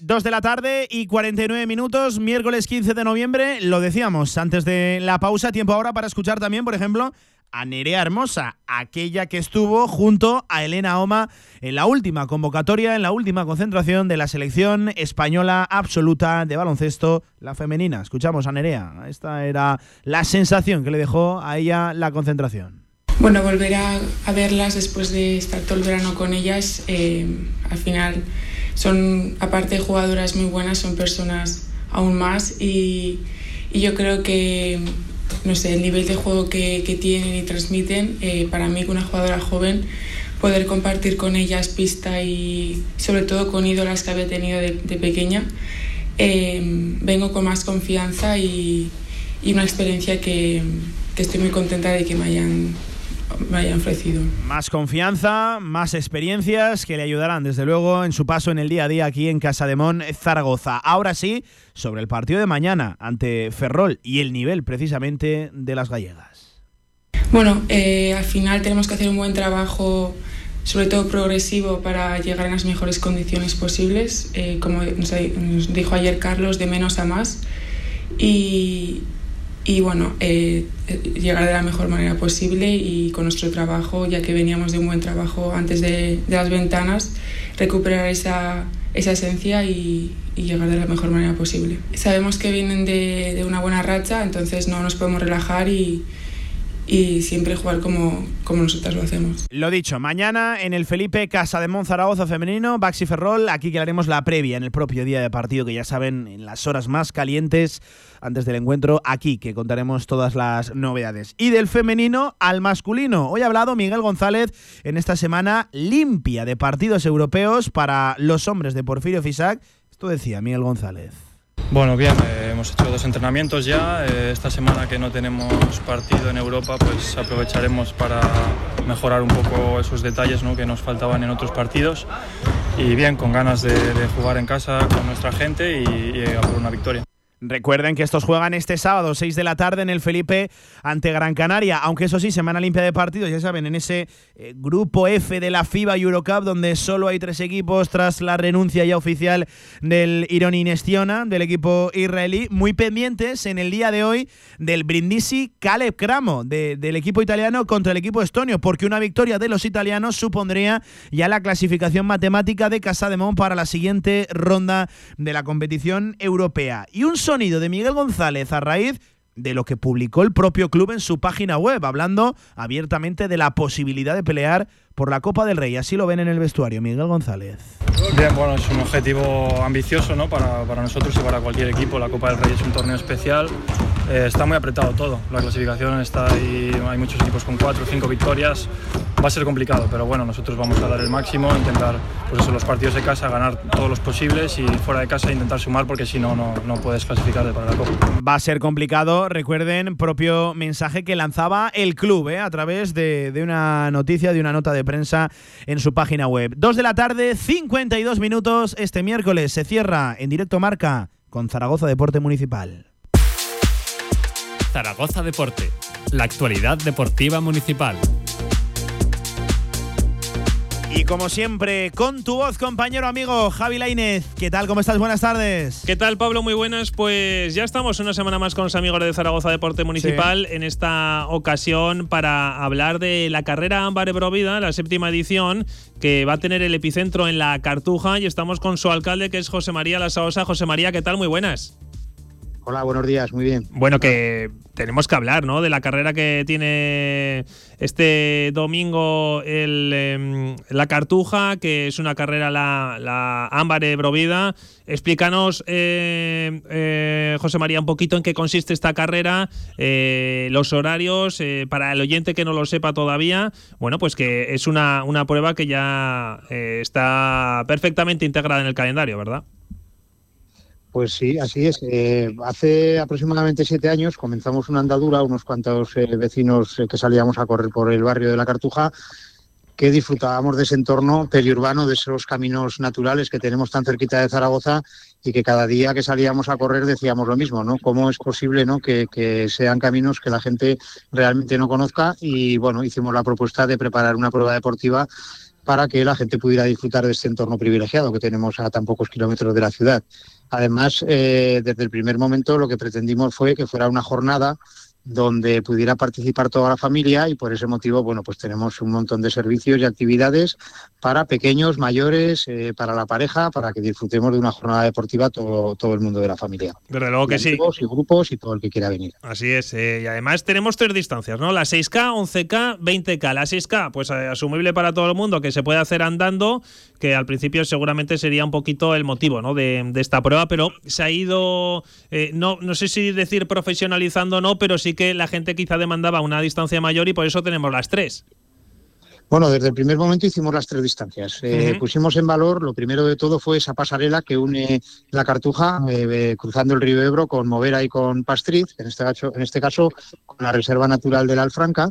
2 de la tarde y 49 minutos, miércoles 15 de noviembre. Lo decíamos antes de la pausa, tiempo ahora para escuchar también, por ejemplo, a Nerea Hermosa, aquella que estuvo junto a Elena Oma en la última convocatoria, en la última concentración de la selección española absoluta de baloncesto, la femenina. Escuchamos a Nerea. Esta era la sensación que le dejó a ella la concentración.
Bueno, volver a, verlas después de estar todo el verano con ellas, eh, al final son, aparte de jugadoras muy buenas, son personas aún más y, yo creo que, no sé, el nivel de juego que, tienen y transmiten, eh, para mí, con una jugadora joven, poder compartir con ellas pista y sobre todo con ídolas que había tenido de, pequeña, eh, vengo con más confianza y, una experiencia que, que estoy muy contenta de que me hayan me hayan ofrecido.
Más confianza, más experiencias que le ayudarán desde luego en su paso en el día a día aquí en Casa de Mon, Zaragoza. Ahora sí, sobre el partido de mañana ante Ferrol y el nivel precisamente de las gallegas.
Bueno, eh, al final tenemos que hacer un buen trabajo sobre todo progresivo para llegar en las mejores condiciones posibles, eh, como nos dijo ayer Carlos, de menos a más. Y, y bueno, eh, llegar de la mejor manera posible y con nuestro trabajo, ya que veníamos de un buen trabajo antes de, las ventanas, recuperar esa, esa esencia y, llegar de la mejor manera posible. Sabemos que vienen de, de, una buena racha, entonces no nos podemos relajar y, y siempre jugar como, como nosotras lo hacemos.
Lo dicho, mañana en el Felipe Casa de Monzaragoza femenino, Baxi Ferrol, aquí que haremos la previa en el propio día de partido, que ya saben, en las horas más calientes antes del encuentro, aquí que contaremos todas las novedades. Y del femenino al masculino. Hoy ha hablado Miguel González en esta semana limpia de partidos europeos para los hombres de Porfirio Fisac. Esto decía Miguel González.
Bueno, bien, eh, hemos hecho dos entrenamientos ya. Eh, esta semana que no tenemos partido en Europa, pues aprovecharemos para mejorar un poco esos detalles ¿no? que nos faltaban en otros partidos. Y bien, con ganas de, jugar en casa con nuestra gente y, y a por una victoria.
Recuerden que estos juegan este sábado, 6 de la tarde, en el Felipe ante Gran Canaria. Aunque eso sí, semana limpia de partidos, ya saben, en ese eh, grupo F de la FIBA Eurocup, donde solo hay tres equipos tras la renuncia ya oficial del Ironi Nestiona, del equipo israelí. Muy pendientes en el día de hoy del Brindisi Caleb Cramo, de, del equipo italiano contra el equipo estonio, porque una victoria de los italianos supondría ya la clasificación matemática de Casa de Mon para la siguiente ronda de la competición europea. Y un sonido de Miguel González a raíz de lo que publicó el propio club en su página web, hablando abiertamente de la posibilidad de pelear por la Copa del Rey. Así lo ven en el vestuario, Miguel González.
Bien, bueno, es un objetivo ambicioso ¿no? para, para nosotros y para cualquier equipo. La Copa del Rey es un torneo especial. Eh, está muy apretado todo. La clasificación está ahí, hay muchos equipos con cuatro o cinco victorias. Va a ser complicado, pero bueno, nosotros vamos a dar el máximo, intentar, pues eso, los partidos de casa, ganar todos los posibles y fuera de casa intentar sumar porque si no, no, no puedes clasificarte para la Copa.
Va a ser complicado, recuerden, propio mensaje que lanzaba el club ¿eh? a través de, de una noticia, de una nota de prensa en su página web. Dos de la tarde, 52 minutos. Este miércoles se cierra en directo marca con Zaragoza Deporte Municipal.
Zaragoza Deporte, la actualidad deportiva municipal.
Y como siempre, con tu voz, compañero amigo Javi Lainez. ¿Qué tal? ¿Cómo estás? Buenas tardes.
¿Qué tal, Pablo? Muy buenas. Pues ya estamos una semana más con los amigos de Zaragoza Deporte Municipal. En esta ocasión para hablar de la carrera Ámbar Brovida, la séptima edición, que va a tener el epicentro en la Cartuja. Y estamos con su alcalde, que es José María Lasaosa. José María, ¿qué tal? Muy buenas.
Hola, buenos días, muy bien.
Bueno, que tenemos que hablar, ¿no? De la carrera que tiene este domingo el, eh, la Cartuja, que es una carrera la, la Ámbar Brovida. Explícanos, eh, eh, José María, un poquito en qué consiste esta carrera, los horarios, para el oyente que no lo sepa todavía. Bueno, pues que es una, una prueba que ya está perfectamente integrada en el calendario, ¿verdad?
Pues sí, así es. Eh, hace aproximadamente siete años comenzamos una andadura, unos cuantos eh, vecinos eh, que salíamos a correr por el barrio de la Cartuja, que disfrutábamos de ese entorno periurbano, de esos caminos naturales que tenemos tan cerquita de Zaragoza y que cada día que salíamos a correr decíamos lo mismo, ¿no? ¿Cómo es posible ¿no? que, que sean caminos que la gente realmente no conozca? Y bueno, hicimos la propuesta de preparar una prueba deportiva para que la gente pudiera disfrutar de este entorno privilegiado que tenemos a tan pocos kilómetros de la ciudad. Además, eh, desde el primer momento lo que pretendimos fue que fuera una jornada donde pudiera participar toda la familia y por ese motivo, bueno, pues tenemos un montón de servicios y actividades para pequeños, mayores, eh, para la pareja, para que disfrutemos de una jornada deportiva todo, todo el mundo de la familia.
Desde luego que sí.
Y grupos y todo el que quiera venir.
Así es. Eh, y además tenemos tres distancias, ¿no? La 6K, 11K, 20K. La 6K, pues eh, asumible para todo el mundo, que se puede hacer andando, que al principio seguramente sería un poquito el motivo, ¿no? De, de esta prueba, pero se ha ido, eh, no, no sé si decir profesionalizando o no, pero sí que la gente quizá demandaba una distancia mayor y por eso tenemos las tres.
Bueno, desde el primer momento hicimos las tres distancias. Eh. Pusimos en valor, lo primero de todo fue esa pasarela que une la Cartuja, eh, eh, cruzando el río Ebro con Movera y con Pastriz, en este caso, en este caso con la Reserva Natural de la Alfranca.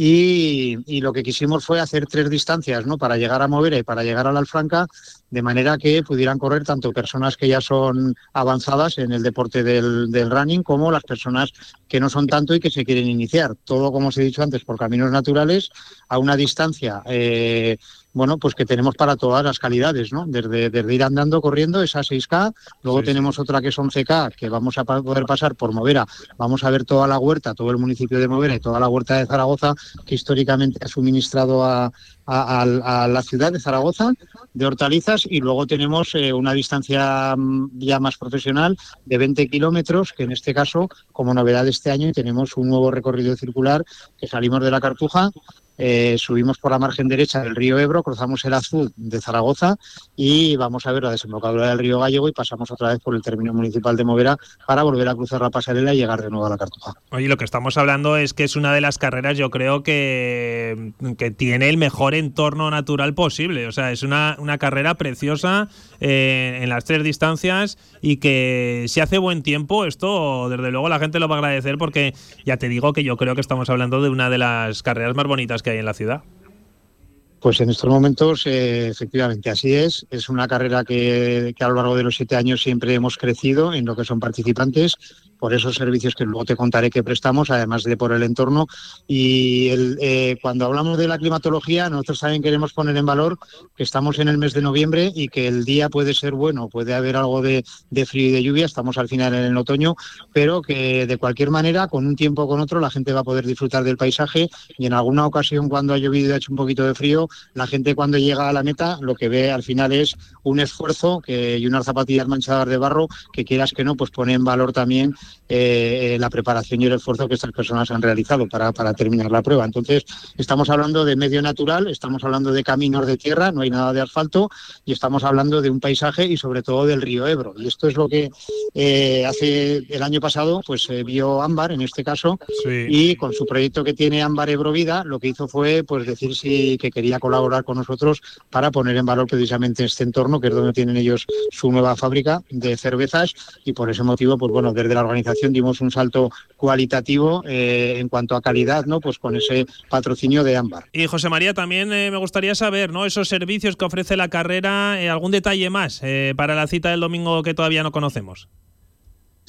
Y, lo que quisimos fue hacer tres distancias, ¿no? Para llegar a Movera y para llegar a la Alfranca, de manera que pudieran correr tanto personas que ya son avanzadas en el deporte del, del running como las personas que no son tanto y que se quieren iniciar. Todo, como os he dicho antes, por caminos naturales, a una distancia eh, bueno, pues que tenemos para todas las calidades, ¿no? Desde, desde ir andando, corriendo, esa 6K, luego tenemos otra que es 11K, que vamos a poder pasar por Movera, vamos a ver toda la huerta, todo el municipio de Movera y toda la huerta de Zaragoza, que históricamente ha suministrado a, a- a- a la ciudad de Zaragoza de hortalizas, y luego tenemos eh, una distancia mm, ya más profesional de 20 kilómetros, que en este caso, como novedad de este año, tenemos un nuevo recorrido circular que salimos de la Cartuja, eh, subimos por la margen derecha del río Ebro, cruzamos el Azul de Zaragoza y vamos a ver la desembocadura del río Gallego y pasamos otra vez por el término municipal de Movera para volver a cruzar la pasarela y llegar de nuevo a la Cartuja.
Oye, lo que estamos hablando es que es una de las carreras, yo creo que, que tiene el mejor entorno natural posible. O sea, es una, una carrera preciosa eh, en las tres distancias y que si hace buen tiempo, esto desde luego la gente lo va a agradecer porque ya te digo que yo creo que estamos hablando de una de las carreras más bonitas que hay en la ciudad.
Pues en estos momentos, eh, efectivamente, así es. Es una carrera que, que a lo largo de los siete años siempre hemos crecido en lo que son participantes, por esos servicios que luego te contaré que prestamos, además de por el entorno. Y eh, cuando hablamos de la climatología, nosotros también queremos poner en valor que estamos en el mes de noviembre y que el día puede ser bueno, puede haber algo de, de frío y de lluvia, estamos al final en el otoño, pero que de cualquier manera, con un tiempo o con otro, la gente va a poder disfrutar del paisaje y en alguna ocasión cuando ha llovido y ha hecho un poquito de frío, la gente cuando llega a la meta lo que ve al final es un esfuerzo que, y unas zapatillas manchadas de barro que quieras que no, pues pone en valor también eh, la preparación y el esfuerzo que estas personas han realizado para, para terminar la prueba. Entonces, estamos hablando de medio natural, estamos hablando de caminos de tierra, no hay nada de asfalto, y estamos hablando de un paisaje y sobre todo del río Ebro. Y esto es lo que eh, hace el año pasado, pues eh, vio Ámbar en este caso, y con su proyecto que tiene Ámbar Ebro Vida, lo que hizo fue pues decir sí que quería colaborar con nosotros para poner en valor precisamente este entorno, que es donde tienen ellos su nueva fábrica de cervezas, y por ese motivo, pues bueno, desde la organización dimos un salto cualitativo eh, en cuanto a calidad, ¿no? Pues con ese patrocinio de Ámbar.
Y José María, también eh, me gustaría saber, ¿no? Esos servicios que ofrece la carrera, eh, algún detalle más para la cita del domingo que todavía no conocemos.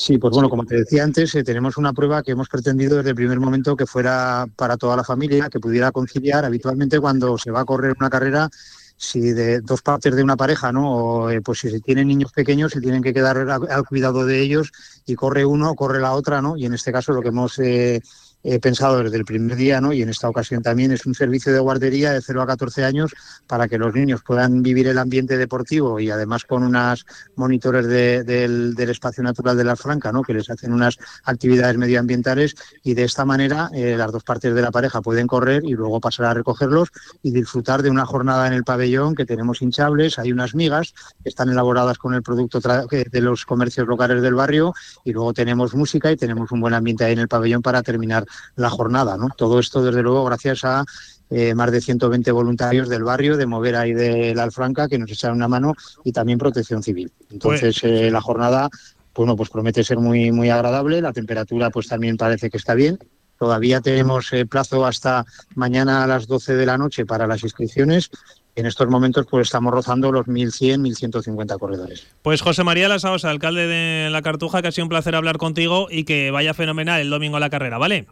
Sí, pues bueno, como te decía antes, eh, tenemos una prueba que hemos pretendido desde el primer momento que fuera para toda la familia, que pudiera conciliar. Habitualmente cuando se va a correr una carrera, si de dos partes de una pareja, ¿no? O, eh, pues si se tienen niños pequeños, se tienen que quedar al, al cuidado de ellos y corre uno, corre la otra, ¿no? Y en este caso lo que hemos eh, he pensado desde el primer día, ¿no? y en esta ocasión también, es un servicio de guardería de 0 a 14 años para que los niños puedan vivir el ambiente deportivo y además con unas monitores de- del, espacio natural de la Franca, ¿no? que les hacen unas actividades medioambientales y de esta manera eh, las dos partes de la pareja pueden correr y luego pasar a recogerlos y disfrutar de una jornada en el pabellón que tenemos hinchables, hay unas migas que están elaboradas con el producto de los comercios locales del barrio y luego tenemos música y tenemos un buen ambiente ahí en el pabellón para terminar la jornada. ¿no? Todo esto, desde luego, gracias a eh, más de 120 voluntarios del barrio, de Movera y de la Alfranca, que nos echan una mano, y también Protección Civil. Entonces, eh, la jornada, bueno, pues promete ser muy, muy agradable. La temperatura, pues también parece que está bien. Todavía tenemos eh, plazo hasta mañana a las 12 de la noche para las inscripciones. En estos momentos, pues estamos rozando los 1.100, 1.150 corredores.
Pues José María Lasaosa, alcalde de La Cartuja, que ha sido un placer hablar contigo y que vaya fenomenal el domingo a la carrera, ¿vale?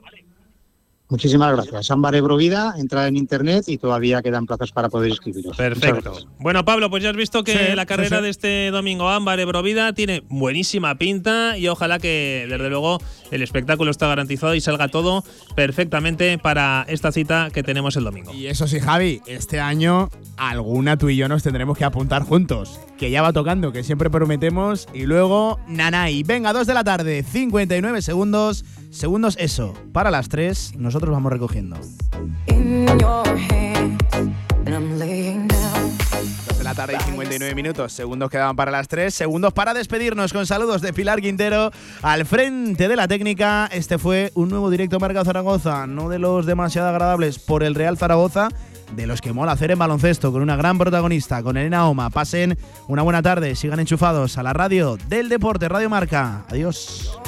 Muchísimas gracias. Ámbar Ebro Vida, entra en internet y todavía quedan plazas para poder inscribiros.
Perfecto. Bueno, Pablo, pues ya has visto que
Sí,
la
sí,
carrera
sí.
de este domingo Ámbar Ebrovida tiene buenísima pinta y ojalá que, desde luego, el espectáculo está garantizado y salga todo perfectamente para esta cita que tenemos el domingo.
Y eso sí, Javi, este año alguna tú y yo nos tendremos que apuntar juntos. Que ya va tocando, que siempre prometemos. Y luego, Nanay. Venga, 2 de la tarde, 59 segundos. Segundos, eso. Para las 3, nosotros vamos recogiendo. Dos de la tarde y 59 minutos. Segundos quedaban para las 3. Segundos para despedirnos con saludos de Pilar Quintero al frente de la técnica. Este fue un nuevo directo Marca Zaragoza. No de los demasiado agradables por el Real Zaragoza. De los que mola hacer en baloncesto con una gran protagonista, con Elena Oma. Pasen una buena tarde, sigan enchufados a la radio del deporte, Radio Marca. Adiós.